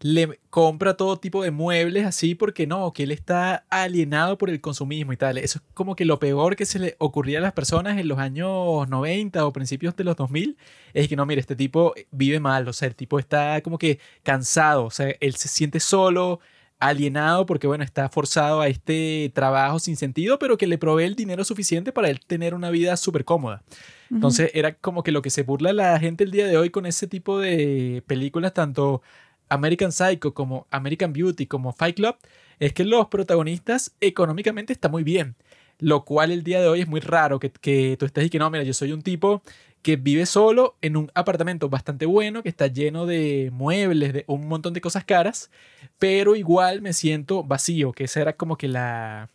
le compra todo tipo de muebles así porque no, que él está alienado por el consumismo y tal. Eso es como que lo peor que se le ocurría a las personas en los años 90 o principios de los 2000 es que no, mire, este tipo vive mal, o sea, el tipo está como que cansado, o sea, él se siente solo, alienado porque, bueno, está forzado a este trabajo sin sentido, pero que le provee el dinero suficiente para él tener una vida súper cómoda. Entonces era como que lo que se burla la gente el día de hoy con ese tipo de películas, tanto American Psycho como American Beauty como Fight Club, es que los protagonistas económicamente están muy bien. Lo cual el día de hoy es muy raro que, que tú estés y que no, mira, yo soy un tipo que vive solo en un apartamento bastante bueno, que está lleno de muebles, de un montón de cosas caras, pero igual me siento vacío, que esa era como que la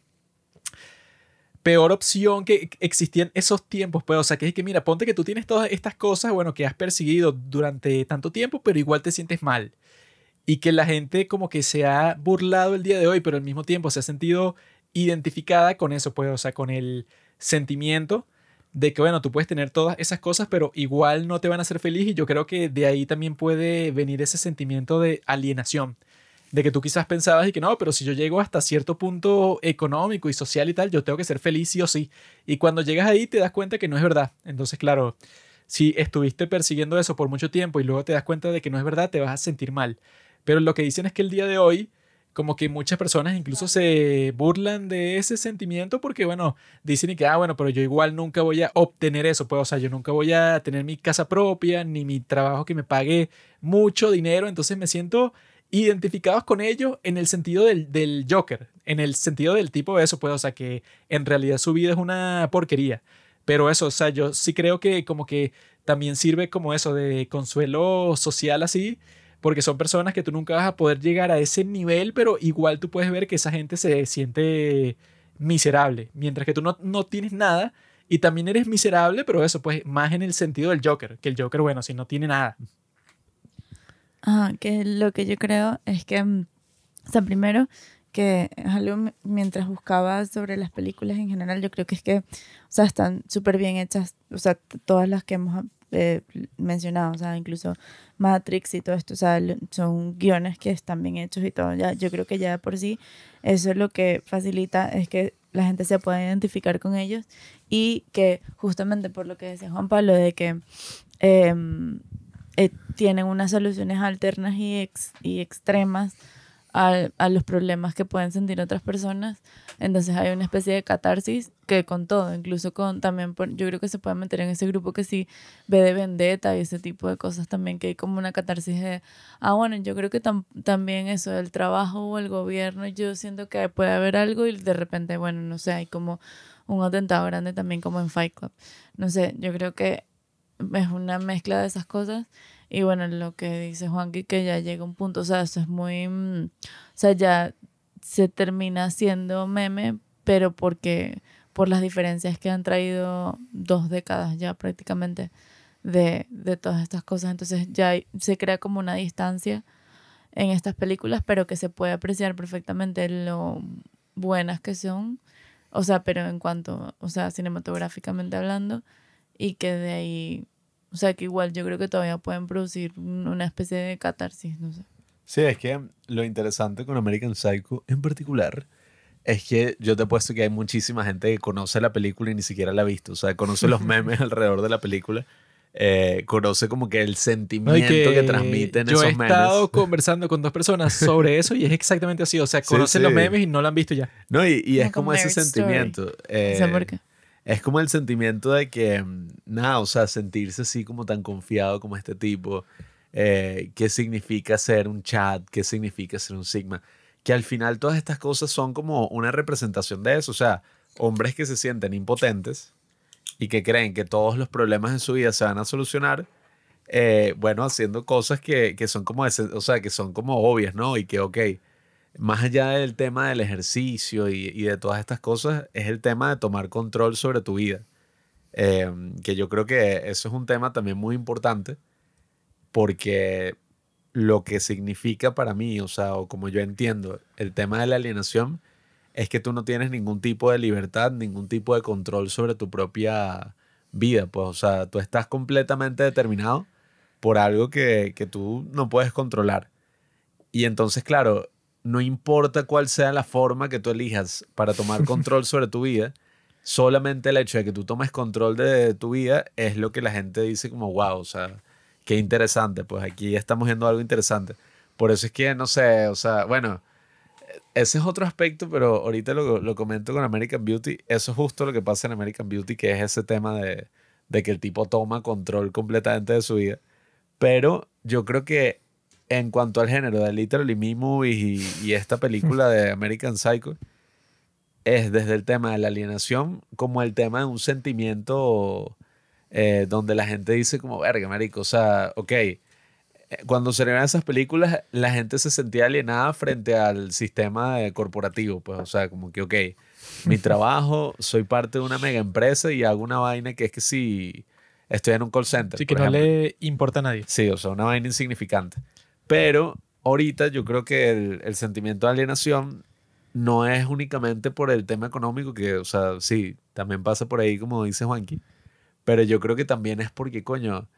peor opción que existía en esos tiempos, pues, o sea, que es que mira, ponte que tú tienes todas estas cosas, bueno, que has perseguido durante tanto tiempo, pero igual te sientes mal. Y que la gente como que se ha burlado el día de hoy, pero al mismo tiempo se ha sentido identificada con eso, pues, o sea, con el sentimiento de que, bueno, tú puedes tener todas esas cosas, pero igual no te van a hacer feliz y yo creo que de ahí también puede venir ese sentimiento de alienación, de que tú quizás pensabas y que no, pero si yo llego hasta cierto punto económico y social y tal, yo tengo que ser feliz sí o sí. Y cuando llegas ahí te das cuenta que no es verdad. Entonces, claro, si estuviste persiguiendo eso por mucho tiempo y luego te das cuenta de que no es verdad, te vas a sentir mal. Pero lo que dicen es que el día de hoy como que muchas personas incluso se burlan de ese sentimiento porque, bueno, dicen que, ah, bueno, pero yo igual nunca voy a obtener eso, pues, o sea, yo nunca voy a tener mi casa propia, ni mi trabajo que me pague mucho dinero, entonces me siento identificados con ellos en el sentido del, del Joker, en el sentido del tipo de eso, pues, o sea, que en realidad su vida es una porquería. Pero eso, o sea, yo sí creo que como que también sirve como eso de consuelo social así, porque son personas que tú nunca vas a poder llegar a ese nivel, pero igual tú puedes ver que esa gente se siente miserable, mientras que tú no, no tienes nada y también eres miserable, pero eso, pues más en el sentido del Joker, que el Joker, bueno, si no tiene nada. Ah, que lo que yo creo es que, mm, o sea, primero que algo mientras buscaba sobre las películas en general, yo creo que es que, o sea, están súper bien hechas, o sea, todas las que hemos eh, mencionado, o sea, incluso Matrix y todo esto, o sea, son guiones que están bien hechos y todo. Ya, yo creo que ya por sí eso es lo que facilita es que la gente se pueda identificar con ellos y que justamente por lo que decía Juan Pablo, de que em, eh, tienen unas soluciones alternas y, ex, y extremas a, a, los problemas que pueden sentir otras personas. Entonces hay una especie de catarsis que con todo, incluso con también, por, yo creo que se puede meter en ese grupo que sí ve de vendetta y ese tipo de cosas también, que hay como una catarsis de, ah, bueno, yo creo que tam, también eso del trabajo o el gobierno, yo siento que puede haber algo y de repente, bueno, no sé, hay como un atentado grande también como en Fight Club. No sé, yo creo que es una mezcla de esas cosas y bueno, lo que dice Juanqui, que ya llega un punto, o sea, eso es muy, mm, o sea, ya se termina siendo meme, pero porque por las diferencias que han traído dos décadas ya prácticamente de, de todas estas cosas. Entonces ya se crea como una distancia en estas películas, pero que se puede apreciar perfectamente lo buenas que son, o sea, pero en cuanto, o sea, cinematográficamente hablando, y que de ahí o sea que igual yo creo que todavía pueden producir una especie de catarsis, no sé. Sí, es que lo interesante con American Psycho en particular es que yo te he puesto que hay muchísima gente que conoce la película y ni siquiera la ha visto. O sea, conoce los memes alrededor de la película. Eh, conoce como que el sentimiento que, transmiten esos memes. Yo he estado conversando con dos personas sobre eso y es exactamente así. O sea, conocen los memes y no lo han visto ya. No, y, y es como ese sentimiento. Eh, por qué? Es como el sentimiento de que, mm, nada, o sea, sentirse así como tan confiado como este tipo, eh, qué significa ser un chat, qué significa ser un sigma, que al final todas estas cosas son como una representación de eso, o sea, hombres que se sienten impotentes y que creen que todos los problemas en su vida se van a solucionar, eh, bueno, haciendo cosas que, que son como, ese, o sea, que son como obvias, ¿no? Y que, ok, más allá del tema del ejercicio y, de todas estas cosas, es el tema de tomar control sobre tu vida. Em, que yo creo que eso es un tema también muy importante porque lo que significa para mí, o sea, o como yo entiendo, el tema de la alienación es que tú no tienes ningún tipo de libertad, ningún tipo de control sobre tu propia vida, pues, o sea, tú estás completamente determinado por algo que, que tú no puedes controlar. Y entonces, claro, no importa cuál sea la forma que tú elijas para tomar control sobre tu vida, solamente el hecho de que tú tomes control de tu vida es lo que la gente dice como, wow, o sea, qué interesante, pues aquí estamos viendo algo interesante. Por eso es que, no sé, o sea, bueno, ese es otro aspecto, pero ahorita lo, lo comento con American Beauty, eso es justo lo que pasa en American Beauty, que es ese tema de, de que el tipo toma control completamente de su vida. Pero yo creo que en cuanto al género de Literally Me Movies y, esta película de American Psycho, es desde el tema de la alienación como el tema de un sentimiento eh, donde la gente dice como, verga, marico, o sea, ok, eh, cuando se ven esas películas, la gente se sentía alienada frente al sistema corporativo, pues, o sea, como que, ok, mi trabajo, soy parte de una mega empresa y hago una vaina que es que si estoy en un call center. Sí, que no le importa a nadie. Sí, o sea, una vaina insignificante. Pero ahorita yo creo que el, sentimiento de alienación no es únicamente por el tema económico, que, o sea, sí, también pasa por ahí, como dice Juanqui, pero yo creo que también es porque, coño,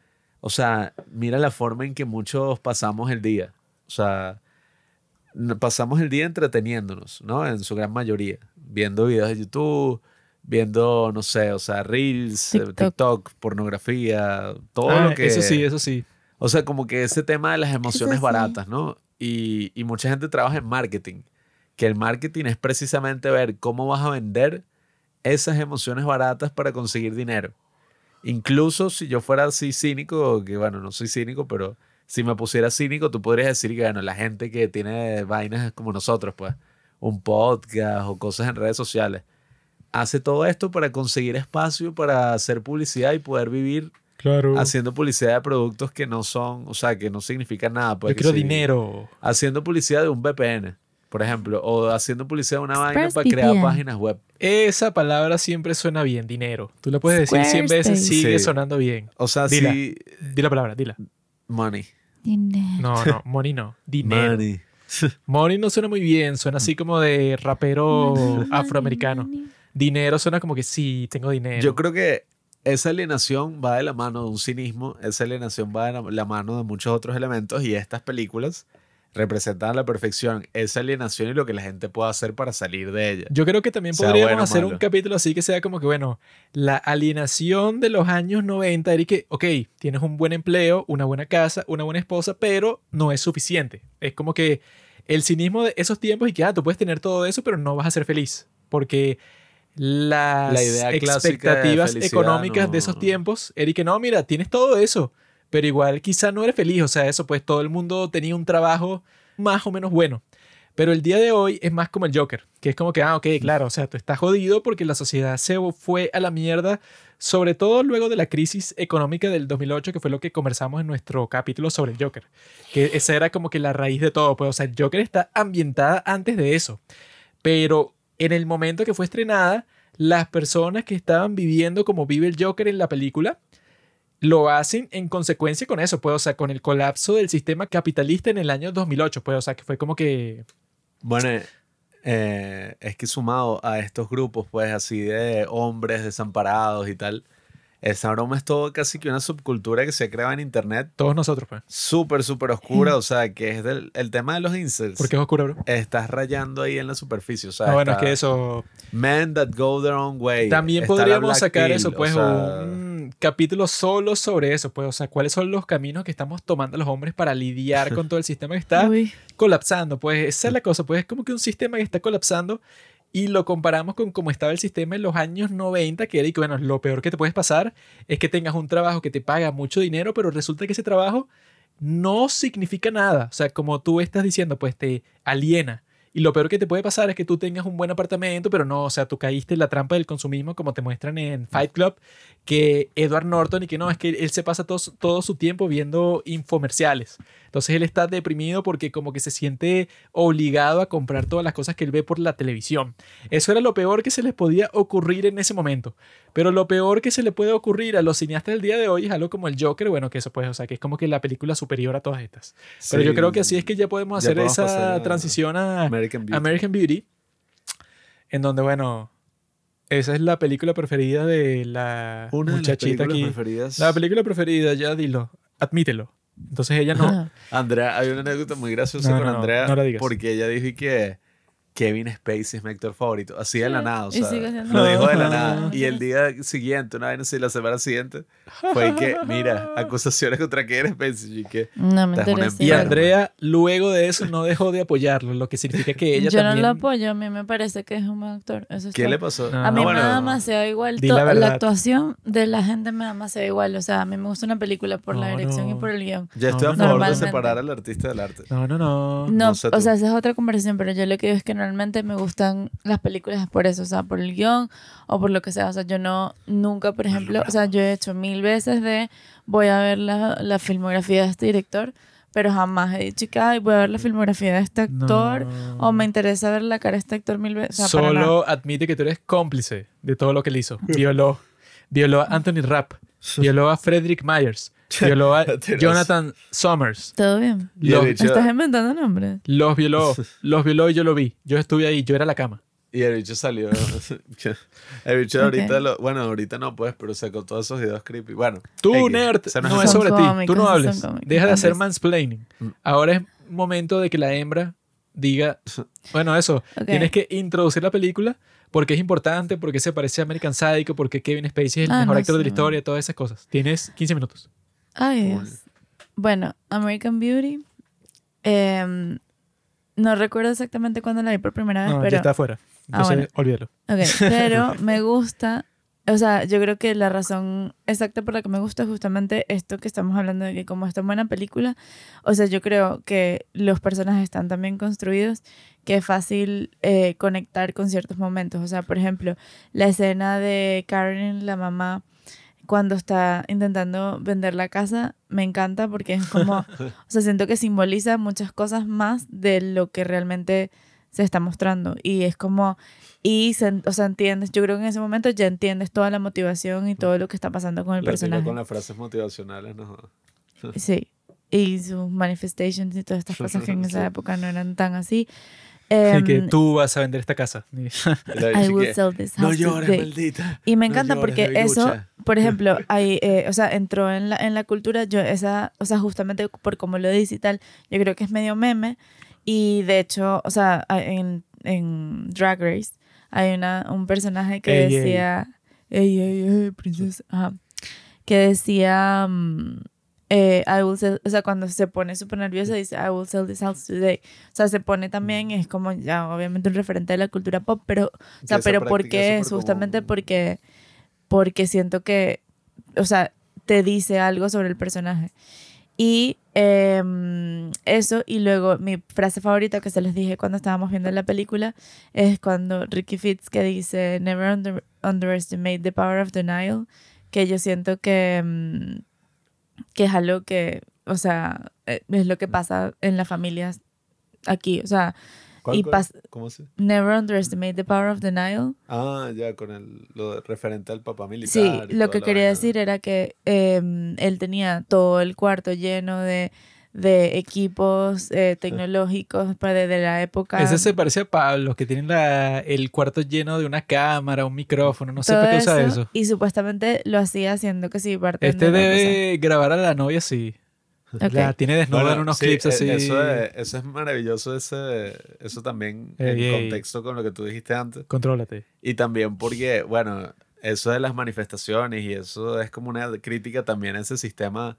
o sea, mira la forma en que muchos pasamos el día. O sea, pasamos el día entreteniéndonos, ¿no? En su gran mayoría, viendo videos de YouTube, viendo, no sé, o sea, Reels, TikTok. TikTok, pornografía, todo Ah, lo que... Eso sí, eso sí. O sea, como que ese tema de las emociones baratas, ¿no? Y, y mucha gente trabaja en marketing, que el marketing es precisamente ver cómo vas a vender esas emociones baratas para conseguir dinero. Incluso si yo fuera así cínico, que bueno, no soy cínico, pero si me pusiera cínico, tú podrías decir que, bueno, la gente que tiene vainas como nosotros, pues, un podcast o cosas en redes sociales, hace todo esto para conseguir espacio para hacer publicidad y poder vivir Claro. haciendo publicidad de productos que no son, o sea, que no significan nada. Pues, Yo quiero sí. dinero. Haciendo publicidad de un VPN, por ejemplo, o haciendo publicidad de una vaina para crear páginas web. Esa palabra siempre suena bien, dinero. Tú la puedes decir 100 veces, sigue Sí. sonando bien. O sea, Dila. sí, Di la palabra, dila. money. Dinero. No, no, money no. Dinero. Money. Money no suena muy bien, suena así como de rapero afroamericano. Dinero suena como que sí, tengo dinero. Yo creo que esa alienación va de la mano de un cinismo, esa alienación va de la- mano de muchos otros elementos y estas películas representan a la perfección esa alienación y lo que la gente puede hacer para salir de ella. Yo creo que también Sea podríamos bueno hacer un capítulo así que sea como que, bueno, la alienación de los años 90 era que, ok, tienes un buen empleo, una buena casa, una buena esposa, pero no es suficiente. Es como que el cinismo de esos tiempos y que, ah, tú puedes tener todo eso, pero no vas a ser feliz. Porque las La idea clásica de expectativas económicas de esos tiempos era y que, no, mira, tienes todo eso, pero igual quizá no eres feliz. O sea, eso, pues todo el mundo tenía un trabajo más o menos bueno. Pero el día de hoy es más como el Joker, que es como que, ah, ok, claro, o sea, tú estás jodido porque la sociedad se fue a la mierda, sobre todo luego de la crisis económica del 2008, que fue lo que conversamos en nuestro capítulo sobre el Joker, que esa era como que la raíz de todo, pues, o sea, el Joker está ambientada antes de eso, pero en el momento que fue estrenada, las personas que estaban viviendo como vive el Joker en la película, lo hacen en consecuencia con eso, pues, o sea, con el colapso del sistema capitalista en el año 2008, pues, o sea, que fue como que Bueno, eh, es que sumado a estos grupos, pues así de hombres desamparados y tal, esa broma es todo casi que una subcultura que se crea en internet todos nosotros, pues. súper, súper oscura, o sea, que es del, el tema de los incels. Porque es oscuro, bro. Estás rayando ahí en la superficie, o sea, Ah, bueno, es que eso. Men that go their own way. También podríamos sacar eso, o pues, sea, un capítulo solo sobre eso, pues, o sea, cuáles son los caminos que estamos tomando los hombres para lidiar con todo el sistema que está Uy, colapsando, pues, esa es la cosa, pues, es como que un sistema que está colapsando y lo comparamos con cómo estaba el sistema en los años 90, que era, y que, bueno, lo peor que te puedes pasar es que tengas un trabajo que te paga mucho dinero, pero resulta que ese trabajo no significa nada, o sea, como tú estás diciendo, pues, te aliena. Y lo peor que te puede pasar es que tú tengas un buen apartamento, pero no, o sea, tú caíste en la trampa del consumismo, como te muestran en Fight Club, que Edward Norton y que no, es que él se pasa todo, su- todo su tiempo viendo infomerciales. Entonces él está deprimido porque como que se siente obligado a comprar todas las cosas que él ve por la televisión. Eso era lo peor que se les podía ocurrir en ese momento. Pero lo peor que se le puede ocurrir a los cineastas del día de hoy es algo como el Joker, bueno, que eso pues, o sea, que es como que la película superior a todas estas. Pero yo creo que así es que ya podemos hacer esa a transición a American Beauty. American Beauty, en donde, bueno, esa es la película preferida de la Una de las muchachita aquí. preferidas. La película preferida, ya dilo, admítelo. Entonces ella no. Andrea, hay una anécdota muy graciosa No, con no, Andrea no la digas. porque ella dijo que Kevin Spacey es mi actor favorito, así de la nada, o y sea, lo dijo de la No. nada. Y el día siguiente, una vez así, la semana siguiente, fue que, mira, acusaciones contra Kevin Spacey y que no me. Y. Andrea, luego de eso, no dejó de apoyarlo, lo que significa que ella Yo también. no lo apoyo, a mí me parece que es un buen actor. Eso ¿qué le pasó? No, A mí no, me bueno. da demasiado igual. La la, actuación de la gente me da demasiado igual. O sea, a mí me gusta una película por la No, dirección y no. por el guion. Yo estoy No, a no, favor de separar al artista del arte. No, no, no. No, no sé o tú. sea, esa es otra conversación, pero yo lo que digo es que normalmente me gustan las películas por eso, o sea, por el guion o por lo que sea. O sea, yo no, nunca, por ejemplo, o sea, yo he hecho mil veces de voy a ver la, la filmografía de este director, pero jamás he dicho que "Ay, voy a ver la filmografía de este No. actor o me interesa ver la cara de este actor mil veces. O sea. Solo admite que tú eres cómplice de todo lo que él hizo. Violó, violó a Anthony Rapp, violó a Frederick Myers, Violó a Mentiroso. Jonathan Summers. ¿Todo bien? Los, ¿Estás inventando nombres? los violó. Los violó y yo lo vi. Yo estuve ahí. Yo era la cama. Y el bicho salió. el bicho ahorita, lo, bueno, ahorita no pues, pero sacó todos esos videos creepy. Bueno, Tú, X, nerd, no, es sobre ti. Tú no hables. Deja de hacer mansplaining. Mm. Ahora es momento de que la hembra diga, bueno, eso, Ok. tienes que introducir la película porque es importante, porque se parece a American Psycho, porque Kevin Spacey es el Ah, mejor no, actor de la sí. historia, todas esas cosas. Tienes 15 minutos. Ay, Cool. Dios. Bueno, American Beauty. em, no recuerdo exactamente cuándo la vi por primera vez, No, pero... ya está afuera. Ah, Entonces, bueno. olvídalo. Ok, pero me gusta, o sea, yo creo que la razón exacta por la que me gusta es justamente esto que estamos hablando de que como es tan buena película, o sea, yo creo que los personajes están tan bien construidos que es fácil eh, conectar con ciertos momentos. O sea, por ejemplo, la escena de Karen, la mamá, cuando está intentando vender la casa, me encanta porque es como, o sea, siento que simboliza muchas cosas más de lo que realmente se está mostrando. Y es como, y, se- o sea, entiendes, yo creo que en ese momento ya entiendes toda la motivación y todo lo que está pasando con el la personaje. con las frases motivacionales, no. Sí, y sus manifestations y todas estas cosas que en esa época no eran tan así. Así Em, que tú vas a vender esta casa. I will que, sell this no house llores, today". maldita. Y me No encanta llores, porque eso, por ejemplo, hay, eh, o sea, entró en la, en la cultura, yo esa, o sea, justamente por como lo dice y tal, yo creo que es medio meme. Y de hecho, o sea, en, en Drag Race hay una, un personaje que Ey, decía, ey, ey, ey, princesa, ajá, que decía, mm, eh, I will sell- o sea, cuando se pone súper nerviosa dice, I will sell this house today. O sea, se pone también, es como ya obviamente un referente de la cultura pop, pero o sea, pero ¿por qué es Justamente común. porque, porque siento que, o sea, te dice algo sobre el personaje. Y em, eso, y luego mi frase favorita que se les dije cuando estábamos viendo la película es cuando Ricky Fitz que dice, Never under- underestimate the power of denial, que yo siento que, em, que es algo que, o sea, eh, es lo que pasa en las familias aquí, o sea, ¿Cuál, y cuál? ¿Cómo se? never underestimate the power of denial. Ah, ya, con el, lo referente al papá militar. Sí, lo que quería vaina. decir era que em, él tenía todo el cuarto lleno de, de equipos eh, tecnológicos para de, de la época. Ese se parece a Pablo, que tiene la- el cuarto lleno de una cámara, un micrófono, no sé para qué usa eso. Y supuestamente lo hacía haciendo que sí, parte Este debe grabar a la novia así. La tiene desnuda Bueno, en unos sí, clips e- así. Eso es, eso es maravilloso, ese, eso también en Ey, ey. contexto con lo que tú dijiste antes. Contrólate. Y también porque, bueno, eso de las manifestaciones y eso es como una crítica también a ese sistema.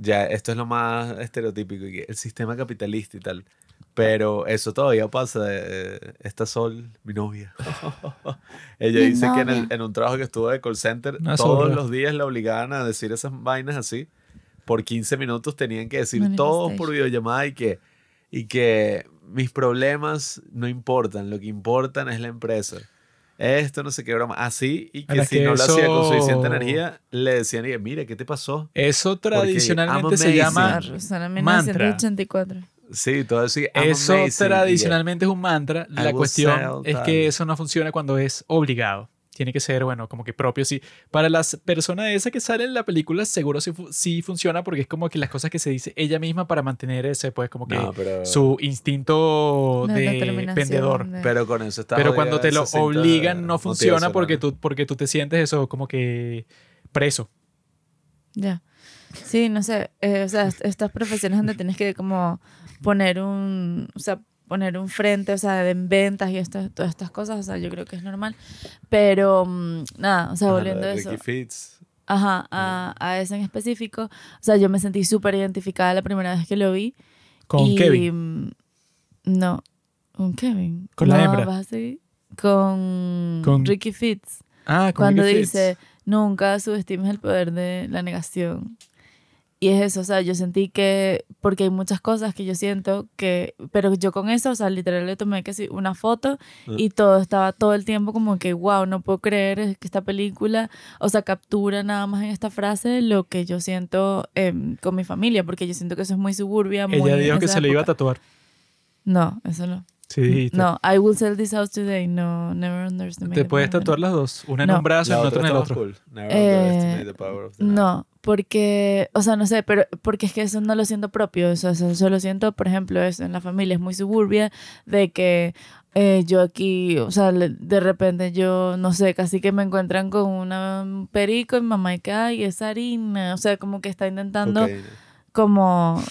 Ya, esto es lo más estereotípico, el sistema capitalista y tal. Pero eso todavía pasa. eh, Esta Sol, mi novia. Ella Mi dice que en, el- en un trabajo que estuvo de call center, todos los días la obligaban a decir esas vainas así. Por 15 minutos tenían que decir todos por videollamada y que, y que mis problemas no importan, lo que importan es la empresa. Esto no sé qué broma. Así, y que si que no lo hacía con suficiente eso- energía, le decían, mira, ¿qué te pasó? Eso tradicionalmente se llama mantra. 1984. Sí, todo Eso que- tradicionalmente es un mantra. La cuestión es que eso no funciona cuando es obligado. Tiene que ser, bueno, como que propio. Sí. Para las personas esas que salen en la película, seguro sí, sí funciona porque es como que las cosas que se dice ella misma para mantener ese, pues, como que No, pero, su instinto de vendedor. de- pero con eso está Pero cuando te lo esa obligan, no funciona porque tú, porque tú te sientes eso como que preso. Ya. Sí, no sé. eh, o sea, est- estas profesiones donde tienes que como poner un, o sea, poner un frente, o sea, en ventas y esto- todas estas cosas, o sea, yo creo que es normal. Pero, mm, nada, o sea, volviendo la a eso. Fitz. Ajá, a, a eso en específico. O sea, yo me sentí súper identificada la primera vez que lo vi. Con y, Kevin. mm, No, con Kevin. Con la No, hembra. vas a seguir. Con, Con- Ricky Fitz. Ah, con Cuando Ricky Fitz. dice, nunca subestimes el poder de la negación. Y es eso, o sea, yo sentí que, porque hay muchas cosas que yo siento que, pero yo con eso, o sea, literal le tomé que sí, una foto Ah. y todo estaba todo el tiempo como que, wow, no puedo creer que esta película, o sea, captura nada más en esta frase lo que yo siento em, con mi familia, porque yo siento que eso es muy suburbia. Muy Ella dijo que esa se le iba a época. tatuar. No, eso no. Sí, dijiste. No, I will sell this house today. No, never underestimate. Te puedes tatuar las dos. Una en No. un brazo y La otra otra en el está otro. cool. Never Eh, underestimate the power of the night. No, porque, o sea, no sé, pero porque es que eso no lo siento propio, o sea, eso, lo siento, por ejemplo, eso en la familia es muy suburbia, de que eh, yo aquí, o sea, de repente yo, no sé, casi que me encuentran con una- un perico y mamá y ay, es harina, o sea, como que está intentando Cocaína. como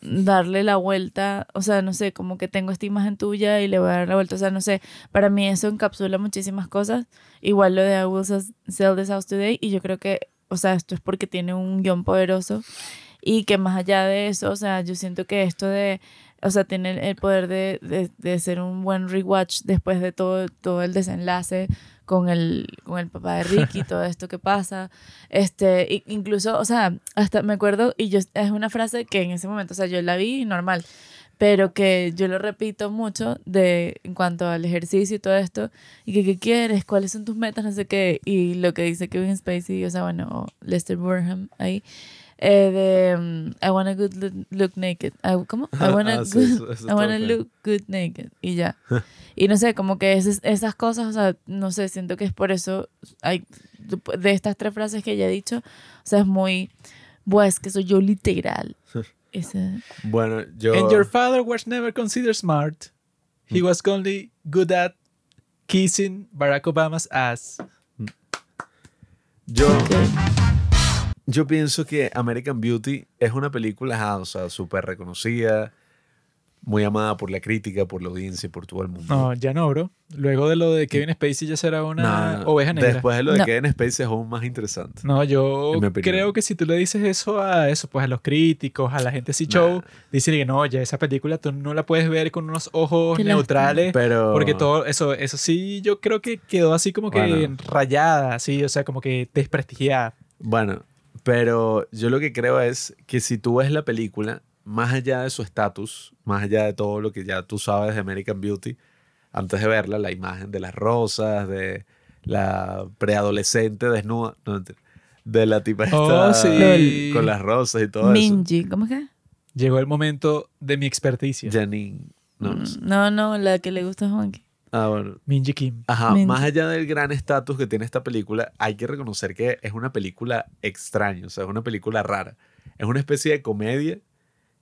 darle la vuelta, o sea, no sé, como que tengo esta imagen tuya y le voy a dar la vuelta, o sea, no sé, para mí eso encapsula muchísimas cosas, igual lo de I will sell this house today y yo creo que, o sea, esto es porque tiene un guion poderoso y que más allá de eso, o sea, yo siento que esto de, o sea, tiene el- poder de, de, de ser un buen rewatch después de todo, todo el desenlace con el, con el papá de Ricky, todo esto que pasa. Este, incluso, o sea, hasta me acuerdo, y yo, es una frase que en ese momento, o sea, yo la vi normal, pero que yo lo repito mucho de, en cuanto al ejercicio y todo esto, y que qué quieres, cuáles son tus metas, no sé qué, y lo que dice Kevin Spacey, o sea, bueno, Lester Burham ahí, eh, de mm, I wanna good look, look naked. I- ¿Cómo? I wanna, Ah, sí, good- eso- eso I wanna look good naked. Y ya. y no sé, como que esas, esas cosas, o sea, no sé, siento que es por eso, hay, de estas tres frases que ella ha dicho, o sea, es muy, pues que soy yo literal. Ese, Bueno, yo... And your father was never considered smart. He was only good at kissing Barack Obama's ass. Yo, ok. yo pienso que American Beauty es una película, o sea, súper reconocida, muy amada por la crítica, por la audiencia, por todo el mundo. No, ya no, bro. Luego de lo de Kevin Spacey ya será una No, no, oveja negra. Después de lo de No. Kevin Spacey es aún más interesante. No, yo creo que si tú le dices eso a eso, pues a los críticos, a la gente así show, dicen que no, ya esa película tú no la puedes ver con unos ojos Qué neutrales. Pero... Porque todo eso, eso sí, yo creo que quedó así como que Bueno. rayada, así, o sea, como que desprestigiada. Bueno, pero yo lo que creo es que si tú ves la película, más allá de su estatus, más allá de todo lo que ya tú sabes de American Beauty, antes de verla, la imagen de las rosas, de la preadolescente desnuda, no, de la tipa Oh, esta sí. con las rosas y todo Minji, ¿cómo es que? Llegó el momento de mi experticia. eso. Janine. No, no sé. No, no, la que le gusta a Juanqui. Ah, bueno. Minji Kim. Ajá, Minji. más allá del gran estatus que tiene esta película, hay que reconocer que es una película extraña, o sea, es una película rara. Es una especie de comedia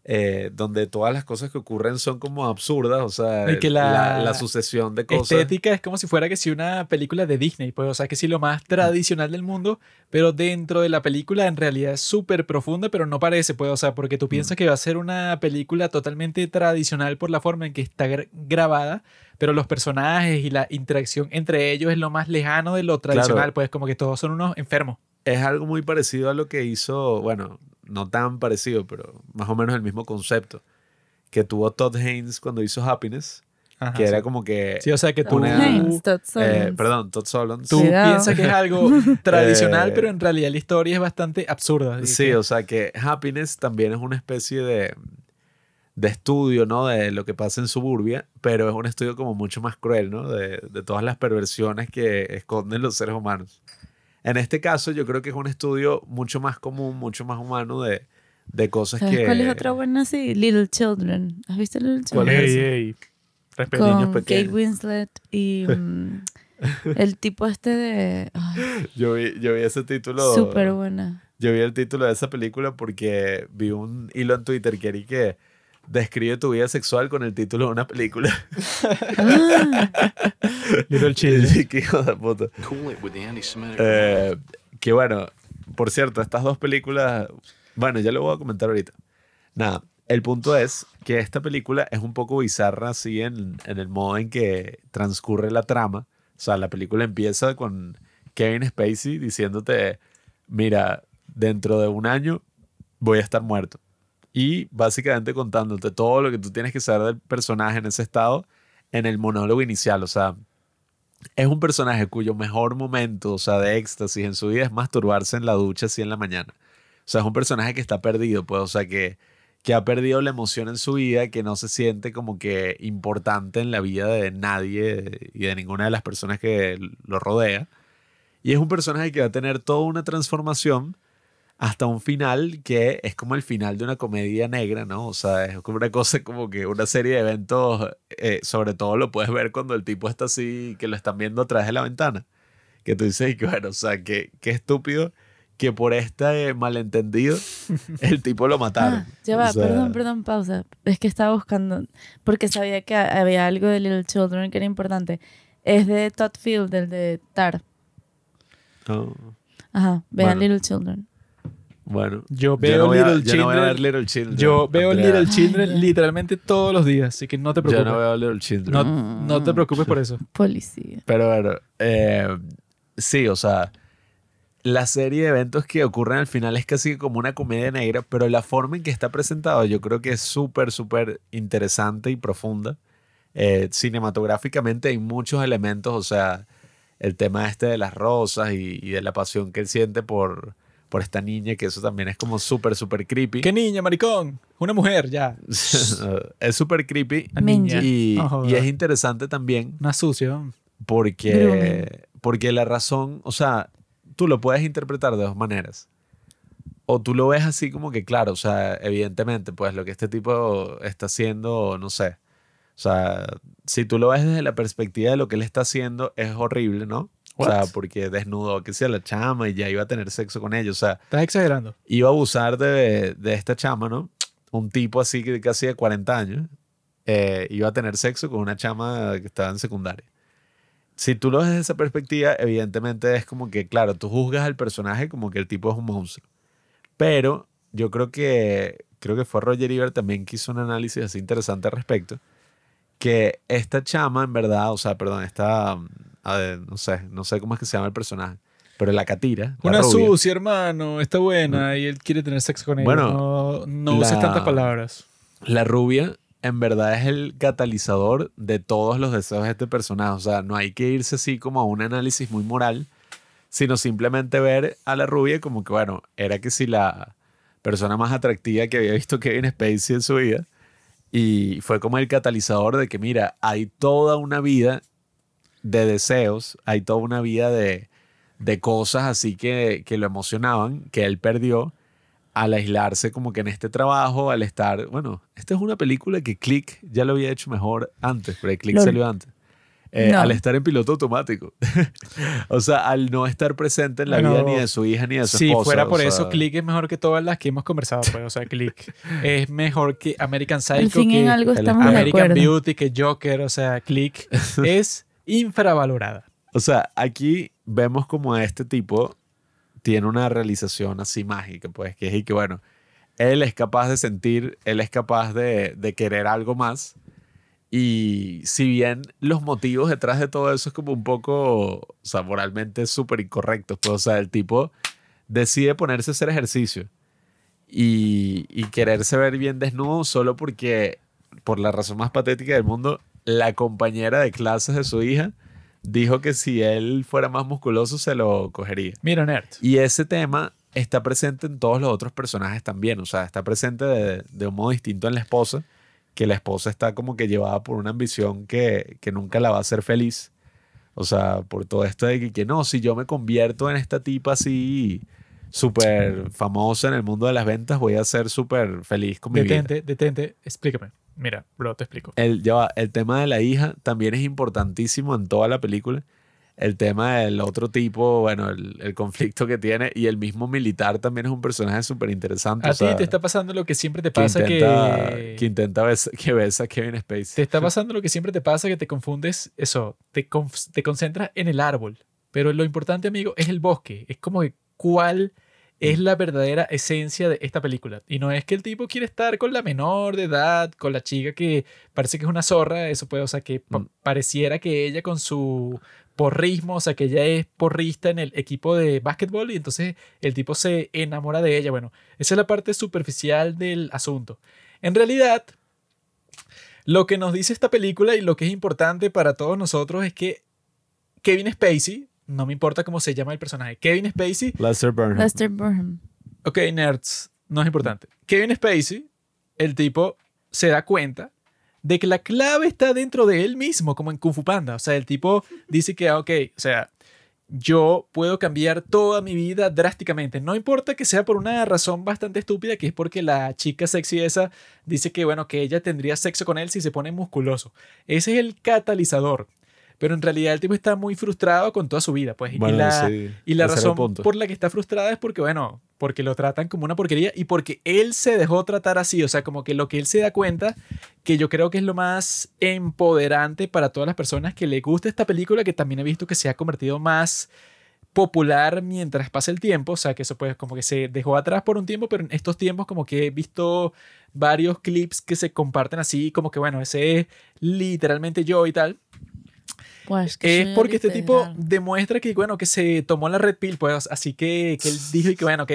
eh, donde todas las cosas que ocurren son como absurdas, o sea, Y que la- la, sucesión de cosas. Estética es como si fuera que si una película de Disney, pues, o sea, que si lo más tradicional del mundo, pero dentro de la película en realidad es súper profunda, pero no parece, pues, o sea, porque tú piensas que va a ser una película totalmente tradicional por la forma en que está gra- grabada, pero los personajes y la interacción entre ellos es lo más lejano de lo tradicional, pues, como que todos son unos enfermos. Es algo muy parecido a lo que hizo, bueno, no tan parecido, pero más o menos el mismo concepto que tuvo Todd Haynes cuando hizo Happiness, Ajá, que era sí. como que... Sí, o sea, que tú, una- Haynes, Todd eh, perdón, Todd Solondz. tú Cuidado. piensas que es algo tradicional, Eh, pero en realidad la historia es bastante absurda. Sí, que- o sea que Happiness también es una especie de, de estudio, ¿no? De lo que pasa en suburbia, pero es un estudio como mucho más cruel, ¿no? De, de todas las perversiones que esconden los seres humanos. En este caso, yo creo que es un estudio mucho más común, mucho más humano de, de cosas ¿Sabes que... cuál es otra buena así? Little Children. ¿Has visto Little ¿Cuál Children? es Ey, ey, niños Con Kate pequeños. Winslet y mm, el tipo este de... ay, Yo vi, yo vi ese título... Súper buena. Yo vi el título de esa película porque vi un hilo en Twitter que era que describe tu vida sexual con el título de una película. Ah, Little Children. Qué hijo de puta. Eh, que bueno, por cierto, estas dos películas, bueno, ya lo voy a comentar ahorita. Nada, el punto es que esta película es un poco bizarra así en, en el modo en que transcurre la trama. O sea, la película empieza con Kevin Spacey diciéndote, mira, dentro de un año voy a estar muerto. Y básicamente contándote todo lo que tú tienes que saber del personaje en ese estado en el monólogo inicial. O sea, es un personaje cuyo mejor momento, o sea, de éxtasis en su vida es masturbarse en la ducha así en la mañana. O sea, es un personaje que está perdido, pues, o sea, que, que ha perdido la emoción en su vida, que no se siente como que importante en la vida de nadie y de ninguna de las personas que lo rodea. Y es un personaje que va a tener toda una transformación hasta un final que es como el final de una comedia negra, ¿no? O sea, es como una cosa como que una serie de eventos, eh, sobre todo lo puedes ver cuando el tipo está así, que lo están viendo a través de la ventana. Que tú dices, y que bueno, o sea, que qué estúpido que por este malentendido el tipo lo mataron. Ah, ya va, O sea, perdón, perdón, pausa. Es que estaba buscando, porque sabía que había algo de Little Children que era importante. Es de Todd Field, del de Tar. no. Ajá, vean Bueno. Little Children. Bueno, Yo yo veo no voy a, Little yo no voy a Children. ver Little Children. Yo veo Andrea. Little Children literalmente todos los días, así que no te Yo preocupes. no veo Little Children. No, no te preocupes por eso. Policía. Pero bueno, eh, sí, o sea, la serie de eventos que ocurren al final es casi como una comedia negra, pero la forma en que está presentado yo creo que es súper, súper interesante y profunda. Eh, cinematográficamente hay muchos elementos, o sea, el tema este de las rosas y, y de la pasión que él siente por, por esta niña, que eso también es como súper, súper creepy. ¿Qué niña, maricón? Una mujer, ya. es súper creepy niña. y, es interesante también Una sucia. ¿no? porque, porque la razón, o sea, tú lo puedes interpretar de dos maneras. O tú lo ves así como que, claro, o sea, evidentemente, pues lo que este tipo está haciendo, no sé. O sea, si tú lo ves desde la perspectiva de lo que él está haciendo, es horrible, ¿no? O sea, What? porque desnudó que sea la chama y ya iba a tener sexo con ella. O sea, Estás exagerando. iba a abusar de, de esta chama, ¿no? Un tipo así que casi de 40 años eh, iba a tener sexo con una chama que estaba en secundaria. Si tú lo ves desde esa perspectiva, evidentemente es como que, claro, tú juzgas al personaje como que el tipo es un monstruo. Pero yo creo que, creo que fue Roger Ebert también que hizo un análisis así interesante al respecto. Que esta chama, en verdad, o sea, perdón, esta, ver, no sé, no sé cómo es que se llama el personaje, pero la catira. la Una rubia, sucia, hermano. Está buena y él quiere tener sexo con ella. Bueno, no no uses la- tantas palabras. La rubia, en verdad, es el catalizador de todos los deseos de este personaje. O sea, no hay que irse así como a un análisis muy moral, sino simplemente ver a la rubia como que, bueno, era que si la persona más atractiva que había visto Kevin Spacey en su vida. Y fue como el catalizador de que, mira, hay toda una vida de deseos, hay toda una vida de, de cosas así que, que lo emocionaban, que él perdió al aislarse como que en este trabajo, al estar, bueno, esta es una película que Click ya lo había hecho mejor antes, pero Click salió antes. Eh, No. Al estar en piloto automático. o sea, al no estar presente en la Bueno, vida ni de su hija ni de su Si esposa. fuera por eso, sea, Click es mejor que todas las que hemos conversado. Pues. O sea, Click es mejor que American Psycho, fin que de American. Beauty, que Joker. O sea, Click es infravalorada. O sea, aquí vemos como este tipo tiene una realización así mágica, pues, que es y que, bueno, él es capaz de sentir, él es capaz de, querer algo más. Y si bien los motivos detrás de todo eso es como un poco, o sea, moralmente súper incorrectos, pues, o sea, el tipo decide ponerse a hacer ejercicio y, y quererse ver bien desnudo solo porque, por la razón más patética del mundo, la compañera de clases de su hija dijo que si él fuera más musculoso se lo cogería. Mira, Nerd. Y ese tema está presente en todos los otros personajes también. O sea, está presente de, de un modo distinto en la esposa, que la esposa está como que llevada por una ambición que, que nunca la va a hacer feliz. O sea, por todo esto de que, que no, si yo me convierto en esta tipa así súper famosa en el mundo de las ventas, voy a ser súper feliz con mi vida. Detente, detente. Explícame. Mira, bro, te explico. El, ya va, el tema de la hija también es importantísimo en toda la película. El tema del otro tipo, bueno, el, el conflicto que tiene y el mismo militar también es un personaje súper interesante. A sea, ti te está pasando lo que siempre te que pasa intenta, que... que intenta bes- que besa a Kevin Spacey. Te está pasando lo que siempre te pasa, que te confundes, eso, te, conf- te concentras en el árbol. Pero lo importante, amigo, es el bosque. Es como que cuál es Mm. la verdadera esencia de esta película. Y no es que el tipo quiere estar con la menor de edad, con la chica que parece que es una zorra, eso puede, o sea, que pa- Mm. pareciera que ella con su porrismo, o sea, que ella es porrista en el equipo de básquetbol y entonces el tipo se enamora de ella. Bueno, esa es la parte superficial del asunto. En realidad, lo que nos dice esta película y lo que es importante para todos nosotros es que Kevin Spacey, no me importa cómo se llama el personaje, Kevin Spacey, Lester Burnham. Lester Burnham. ok, nerds, no es importante. Kevin Spacey, el tipo se da cuenta de que la clave está dentro de él mismo, como en Kung Fu Panda. O sea, el tipo dice que, ah, ok, o sea, yo puedo cambiar toda mi vida drásticamente. No importa que sea por una razón bastante estúpida, que es porque la chica sexy esa dice que, bueno, que ella tendría sexo con él si se pone musculoso. Ese es el catalizador. Pero en realidad el tipo está muy frustrado con toda su vida, pues. Bueno, y la, sí, y la razón por la que está frustrada es porque, bueno, porque lo tratan como una porquería y porque él se dejó tratar así, o sea, como que lo que él se da cuenta, que yo creo que es lo más empoderante para todas las personas que le gusta esta película, que también he visto que se ha convertido más popular mientras pasa el tiempo, o sea, que eso pues como que se dejó atrás por un tiempo, pero en estos tiempos como que he visto varios clips que se comparten así, como que bueno, ese es literalmente yo y tal. Guau, es que Es soy porque este tipo demuestra que, bueno, que se tomó la red pill, pues, así que, que él dijo y que, bueno, ok,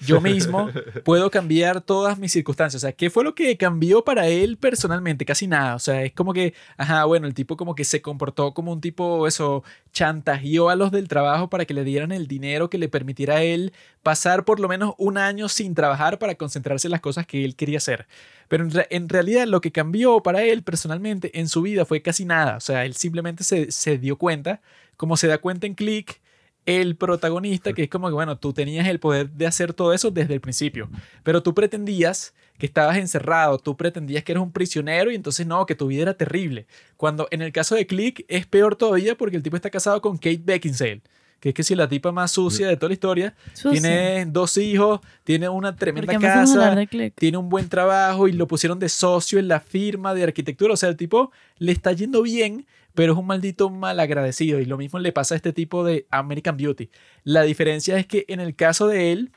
yo mismo puedo cambiar todas mis circunstancias. O sea, ¿qué fue lo que cambió para él personalmente? Casi nada. O sea, es como que, ajá, bueno, el tipo como que se comportó como un tipo, eso, chantajeó a los del trabajo para que le dieran el dinero que le permitiera a él pasar por lo menos un año sin trabajar para concentrarse en las cosas que él quería hacer. Pero en, re- en realidad lo que cambió para él personalmente en su vida fue casi nada. O sea, él simplemente se, se dio cuenta, como se da cuenta en Click, el protagonista, que es como que, bueno, tú tenías el poder de hacer todo eso desde el principio, pero tú pretendías que estabas encerrado, tú pretendías que eras un prisionero y entonces no, que tu vida era terrible. Cuando en el caso de Click es peor todavía porque el tipo está casado con Kate Beckinsale, que es que si la tipa más sucia de toda la historia, Sucia. tiene dos hijos, tiene una ¿Por tremenda casa, tiene un buen trabajo y lo pusieron de socio en la firma de arquitectura. O sea, el tipo le está yendo bien, pero es un maldito mal agradecido. Y lo mismo le pasa a este tipo de American Beauty. La diferencia es que en el caso de él,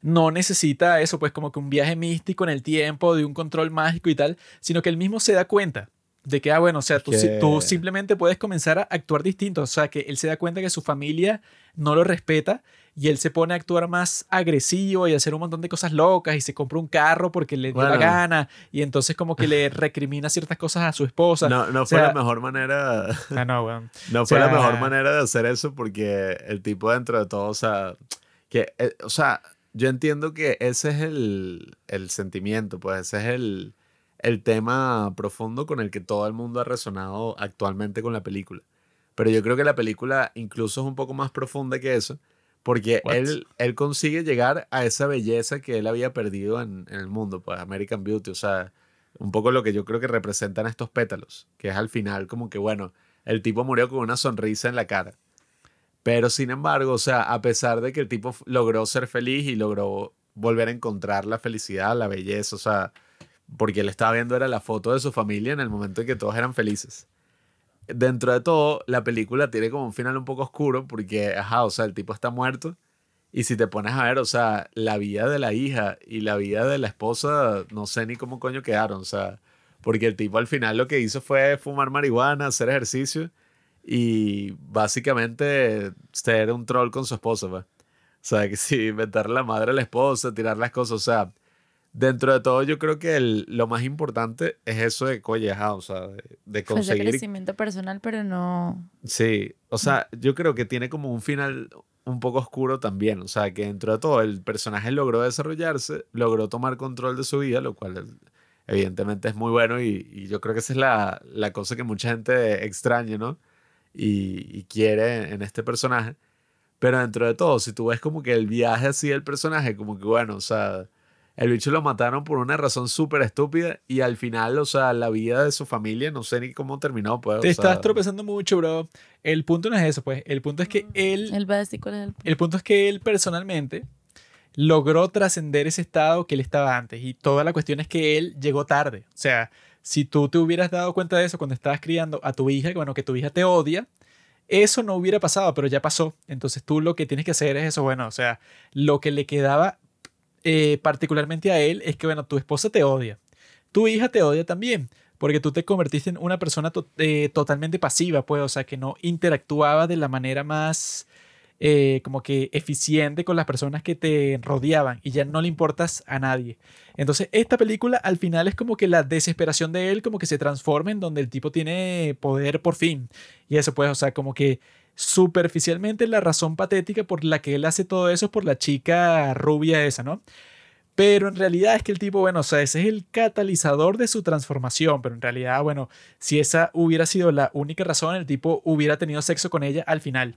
no necesita eso, pues como que un viaje místico en el tiempo, de un control mágico y tal, sino que él mismo se da cuenta de que, ah, bueno, o sea, tú, que- tú simplemente puedes comenzar a actuar distinto. O sea, que él se da cuenta que su familia no lo respeta y él se pone a actuar más agresivo y a hacer un montón de cosas locas y se compra un carro porque le dio la Bueno. gana y entonces como que le recrimina ciertas cosas a su esposa. No, no o fue la mejor manera. Ah, no, weón. No fue sea- la mejor manera de hacer eso porque el tipo dentro de todo, o sea, que, eh, o sea, yo entiendo que ese es el, el sentimiento, pues ese es el, el tema profundo con el que todo el mundo ha resonado actualmente con la película. Pero yo creo que la película incluso es un poco más profunda que eso, porque What? él, él consigue llegar a esa belleza que él había perdido en, en el mundo, pues American Beauty, o sea, un poco lo que yo creo que representan estos pétalos, que es al final como que, bueno, el tipo murió con una sonrisa en la cara. Pero sin embargo, o sea, a pesar de que el tipo logró ser feliz y logró volver a encontrar la felicidad, la belleza, o sea, porque él estaba viendo era la foto de su familia en el momento en que todos eran felices. Dentro de todo, la película tiene como un final un poco oscuro porque, ajá, o sea, el tipo está muerto y si te pones a ver, o sea, la vida de la hija y la vida de la esposa, no sé ni cómo coño quedaron, o sea, porque el tipo al final lo que hizo fue fumar marihuana, hacer ejercicio y básicamente ser un troll con su esposa, pues. O sea, que sí, inventarle la madre a la esposa, tirar las cosas, o sea, dentro de todo yo creo que el- lo más importante es eso de, ajá, o sea, de, de Fue ese conseguir crecimiento personal, pero no... Sí, o sea, yo creo que tiene como un final un poco oscuro también, o sea, que dentro de todo el personaje logró desarrollarse, logró tomar control de su vida, lo cual evidentemente es muy bueno y, y yo creo que esa es la, la cosa que mucha gente extraña, ¿no? Y, y quiere en este personaje. Pero dentro de todo, si tú ves como que el viaje así del personaje, como que bueno, o sea, el bicho lo mataron por una razón súper estúpida y al final, o sea, la vida de su familia, no sé ni cómo terminó, pues. Te o estás sea, tropezando mucho, bro. El punto no es eso, pues. El punto es que él Él va a decir cuál es el... El punto es que él personalmente logró trascender ese estado que él estaba antes y toda la cuestión es que él llegó tarde. O sea, si tú te hubieras dado cuenta de eso cuando estabas criando a tu hija, que bueno, que tu hija te odia, eso no hubiera pasado, pero ya pasó. Entonces tú lo que tienes que hacer es eso, bueno, o sea, lo que le quedaba eh, particularmente a él es que, bueno, tu esposa te odia, tu hija te odia también, porque tú te convertiste en una persona eh, totalmente pasiva, pues, o sea, que no interactuaba de la manera más eh, como que eficiente con las personas que te rodeaban y ya no le importas a nadie. Entonces, esta película al final es como que la desesperación de él como que se transforma en donde el tipo tiene poder por fin. Y eso pues, o sea, como que superficialmente la razón patética por la que él hace todo eso es por la chica rubia esa, ¿no? Pero en realidad es que el tipo, bueno, o sea, ese es el catalizador de su transformación, pero en realidad, bueno, si esa hubiera sido la única razón, el tipo hubiera tenido sexo con ella al final.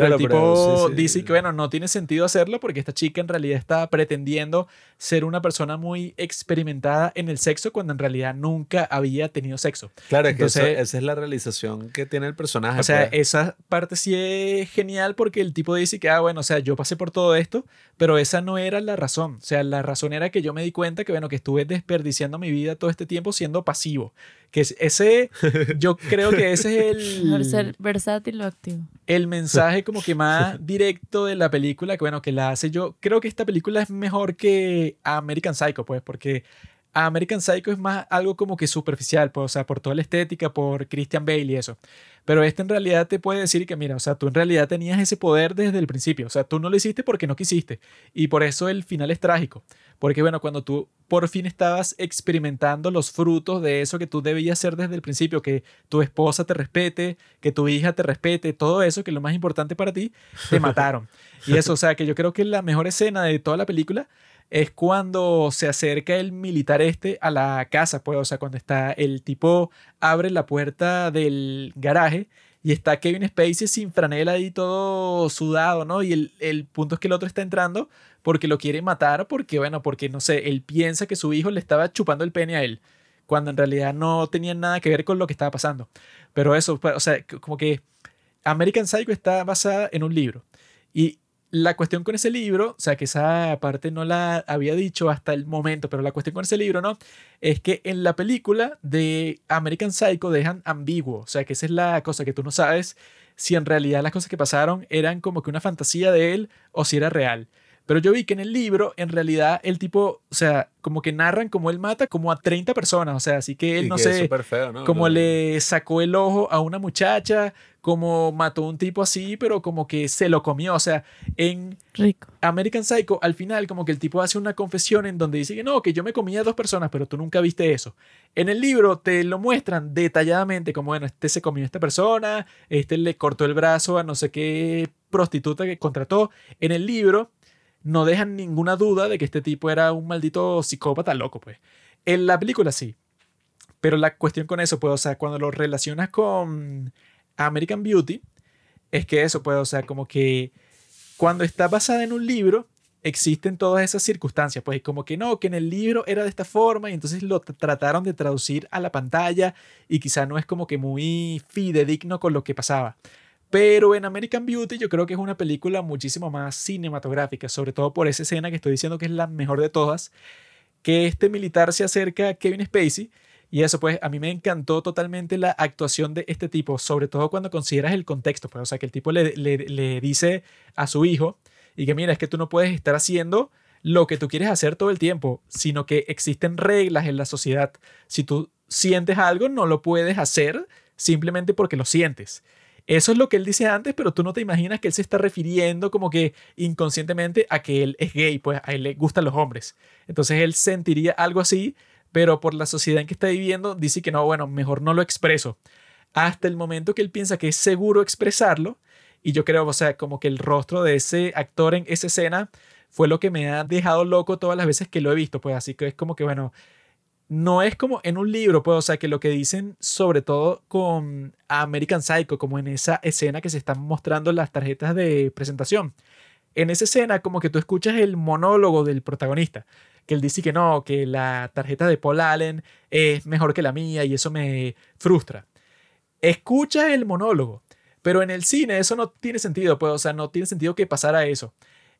Pero Claro, el tipo pero sí, sí. dice que, bueno, no tiene sentido hacerlo porque esta chica en realidad está pretendiendo ser una persona muy experimentada en el sexo cuando en realidad nunca había tenido sexo. Claro, es que eso- Entonces- esa es la realización que tiene el personaje. O sea, pues. esa parte sí es genial porque el tipo dice que, ah, bueno, o sea, yo pasé por todo esto, pero esa no era la razón. O sea, la razón era que yo me di cuenta que, bueno, que estuve desperdiciando mi vida todo este tiempo siendo pasivo. Que es- ese, yo creo que ese es Mejor el, ser versátil o activo. el mensaje como que más directo de la película, que bueno, que la hace yo. Creo que esta película es mejor que American Psycho, pues, porque American Psycho es más algo como que superficial, pues, o sea, por toda la estética, por Christian Bale y eso. Pero este en realidad te puede decir que, mira, o sea, tú en realidad tenías ese poder desde el principio. O sea, tú no lo hiciste porque no quisiste. Y por eso el final es trágico. Porque, bueno, cuando tú por fin estabas experimentando los frutos de eso que tú debías hacer desde el principio, que tu esposa te respete, que tu hija te respete, todo eso, que es lo más importante para ti, te mataron. y eso, o sea, que yo creo que la mejor escena de toda la película es cuando se acerca el militar este a la casa, pues, o sea, cuando está el tipo abre la puerta del garaje y está Kevin Spacey sin franela ahí todo sudado, ¿no? Y el, el punto es que el otro está entrando porque lo quiere matar, porque, bueno, porque, no sé, él piensa que su hijo le estaba chupando el pene a él, cuando en realidad no tenía nada que ver con lo que estaba pasando. Pero eso, pues, o sea, como que American Psycho está basada en un libro. Y la cuestión con ese libro, o sea, que esa parte no la había dicho hasta el momento, pero la cuestión con ese libro, ¿no? Es que en la película de American Psycho dejan ambiguo, o sea, que esa es la cosa que tú no sabes si en realidad las cosas que pasaron eran como que una fantasía de él o si era real. Pero yo vi que en el libro, en realidad, el tipo, o sea, como que narran como él mata como a 30 personas, o sea, así que él, Y no que sé, feo, ¿no? como le sacó el ojo a una muchacha, como mató a un tipo así, pero como que se lo comió. O sea, en Rico. American Psycho, al final, como que el tipo hace una confesión en donde dice que no, que yo me comía a dos personas, pero tú nunca viste eso. En el libro te lo muestran detalladamente, como bueno, este se comió a esta persona, este le cortó el brazo a no sé qué prostituta que contrató. En el libro no dejan ninguna duda de que este tipo era un maldito psicópata loco, pues. En la película sí. Pero la cuestión con eso, pues, o sea, cuando lo relacionas con American Beauty, es que eso, pues, o sea, como que cuando está basada en un libro, existen todas esas circunstancias, pues como que no, que en el libro era de esta forma y entonces lo trataron de traducir a la pantalla y quizá no es como que muy fidedigno con lo que pasaba. Pero en American Beauty yo creo que es una película muchísimo más cinematográfica, sobre todo por esa escena que estoy diciendo que es la mejor de todas, que este militar se acerca a Kevin Spacey y eso pues a mí me encantó totalmente la actuación de este tipo, sobre todo cuando consideras el contexto, pues o sea que el tipo le, le, le dice a su hijo y que mira, es que tú no puedes estar haciendo lo que tú quieres hacer todo el tiempo, sino que existen reglas en la sociedad. Si tú sientes algo, no lo puedes hacer simplemente porque lo sientes. Eso es lo que él dice antes, pero tú no te imaginas que él se está refiriendo como que inconscientemente a que él es gay, pues a él le gustan los hombres. Entonces él sentiría algo así, pero por la sociedad en que está viviendo dice que no, bueno, mejor no lo expreso. Hasta el momento que él piensa que es seguro expresarlo, y yo creo, o sea, como que el rostro de ese actor en esa escena fue lo que me ha dejado loco todas las veces que lo he visto, pues así que es como que, bueno, no es como en un libro, pues, o sea, que lo que dicen sobre todo con American Psycho, como en esa escena que se están mostrando las tarjetas de presentación. En esa escena, como que tú escuchas el monólogo del protagonista, que él dice que no, que la tarjeta de Paul Allen es mejor que la mía y eso me frustra. Escuchas el monólogo, pero en el cine eso no tiene sentido, pues, o sea, no tiene sentido que pasara eso.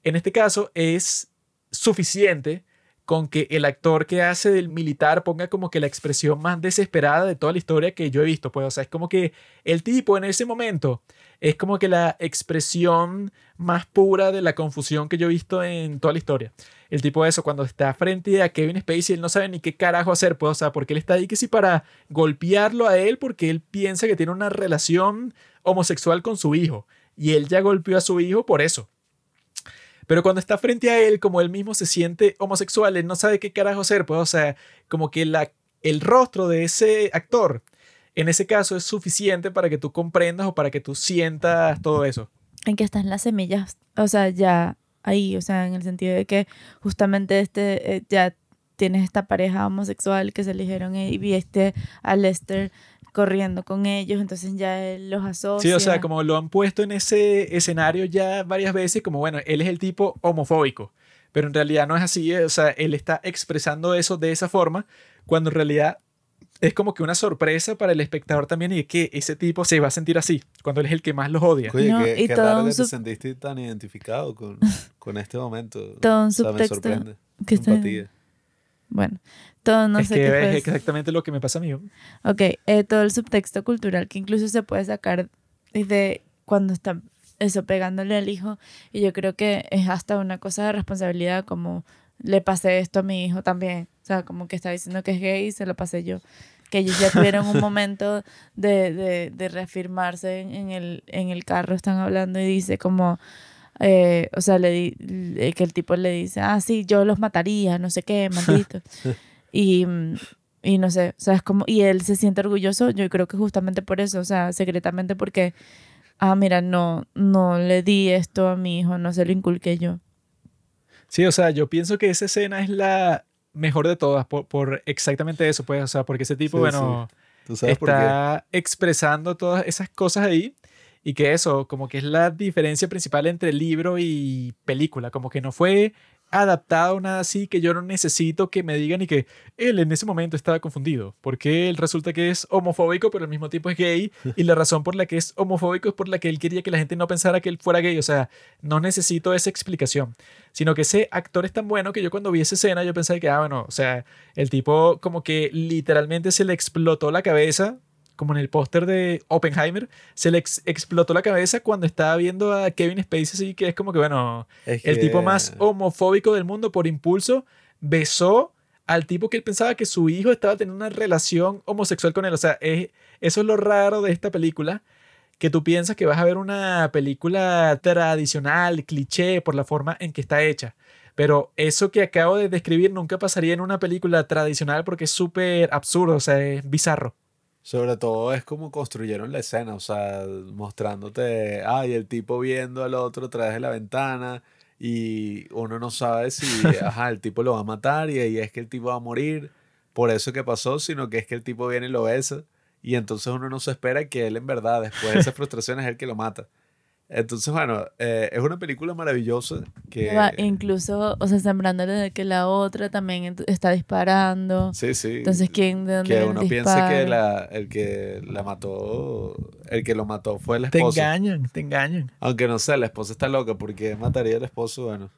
En este caso es suficiente con que el actor que hace del militar ponga como que la expresión más desesperada de toda la historia que yo he visto, pues, o sea, es como que el tipo en ese momento es como que la expresión más pura de la confusión que yo he visto en toda la historia. El tipo de eso, cuando está frente a Kevin Spacey, él no sabe ni qué carajo hacer, pues, o sea, porque él está ahí que sí para golpearlo a él porque él piensa que tiene una relación homosexual con su hijo y él ya golpeó a su hijo por eso. Pero cuando está frente a él, como él mismo se siente homosexual, él no sabe qué carajo hacer, pues, o sea, como que la, el rostro de ese actor, en ese caso, es suficiente para que tú comprendas o para que tú sientas todo eso. En que están las semillas, o sea, ya ahí, o sea, en el sentido de que justamente este, eh, ya tienes esta pareja homosexual que se eligieron y viste a Lester corriendo con ellos, entonces ya él los asocia. Sí, o sea, como lo han puesto en ese escenario ya varias veces, como bueno, él es el tipo homofóbico, pero en realidad no es así, eh, o sea, él está expresando eso de esa forma, cuando en realidad es como que una sorpresa para el espectador también y es que ese tipo se va a sentir así, cuando él es el que más los odia. Oye, No, qué, y qué todo raro que te sentiste tan identificado con, con este momento. Todo un O sea, me subtexto sorprende. que está- Empatía. Bueno, todo no es sé que qué es exactamente lo que me pasa a mí. Ok, eh, todo el subtexto cultural que incluso se puede sacar desde cuando está eso pegándole al hijo y yo creo que es hasta una cosa de responsabilidad como le pasé esto a mi hijo también, o sea, como que está diciendo que es gay y se lo pasé yo, que ellos ya tuvieron un momento de, de, de reafirmarse en, en el, en el carro, están hablando y dice como, eh, o sea, le di- le- que el tipo le dice, ah, sí, yo los mataría, no sé qué, maldito. y, y no sé, o sea, es como, y él se siente orgulloso, yo creo que justamente por eso, o sea, secretamente porque, ah, mira, no, no le di esto a mi hijo, no se lo inculqué yo. Sí, o sea, yo pienso que esa escena es la mejor de todas por, por exactamente eso, pues, o sea, porque ese tipo, Sí, bueno, ¿Tú sabes por qué? está expresando todas esas cosas ahí y que eso, como que es la diferencia principal entre libro y película, como que no fue adaptado nada así que yo no necesito que me digan y que él en ese momento estaba confundido, porque él resulta que es homofóbico pero al mismo tiempo es gay y la razón por la que es homofóbico es por la que él quería que la gente no pensara que él fuera gay, o sea, no necesito esa explicación, sino que ese actor es tan bueno que yo cuando vi esa escena yo pensé que, ah, bueno, o sea, el tipo como que literalmente se le explotó la cabeza, como en el póster de Oppenheimer, se le ex- explotó la cabeza cuando estaba viendo a Kevin Spacey, así que es como que, bueno, Es el tipo más homofóbico del mundo por impulso besó al tipo que él pensaba que su hijo estaba teniendo una relación homosexual con él. O sea, es, eso es lo raro de esta película, que tú piensas que vas a ver una película tradicional, cliché, por la forma en que está hecha. Pero eso que acabo de describir nunca pasaría en una película tradicional porque es súper absurdo, o sea, es bizarro. Sobre todo es como construyeron la escena, o sea, mostrándote, ay, el tipo viendo al otro a través de la ventana y uno no sabe si, ajá, el tipo lo va a matar y ahí es que el tipo va a morir por eso que pasó, sino que es que el tipo viene y lo besa y entonces uno no se espera que él en verdad, después de esa frustración, es el que lo mata. Entonces, bueno, eh, es una película maravillosa que... Va incluso, o sea, sembrándole de que la otra también está disparando. Sí, sí. Entonces, ¿quién de dónde que uno el piense que la, el que la mató, el que lo mató fue el Te esposo. engañan, te engañan. Aunque no sé, la esposa está loca porque mataría al esposo, bueno.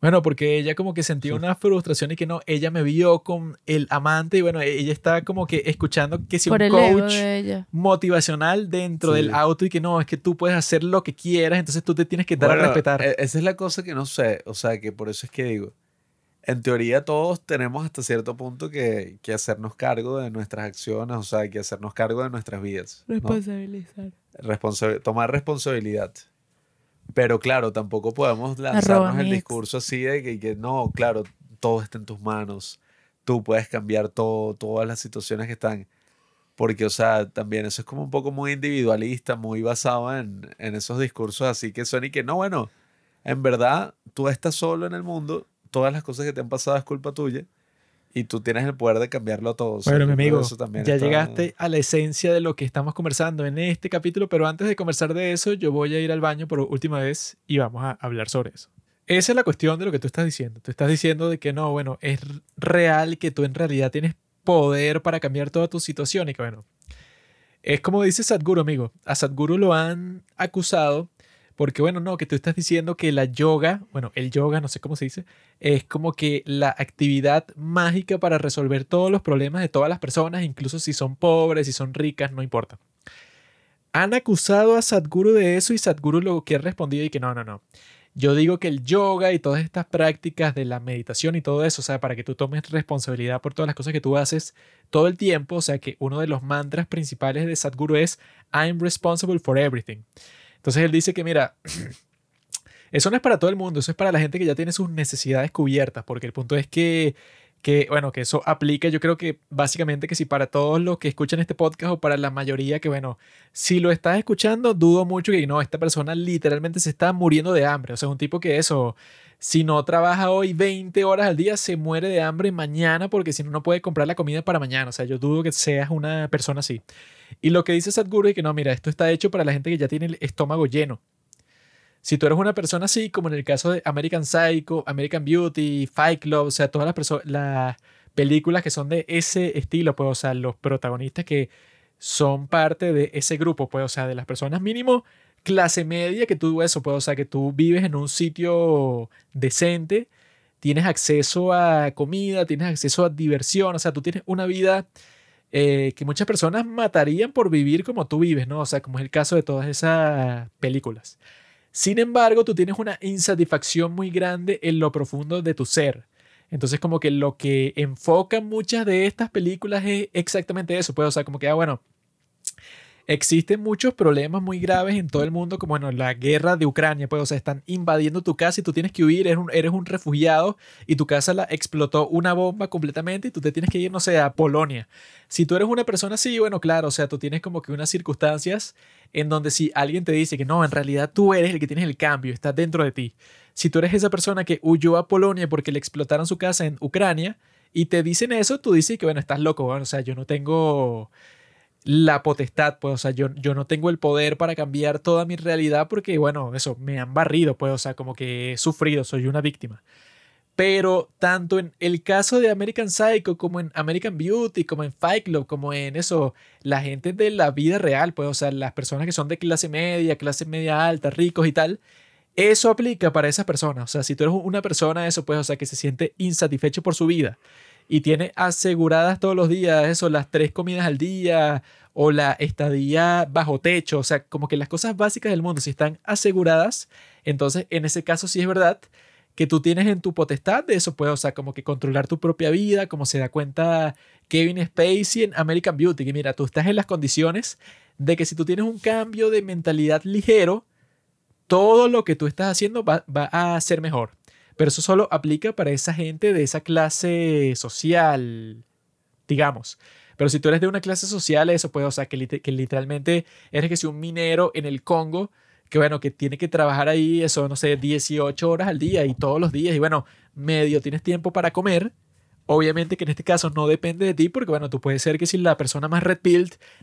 Bueno, porque ella como que sentía una frustración y que no, ella me vio con el amante y bueno, ella está como que escuchando que si Por un coach de motivacional dentro Sí. del auto y que no, es que tú puedes hacer lo que quieras, entonces tú te tienes que dar Bueno, a respetar. e- Esa es la cosa que no sé, o sea, que por eso es que digo, en teoría todos tenemos hasta cierto punto que, que hacernos cargo de nuestras acciones, o sea, que hacernos cargo de nuestras vidas. ¿no? Responsabilizar. Responsa- tomar responsabilidad. Pero claro, tampoco podemos lanzarnos el mix. discurso así de que, que no, claro, todo está en tus manos. Tú puedes cambiar todo, todas las situaciones que están. Porque, o sea, también eso es como un poco muy individualista, muy basado en, en esos discursos así que son y que no, bueno, en verdad tú estás solo en el mundo, todas las cosas que te han pasado es culpa tuya y tú tienes el poder de cambiarlo todo. O sea, Bueno, mi amigo, eso también ya está- llegaste a la esencia de lo que estamos conversando en este capítulo, pero antes de conversar de eso, yo voy a ir al baño por última vez y vamos a hablar sobre eso. Esa es la cuestión de lo que tú estás diciendo. Tú estás diciendo de que no, bueno, es real que tú en realidad tienes poder para cambiar toda tu situación y que bueno, es como dice Sadhguru, amigo. A Sadhguru lo han acusado porque, bueno, no, que tú estás diciendo que la yoga, bueno, el yoga, no sé cómo se dice, es como que la actividad mágica para resolver todos los problemas de todas las personas, incluso si son pobres, si son ricas, no importa. Han acusado a Sadhguru de eso y Sadhguru lo que ha respondido y que no, no, no. Yo digo que el yoga y todas estas prácticas de la meditación y todo eso, o sea, para que tú tomes responsabilidad por todas las cosas que tú haces todo el tiempo, o sea, que uno de los mantras principales de Sadhguru es I'm responsible for everything. Entonces él dice que, mira, eso no es para todo el mundo, eso es para la gente que ya tiene sus necesidades cubiertas, porque el punto es que que, bueno, que eso aplica, yo creo que básicamente que si para todos los que escuchan este podcast o para la mayoría que, bueno, si lo estás escuchando, dudo mucho que no, esta persona literalmente se está muriendo de hambre. O sea, es un tipo que eso, si no trabaja hoy 20 horas al día, se muere de hambre mañana porque si no, no puede comprar la comida para mañana. O sea, yo dudo que seas una persona así. Y lo que dice Sadhguru es que no, mira, esto está hecho para la gente que ya tiene el estómago lleno. Si tú eres una persona así, como en el caso de American Psycho, American Beauty, Fight Club, o sea, todas las, las películas que son de ese estilo, pues, o sea, los protagonistas que son parte de ese grupo, pues, o sea, de las personas mínimo clase media que tú eso, pues, o sea, que tú vives en un sitio decente, tienes acceso a comida, tienes acceso a diversión, o sea, tú tienes una vida eh, que muchas personas matarían por vivir como tú vives, ¿no? O sea, como es el caso de todas esas películas. Sin embargo, tú tienes una insatisfacción muy grande en lo profundo de tu ser. Entonces, como que lo que enfocan muchas de estas películas es exactamente eso. Pues, o sea, como que, ah, bueno, existen muchos problemas muy graves en todo el mundo, como bueno, la guerra de Ucrania, pues, o sea, están invadiendo tu casa y tú tienes que huir, eres un, eres un refugiado y tu casa la explotó una bomba completamente y tú te tienes que ir, no sé, a Polonia. Si tú eres una persona así, bueno, claro, o sea, tú tienes como que unas circunstancias en donde si alguien te dice que no, en realidad tú eres el que tienes el cambio, está dentro de ti. Si tú eres esa persona que huyó a Polonia porque le explotaron su casa en Ucrania y te dicen eso, tú dices que, bueno, estás loco, bueno, o sea, yo no tengo la potestad, pues, o sea, yo, yo no tengo el poder para cambiar toda mi realidad porque, bueno, eso, me han barrido, pues, o sea, como que he sufrido, soy una víctima. Pero tanto en el caso de American Psycho como en American Beauty, como en Fight Club, como en eso, la gente de la vida real, pues, o sea, las personas que son de clase media, clase media alta, ricos y tal, eso aplica para esas personas. O sea, si tú eres una persona, eso, pues, o sea, que se siente insatisfecho por su vida y tiene aseguradas todos los días eso, las tres comidas al día o la estadía bajo techo, o sea, como que las cosas básicas del mundo, si están aseguradas, entonces en ese caso sí es verdad que tú tienes en tu potestad de eso, pues, o sea, como que controlar tu propia vida, como se da cuenta Kevin Spacey en American Beauty, que mira, tú estás en las condiciones de que si tú tienes un cambio de mentalidad ligero, todo lo que tú estás haciendo va, va a ser mejor. Pero eso solo aplica para esa gente de esa clase social, digamos. Pero si tú eres de una clase social, eso puede, o sea, que, lit- que literalmente eres que si un minero en el Congo, que bueno, que tiene que trabajar ahí, eso, no sé, 18 horas al día y todos los días, y bueno, medio tienes tiempo para comer. Obviamente que en este caso no depende de ti, porque bueno, tú puedes ser que si la persona más red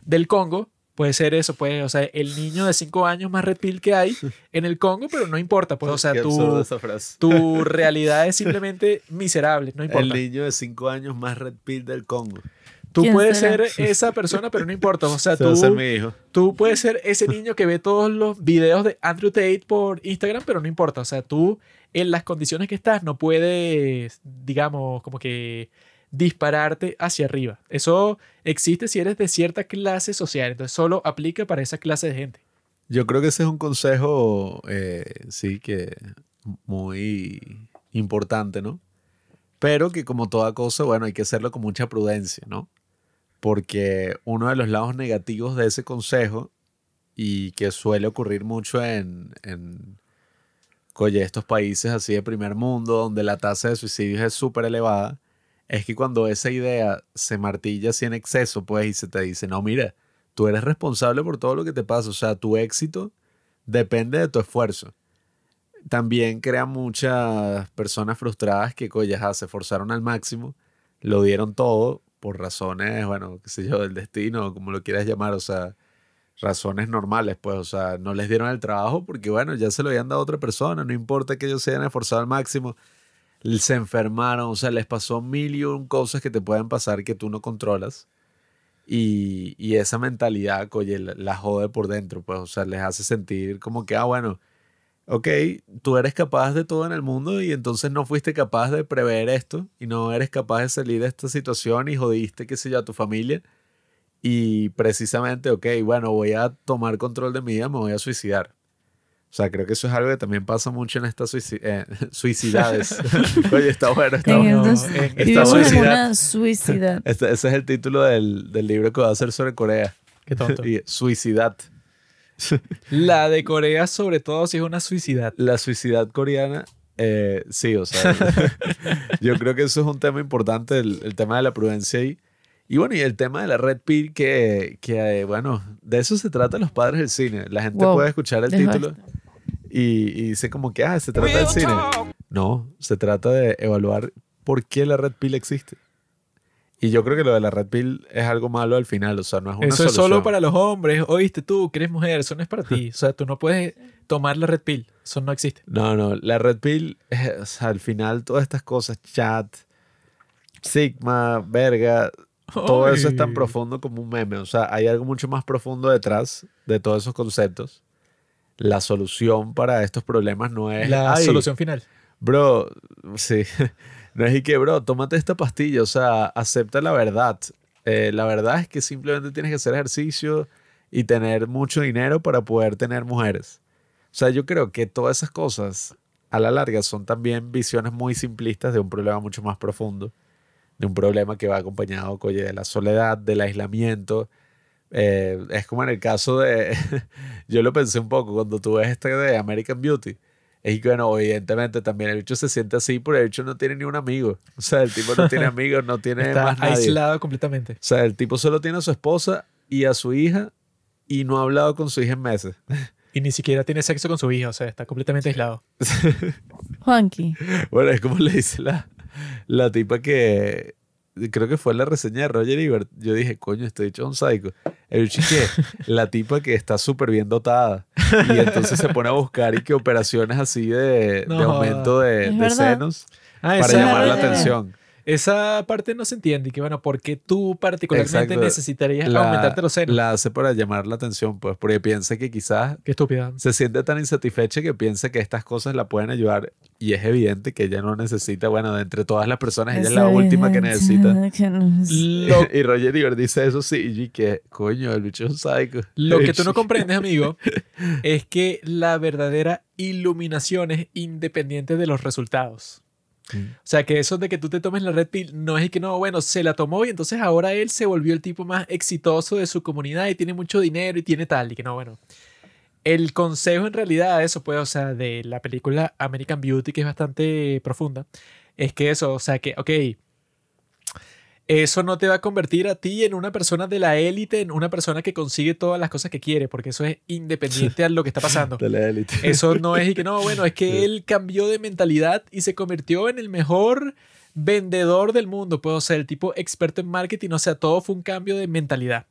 del Congo, puede ser eso, pues, o sea, el niño de 5 años más red pill que hay en el Congo, pero no importa, pues, o sea, tú, frase. tu realidad es simplemente miserable, no El importa. niño de 5 años más red pill del Congo. Tú ¿Quién puedes será? ser esa persona, pero no importa. O sea, Se a ser tú, mi hijo. tú puedes ser ese niño que ve todos los videos de Andrew Tate por Instagram, pero no importa. O sea, tú en las condiciones que estás no puedes, digamos, como que dispararte hacia arriba. Eso existe si eres de cierta clase social. Entonces solo aplica para esa clase de gente. Yo creo que ese es un consejo, eh, sí, que muy importante, ¿no? Pero que como toda cosa, bueno, hay que hacerlo con mucha prudencia, ¿no? Porque uno de los lados negativos de ese consejo, y que suele ocurrir mucho en, en estos países así de primer mundo, donde la tasa de suicidios es súper elevada, es que cuando esa idea se martilla así en exceso, pues, y se te dice, no, mira, tú eres responsable por todo lo que te pasa, o sea, tu éxito depende de tu esfuerzo. También crea muchas personas frustradas que, ajá, se esforzaron al máximo, lo dieron todo por razones, bueno, qué sé yo, del destino, como lo quieras llamar, o sea, razones normales, pues, o sea, no les dieron el trabajo porque, bueno, ya se lo habían dado a otra persona, no importa que ellos se hayan esforzado al máximo, se enfermaron, o sea, les pasó mil y un cosas que te pueden pasar que tú no controlas. Y, y esa mentalidad, oye, la, la jode por dentro, pues, o sea, les hace sentir como que, ah, bueno, ok, tú eres capaz de todo en el mundo y entonces no fuiste capaz de prever esto y no eres capaz de salir de esta situación y jodiste, qué sé yo, a tu familia. Y precisamente, ok, bueno, voy a tomar control de mi vida, me voy a suicidar. O sea, creo que eso es algo que también pasa mucho en estas suici- eh, suicidades. Oye, está bueno, está En bueno. bueno. en una suicidad. Este- ese es el título del, del libro que va a hacer sobre Corea. Qué tonto. Y suicidad. La de Corea, sobre todo, si es una suicidad. La suicidad coreana Eh, sí, o sea, yo creo que eso es un tema importante, el, el tema de la prudencia ahí. Y bueno, y el tema de la red pill, que, que eh, bueno, de eso se trata los padres del cine. La gente Wow. puede escuchar el título y, y dice como que, ah, se trata del cine. No, se trata de evaluar por qué la red pill existe. Y yo creo que lo de la red pill es algo malo al final, o sea, no es una Eso es solo para los hombres. Oíste tú, que eres mujer, eso no es para ti. O sea, tú no puedes tomar la red pill. Eso no existe. No, no, la red pill, es, o sea, al final todas estas cosas, chat, sigma, verga, todo eso es tan profundo como un meme. O sea, hay algo mucho más profundo detrás de todos esos conceptos. La solución para estos problemas no es... La "Ay, solución final. Bro, sí. No es y que, bro, tómate esta pastilla. O sea, acepta la verdad. Eh, la verdad es que simplemente tienes que hacer ejercicio y tener mucho dinero para poder tener mujeres. O sea, yo creo que todas esas cosas, a la larga, son también visiones muy simplistas de un problema mucho más profundo. De un problema que va acompañado, oye, de la soledad, del aislamiento. Eh, es como en el caso de. yo lo pensé un poco cuando tú ves este de American Beauty. Es que, bueno, evidentemente también el bicho se siente así, pero el bicho no tiene ni un amigo. O sea, el tipo no tiene amigos, no tiene Está más nadie. aislado completamente. O sea, el tipo solo tiene a su esposa y a su hija y no ha hablado con su hija en meses. Y ni siquiera tiene sexo con su hija. O sea, está completamente aislado. Juanqui. Bueno, es como le dice la, la tipa que creo que fue la reseña de Roger Ebert. Yo dije, coño, este dicho es un psycho. El bicho es que la tipa que está súper bien dotada y entonces se pone a buscar y que operaciones así de, No de aumento de, senos Ah, para llamar la atención. Esa parte no se entiende. Y que bueno, ¿por qué tú particularmente Exacto. necesitarías La, aumentarte los senos? la hace para llamar la atención, pues, porque piensa que quizás Qué estúpida. se siente tan insatisfecha que piensa que estas cosas la pueden ayudar y es evidente que ella no necesita, bueno, de entre todas las personas, ella es la última que necesita. Que no es- Lo, y Roger Ebert dice eso sí, y que, coño, el bicho es un psycho. lo que tú no comprendes, amigo, es que la verdadera iluminación es independiente de los resultados. Mm. O sea, que eso de que tú te tomes la red pill no es que no, bueno, se la tomó y entonces ahora él se volvió el tipo más exitoso de su comunidad y tiene mucho dinero y tiene tal, y que no, bueno. El consejo en realidad, eso pues, o sea, de la película American Beauty, que es bastante profunda, es que eso, o sea, que, ok, eso no te va a convertir a ti en una persona de la élite, en una persona que consigue todas las cosas que quiere, porque eso es independiente a lo que está pasando. De la élite. Eso no es y que no, bueno, es que él cambió de mentalidad y se convirtió en el mejor vendedor del mundo. Puedo ser el tipo experto en marketing, o sea, todo fue un cambio de mentalidad.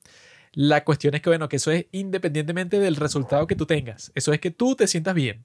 La cuestión es que, bueno, que eso es independientemente del resultado que tú tengas. Eso es que tú te sientas bien.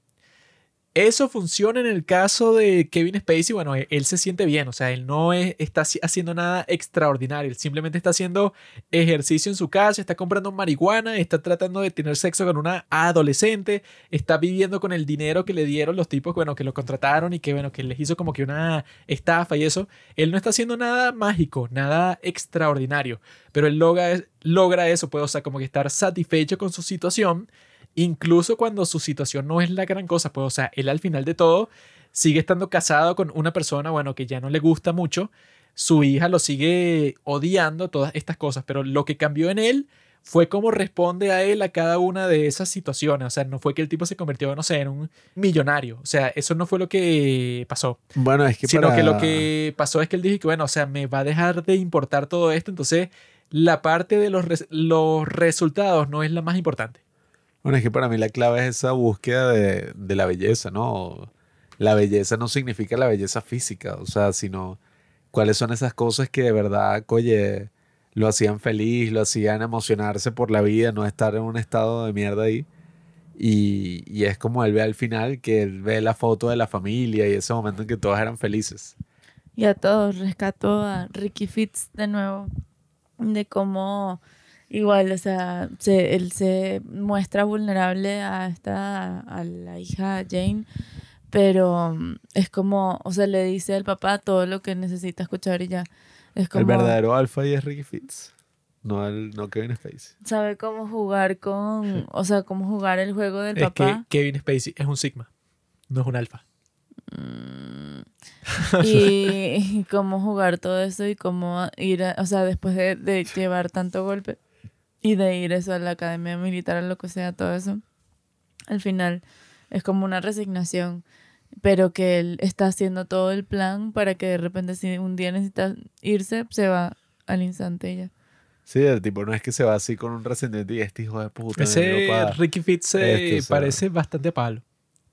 Eso funciona en el caso de Kevin Spacey. Bueno, él, él se siente bien, o sea, él no es- está haci- haciendo nada extraordinario. Él simplemente está haciendo ejercicio en su casa, está comprando marihuana, está tratando de tener sexo con una adolescente, está viviendo con el dinero que le dieron los tipos, bueno, que lo contrataron y que, bueno, que les hizo como que una estafa y eso. Él no está haciendo nada mágico, nada extraordinario, pero él logra, eso, pues, o como que estar satisfecho con su situación incluso cuando su situación no es la gran cosa, pues, o sea, él al final de todo sigue estando casado con una persona, bueno, que ya no le gusta mucho, su hija lo sigue odiando, todas estas cosas, pero lo que cambió en él fue cómo responde a él a cada una de esas situaciones, o sea, no fue que el tipo se convirtió, no sé, en un millonario, o sea, eso no fue lo que pasó, Bueno, es que sino para- que lo que pasó es que él dijo que, bueno, o sea, me va a dejar de importar todo esto, entonces la parte de los, res- los resultados no es la más importante. Bueno, es que para mí la clave es esa búsqueda de, de la belleza, ¿no? La belleza no significa la belleza física, o sea, sino cuáles son esas cosas que de verdad, oye, lo hacían feliz, lo hacían emocionarse por la vida, no estar en un estado de mierda ahí. Y, y es como él ve al final, que él ve la foto de la familia y ese momento en que todos eran felices. Y a todos rescató a Ricky Fitz de nuevo, de cómo igual, o sea, se, él se muestra vulnerable a esta, a la hija Jane, pero mm, es como, o sea, le dice al papá todo lo que necesita escuchar y ya. Es como, El verdadero alfa y es Ricky Fitz, no, el, no Kevin Spacey. sabe cómo jugar con, o sea, cómo jugar el juego del Es papá. que Kevin Spacey es un sigma, no es un alfa. Mm, y, y cómo jugar todo eso y cómo ir, a- o sea, después de, de llevar tanto golpe y de ir eso a la academia militar, a lo que sea, todo eso, al final es como una resignación pero que él está haciendo todo el plan para que de repente si un día necesita irse, se va al instante ya. Sí, el tipo no es que se va así con un resentimiento y este hijo de puta. Ese Ricky Fitz se Este, o sea. parece bastante a palo.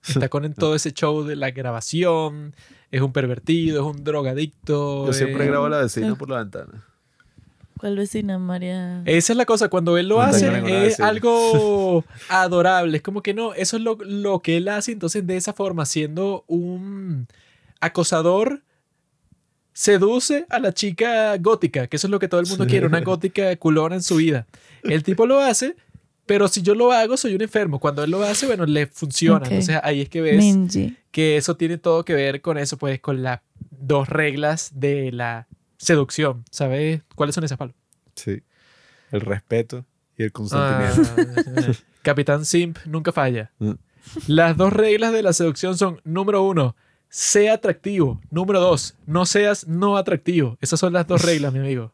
Está con en todo ese show de la grabación, es un pervertido, es un drogadicto. Yo siempre es- grabo a la vecina por la ventana. ¿Cuál vecina, María? Esa es la cosa, cuando él lo No hace es algo adorable, es como que no, eso es lo, lo que él hace entonces de esa forma, siendo un acosador, seduce a la chica gótica, que eso es lo que todo el mundo Sí. quiere, una gótica culona en su vida. El tipo lo hace, pero si yo lo hago soy un enfermo, cuando él lo hace, bueno, le funciona, Ok. entonces ahí es que ves Minji. que eso tiene todo que ver con eso, pues con las dos reglas de la seducción, ¿sabes cuáles son esas, Pablo? Sí. El respeto y el Ah, consentimiento. Capitán Simp nunca falla. Mm. Las dos reglas de la seducción son, número uno, sea atractivo. Número dos, no seas no atractivo. Esas son las dos reglas, mi amigo.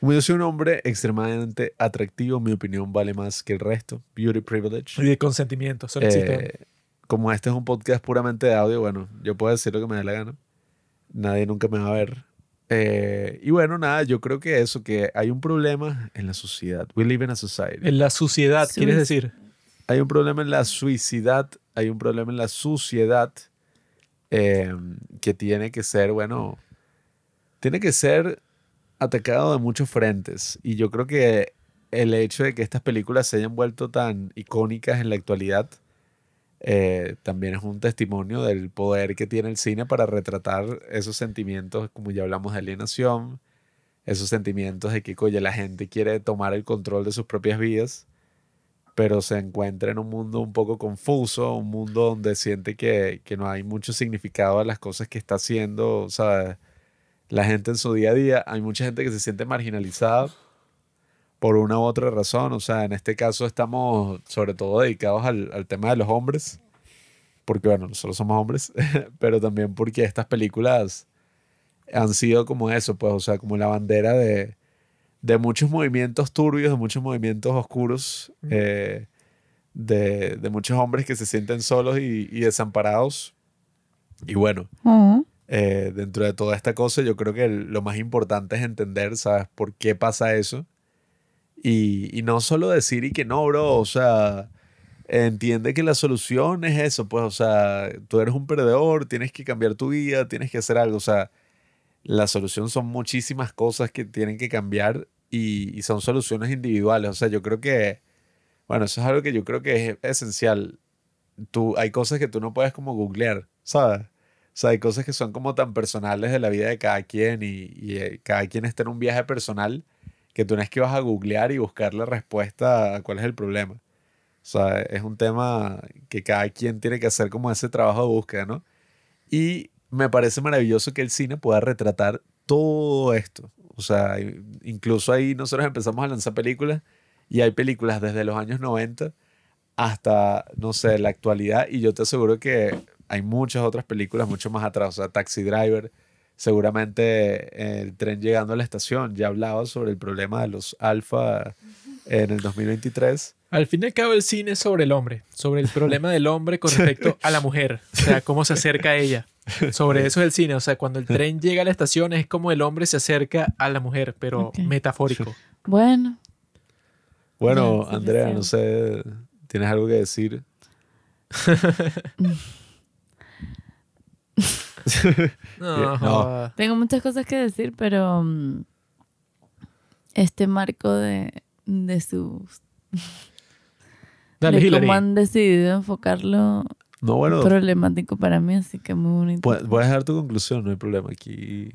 Como yo soy un hombre extremadamente atractivo, mi opinión vale más que el resto. Beauty privilege. Y de consentimiento, existentes. Eh, como este es un podcast puramente de audio, bueno, yo puedo decir lo que me dé la gana. Nadie nunca me va a ver. Eh, y bueno, nada, yo creo que eso, que hay un problema en la sociedad. We live in a society. En la suciedad, ¿quieres decir? Hay un problema en la suicidad, hay un problema en la suciedad eh, que tiene que ser, bueno, tiene que ser atacado de muchos frentes. Y yo creo que el hecho de que estas películas se hayan vuelto tan icónicas en la actualidad eh, también es un testimonio del poder que tiene el cine para retratar esos sentimientos, como ya hablamos de alienación, esos sentimientos de que, oye, la gente quiere tomar el control de sus propias vidas pero se encuentra en un mundo un poco confuso, un mundo donde siente que, que no hay mucho significado a las cosas que está haciendo, o sea, la gente en su día a día, hay mucha gente que se siente marginalizada por una u otra razón, o sea, en este caso estamos sobre todo dedicados al, al tema de los hombres, porque bueno, nosotros somos hombres, pero también porque estas películas han sido como eso, pues, o sea, como la bandera de, de muchos movimientos turbios, de muchos movimientos oscuros, eh, de, de muchos hombres que se sienten solos y, y desamparados. Y bueno, Oh. eh, dentro de toda esta cosa, yo creo que el- lo más importante es entender, ¿sabes? ¿Por qué pasa eso? Y, y no solo decir y que no, bro, o sea, entiende que la solución es eso, pues, o sea, tú eres un perdedor, tienes que cambiar tu vida, tienes que hacer algo, o sea, la solución son muchísimas cosas que tienen que cambiar y, y son soluciones individuales, o sea, yo creo que, bueno, eso es algo que yo creo que es esencial. Tú, hay cosas que tú no puedes como googlear, ¿sabes? O sea, hay cosas que son como tan personales de la vida de cada quien y, y, eh, cada quien está en un viaje personal que tú no es que vas a googlear y buscar la respuesta a cuál es el problema. O sea, es un tema que cada quien tiene que hacer como ese trabajo de búsqueda, ¿no? Y me parece maravilloso que el cine pueda retratar todo esto. O sea, incluso ahí nosotros empezamos a lanzar películas y hay películas desde los años 90 hasta, no sé, la actualidad y yo te aseguro que hay muchas otras películas mucho más atrás. O sea, Taxi Driver, seguramente el tren llegando a la estación ya hablaba sobre el problema de los alfa en el 2023. Al fin y al cabo, el cine es sobre el hombre, sobre el problema del hombre con respecto a la mujer, o sea, cómo se acerca a ella. Sobre eso es el cine, o sea, cuando el tren llega a la estación es como el hombre se acerca a la mujer, pero metafórico. Bueno, Bueno, Andrea, no sé, ¿tienes algo que decir? No, No. tengo muchas cosas que decir, pero mm, este marco de, de sus Dale, de cómo han decidido enfocarlo No, bueno, problemático para mí, así que muy bonito. pu- puedes dar tu conclusión, no hay problema. Aquí,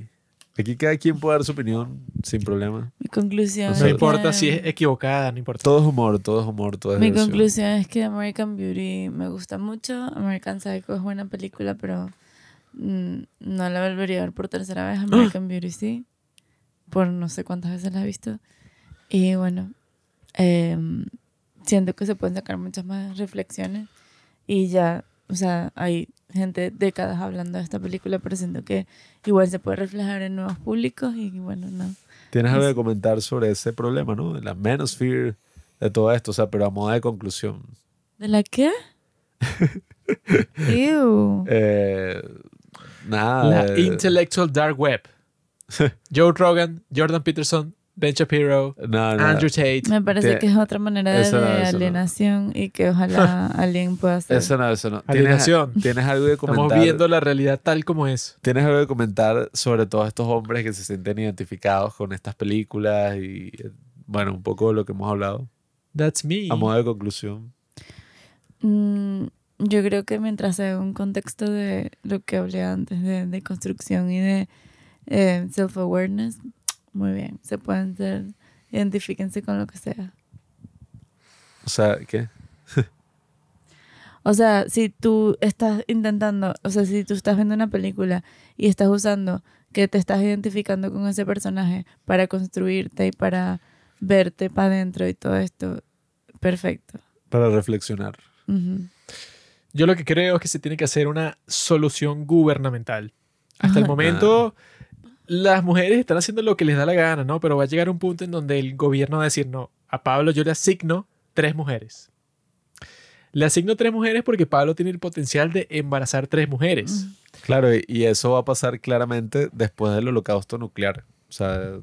aquí cada quien puede dar su opinión sin problema. Mi conclusión No No es importa que- si es equivocada, no importa. Todo es humor, todo es humor, todo es Mi diversión. conclusión es que American Beauty me gusta mucho. American Psycho es buena película, pero no la volvería a ver por tercera vez. American Beauty sí. Por no sé cuántas veces la he visto. Y bueno, em, siento que se pueden sacar muchas más reflexiones. Y ya, o sea, hay gente décadas hablando de esta película, pero siento que igual se puede reflejar en nuevos públicos. Y bueno, no. Tienes algo que comentar sobre ese problema, ¿no? La manosphere de todo esto, o sea, pero a modo de conclusión. ¿De la qué? Ew. Eh, nada. La Intellectual Dark Web. Joe Rogan, Jordan Peterson, Ben Shapiro, no, no. Andrew Tate. Me parece que es otra manera de no, alienación y que ojalá alguien pueda hacer. Eso no, eso no. ¿Tienes, Alienación. ¿Tienes algo de comentar? Estamos viendo la realidad tal como es. ¿Tienes algo de comentar sobre todos estos hombres que se sienten identificados con estas películas y, eh, bueno, un poco de lo que hemos hablado? That's me. A modo de conclusión. Mm, yo creo que mientras sea un contexto de lo que hablé antes, de, de construcción y de eh, self-awareness, muy bien. Se pueden ser, identifíquense con lo que sea. O sea, ¿qué? O sea, si tú estás intentando, o sea, si tú estás viendo una película y estás usando que te estás identificando con ese personaje para construirte y para verte para adentro y todo esto, perfecto. Para reflexionar. Ujú. Yo lo que creo es que se tiene que hacer una solución gubernamental. Hasta el momento, las mujeres están haciendo lo que les da la gana, ¿no? Pero va a llegar un punto en donde el gobierno va a decir, no, a Pablo yo le asigno tres mujeres. Le asigno tres mujeres porque Pablo tiene el potencial de embarazar tres mujeres. Claro, y, eso va a pasar claramente después del holocausto nuclear. O sea,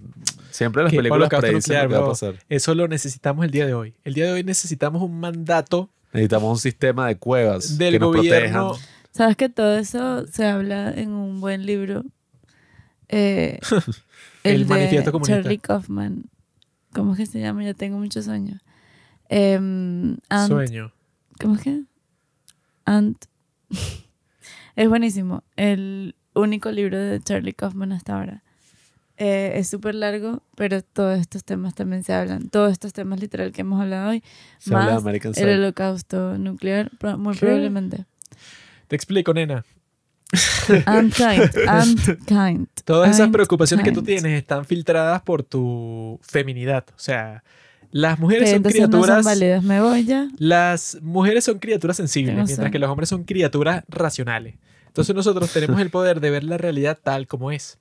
siempre las ¿Qué películas holocausto predicen lo nuclear, que va a pasar. Eso lo necesitamos el día de hoy. El día de hoy necesitamos un mandato Necesitamos un sistema de cuevas del que nos gobierno. protejan. Sabes que todo eso se habla en un buen libro. Eh, El de Manifiesto Comunista. Charlie Kaufman. ¿Cómo es que se llama? Ya tengo muchos sueños. Em, Ant- Sueño. ¿Cómo es que? Ant. es buenísimo. El único libro de Charlie Kaufman hasta ahora. Eh, es súper largo, pero todos estos temas también se hablan. Todos estos temas literal que hemos hablado hoy. Se habla más American el holocausto nuclear, muy ¿Qué? probablemente. Te explico, nena. And kind. And kind. Todas esas preocupaciones que tú tienes están filtradas por tu feminidad. O sea, las mujeres son entonces no criaturas. son válidas. Me voy ya. las mujeres son criaturas sensibles, mientras que los hombres son criaturas racionales. Entonces nosotros tenemos el poder de ver la realidad tal como es.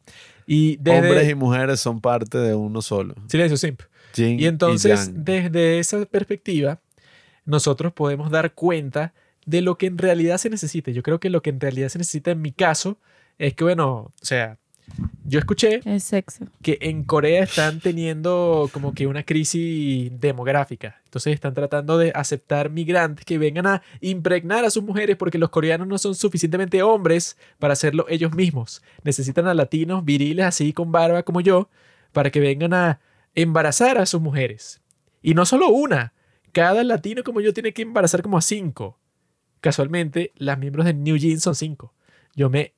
Y desde... Hombres y mujeres son parte de uno solo. Silencio, simp. Yin Y entonces, desde esa perspectiva, nosotros podemos dar cuenta de lo que en realidad se necesita. Yo creo que lo que en realidad se necesita en mi caso es que, bueno, o sea, yo escuché sexo. que en Corea están teniendo como que una crisis demográfica. Entonces están tratando de aceptar migrantes que vengan a impregnar a sus mujeres porque los coreanos no son suficientemente hombres para hacerlo ellos mismos. Necesitan a latinos viriles así con barba como yo para que vengan a embarazar a sus mujeres. Y no solo una. Cada latino como yo tiene que embarazar como a cinco. Casualmente, las miembros de New Jeans son cinco. Yo me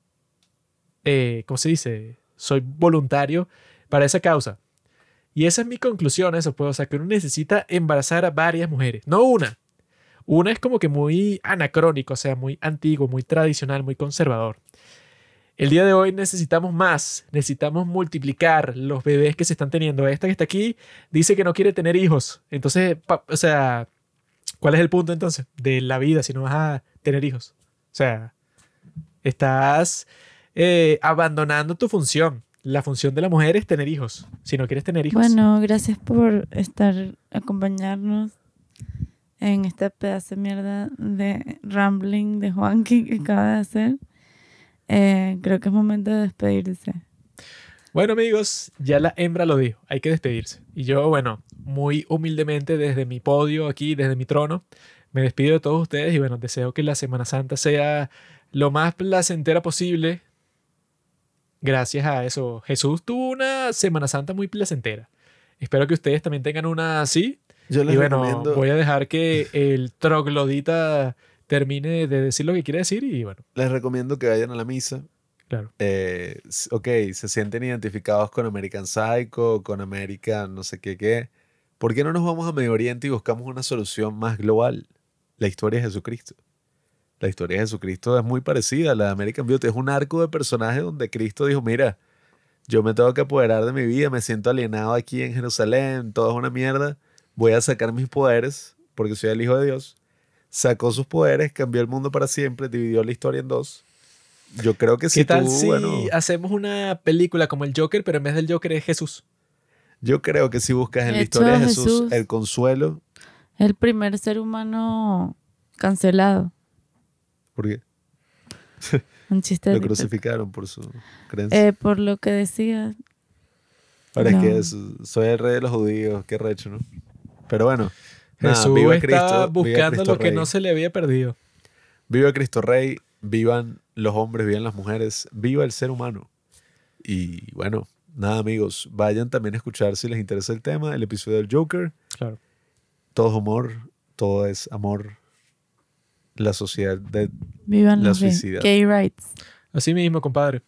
eh, ¿cómo se dice? Soy voluntario para esa causa. Y esa es mi conclusión, eso pues, o sea, que uno necesita embarazar a varias mujeres, no una. Una es como que muy anacrónico, o sea, muy antiguo, muy tradicional, muy conservador. El día de hoy necesitamos más, necesitamos multiplicar los bebés que se están teniendo. Esta que está aquí dice que no quiere tener hijos. Entonces, o sea, ¿cuál es el punto entonces de la vida si no vas a tener hijos? O sea, estás eh, abandonando tu función. La función de la mujer es tener hijos. Si no quieres tener hijos. Bueno, gracias por estar, acompañarnos en esta pedazo de mierda de rambling de Juanqui que acaba de hacer. Eh, creo que es momento de despedirse. Bueno, amigos, ya la hembra lo dijo. Hay que despedirse. Y yo, bueno, muy humildemente desde mi podio aquí, desde mi trono, me despido de todos ustedes y bueno, deseo que la Semana Santa sea lo más placentera posible. Gracias a eso, Jesús tuvo una Semana Santa muy placentera. Espero que ustedes también tengan una así. Yo les Y bueno, recomiendo, voy a dejar que el troglodita termine de decir lo que quiere decir y bueno, les recomiendo que vayan a la misa. claro. Eh, ok, se sienten identificados con American Psycho, con American no sé qué qué. ¿Por qué no nos vamos a Medio Oriente y buscamos una solución más global? La historia de Jesucristo. La historia de Jesucristo es muy parecida a la de American Beauty. Es un arco de personaje donde Cristo dijo, mira, yo me tengo que apoderar de mi vida, me siento alienado aquí en Jerusalén, todo es una mierda, voy a sacar mis poderes porque soy el Hijo de Dios. Sacó sus poderes, cambió el mundo para siempre, dividió la historia en dos. Yo creo que si ¿Qué tal tú, si bueno, hacemos una película como el Joker, pero en vez del Joker es Jesús? yo creo que si buscas en la De historia de Jesús, Jesús- el consuelo, El primer ser humano cancelado. Porque Un chiste de lo crucificaron por su creencia. Eh, por lo que decía, Ahora no. es que es- soy el rey de los judíos, qué recho, ¿no? Pero bueno, nada, Jesús viva está Cristo, viva buscando Cristo lo que Rey. no se le había perdido. Viva Cristo Rey, vivan los hombres, vivan las mujeres, viva el ser humano. Y bueno, nada amigos, vayan también a escuchar si les interesa el tema, el episodio del Joker. Claro. Todo es humor, todo es amor. La sociedad de... vivan La los gay rights. Así mismo, compadre.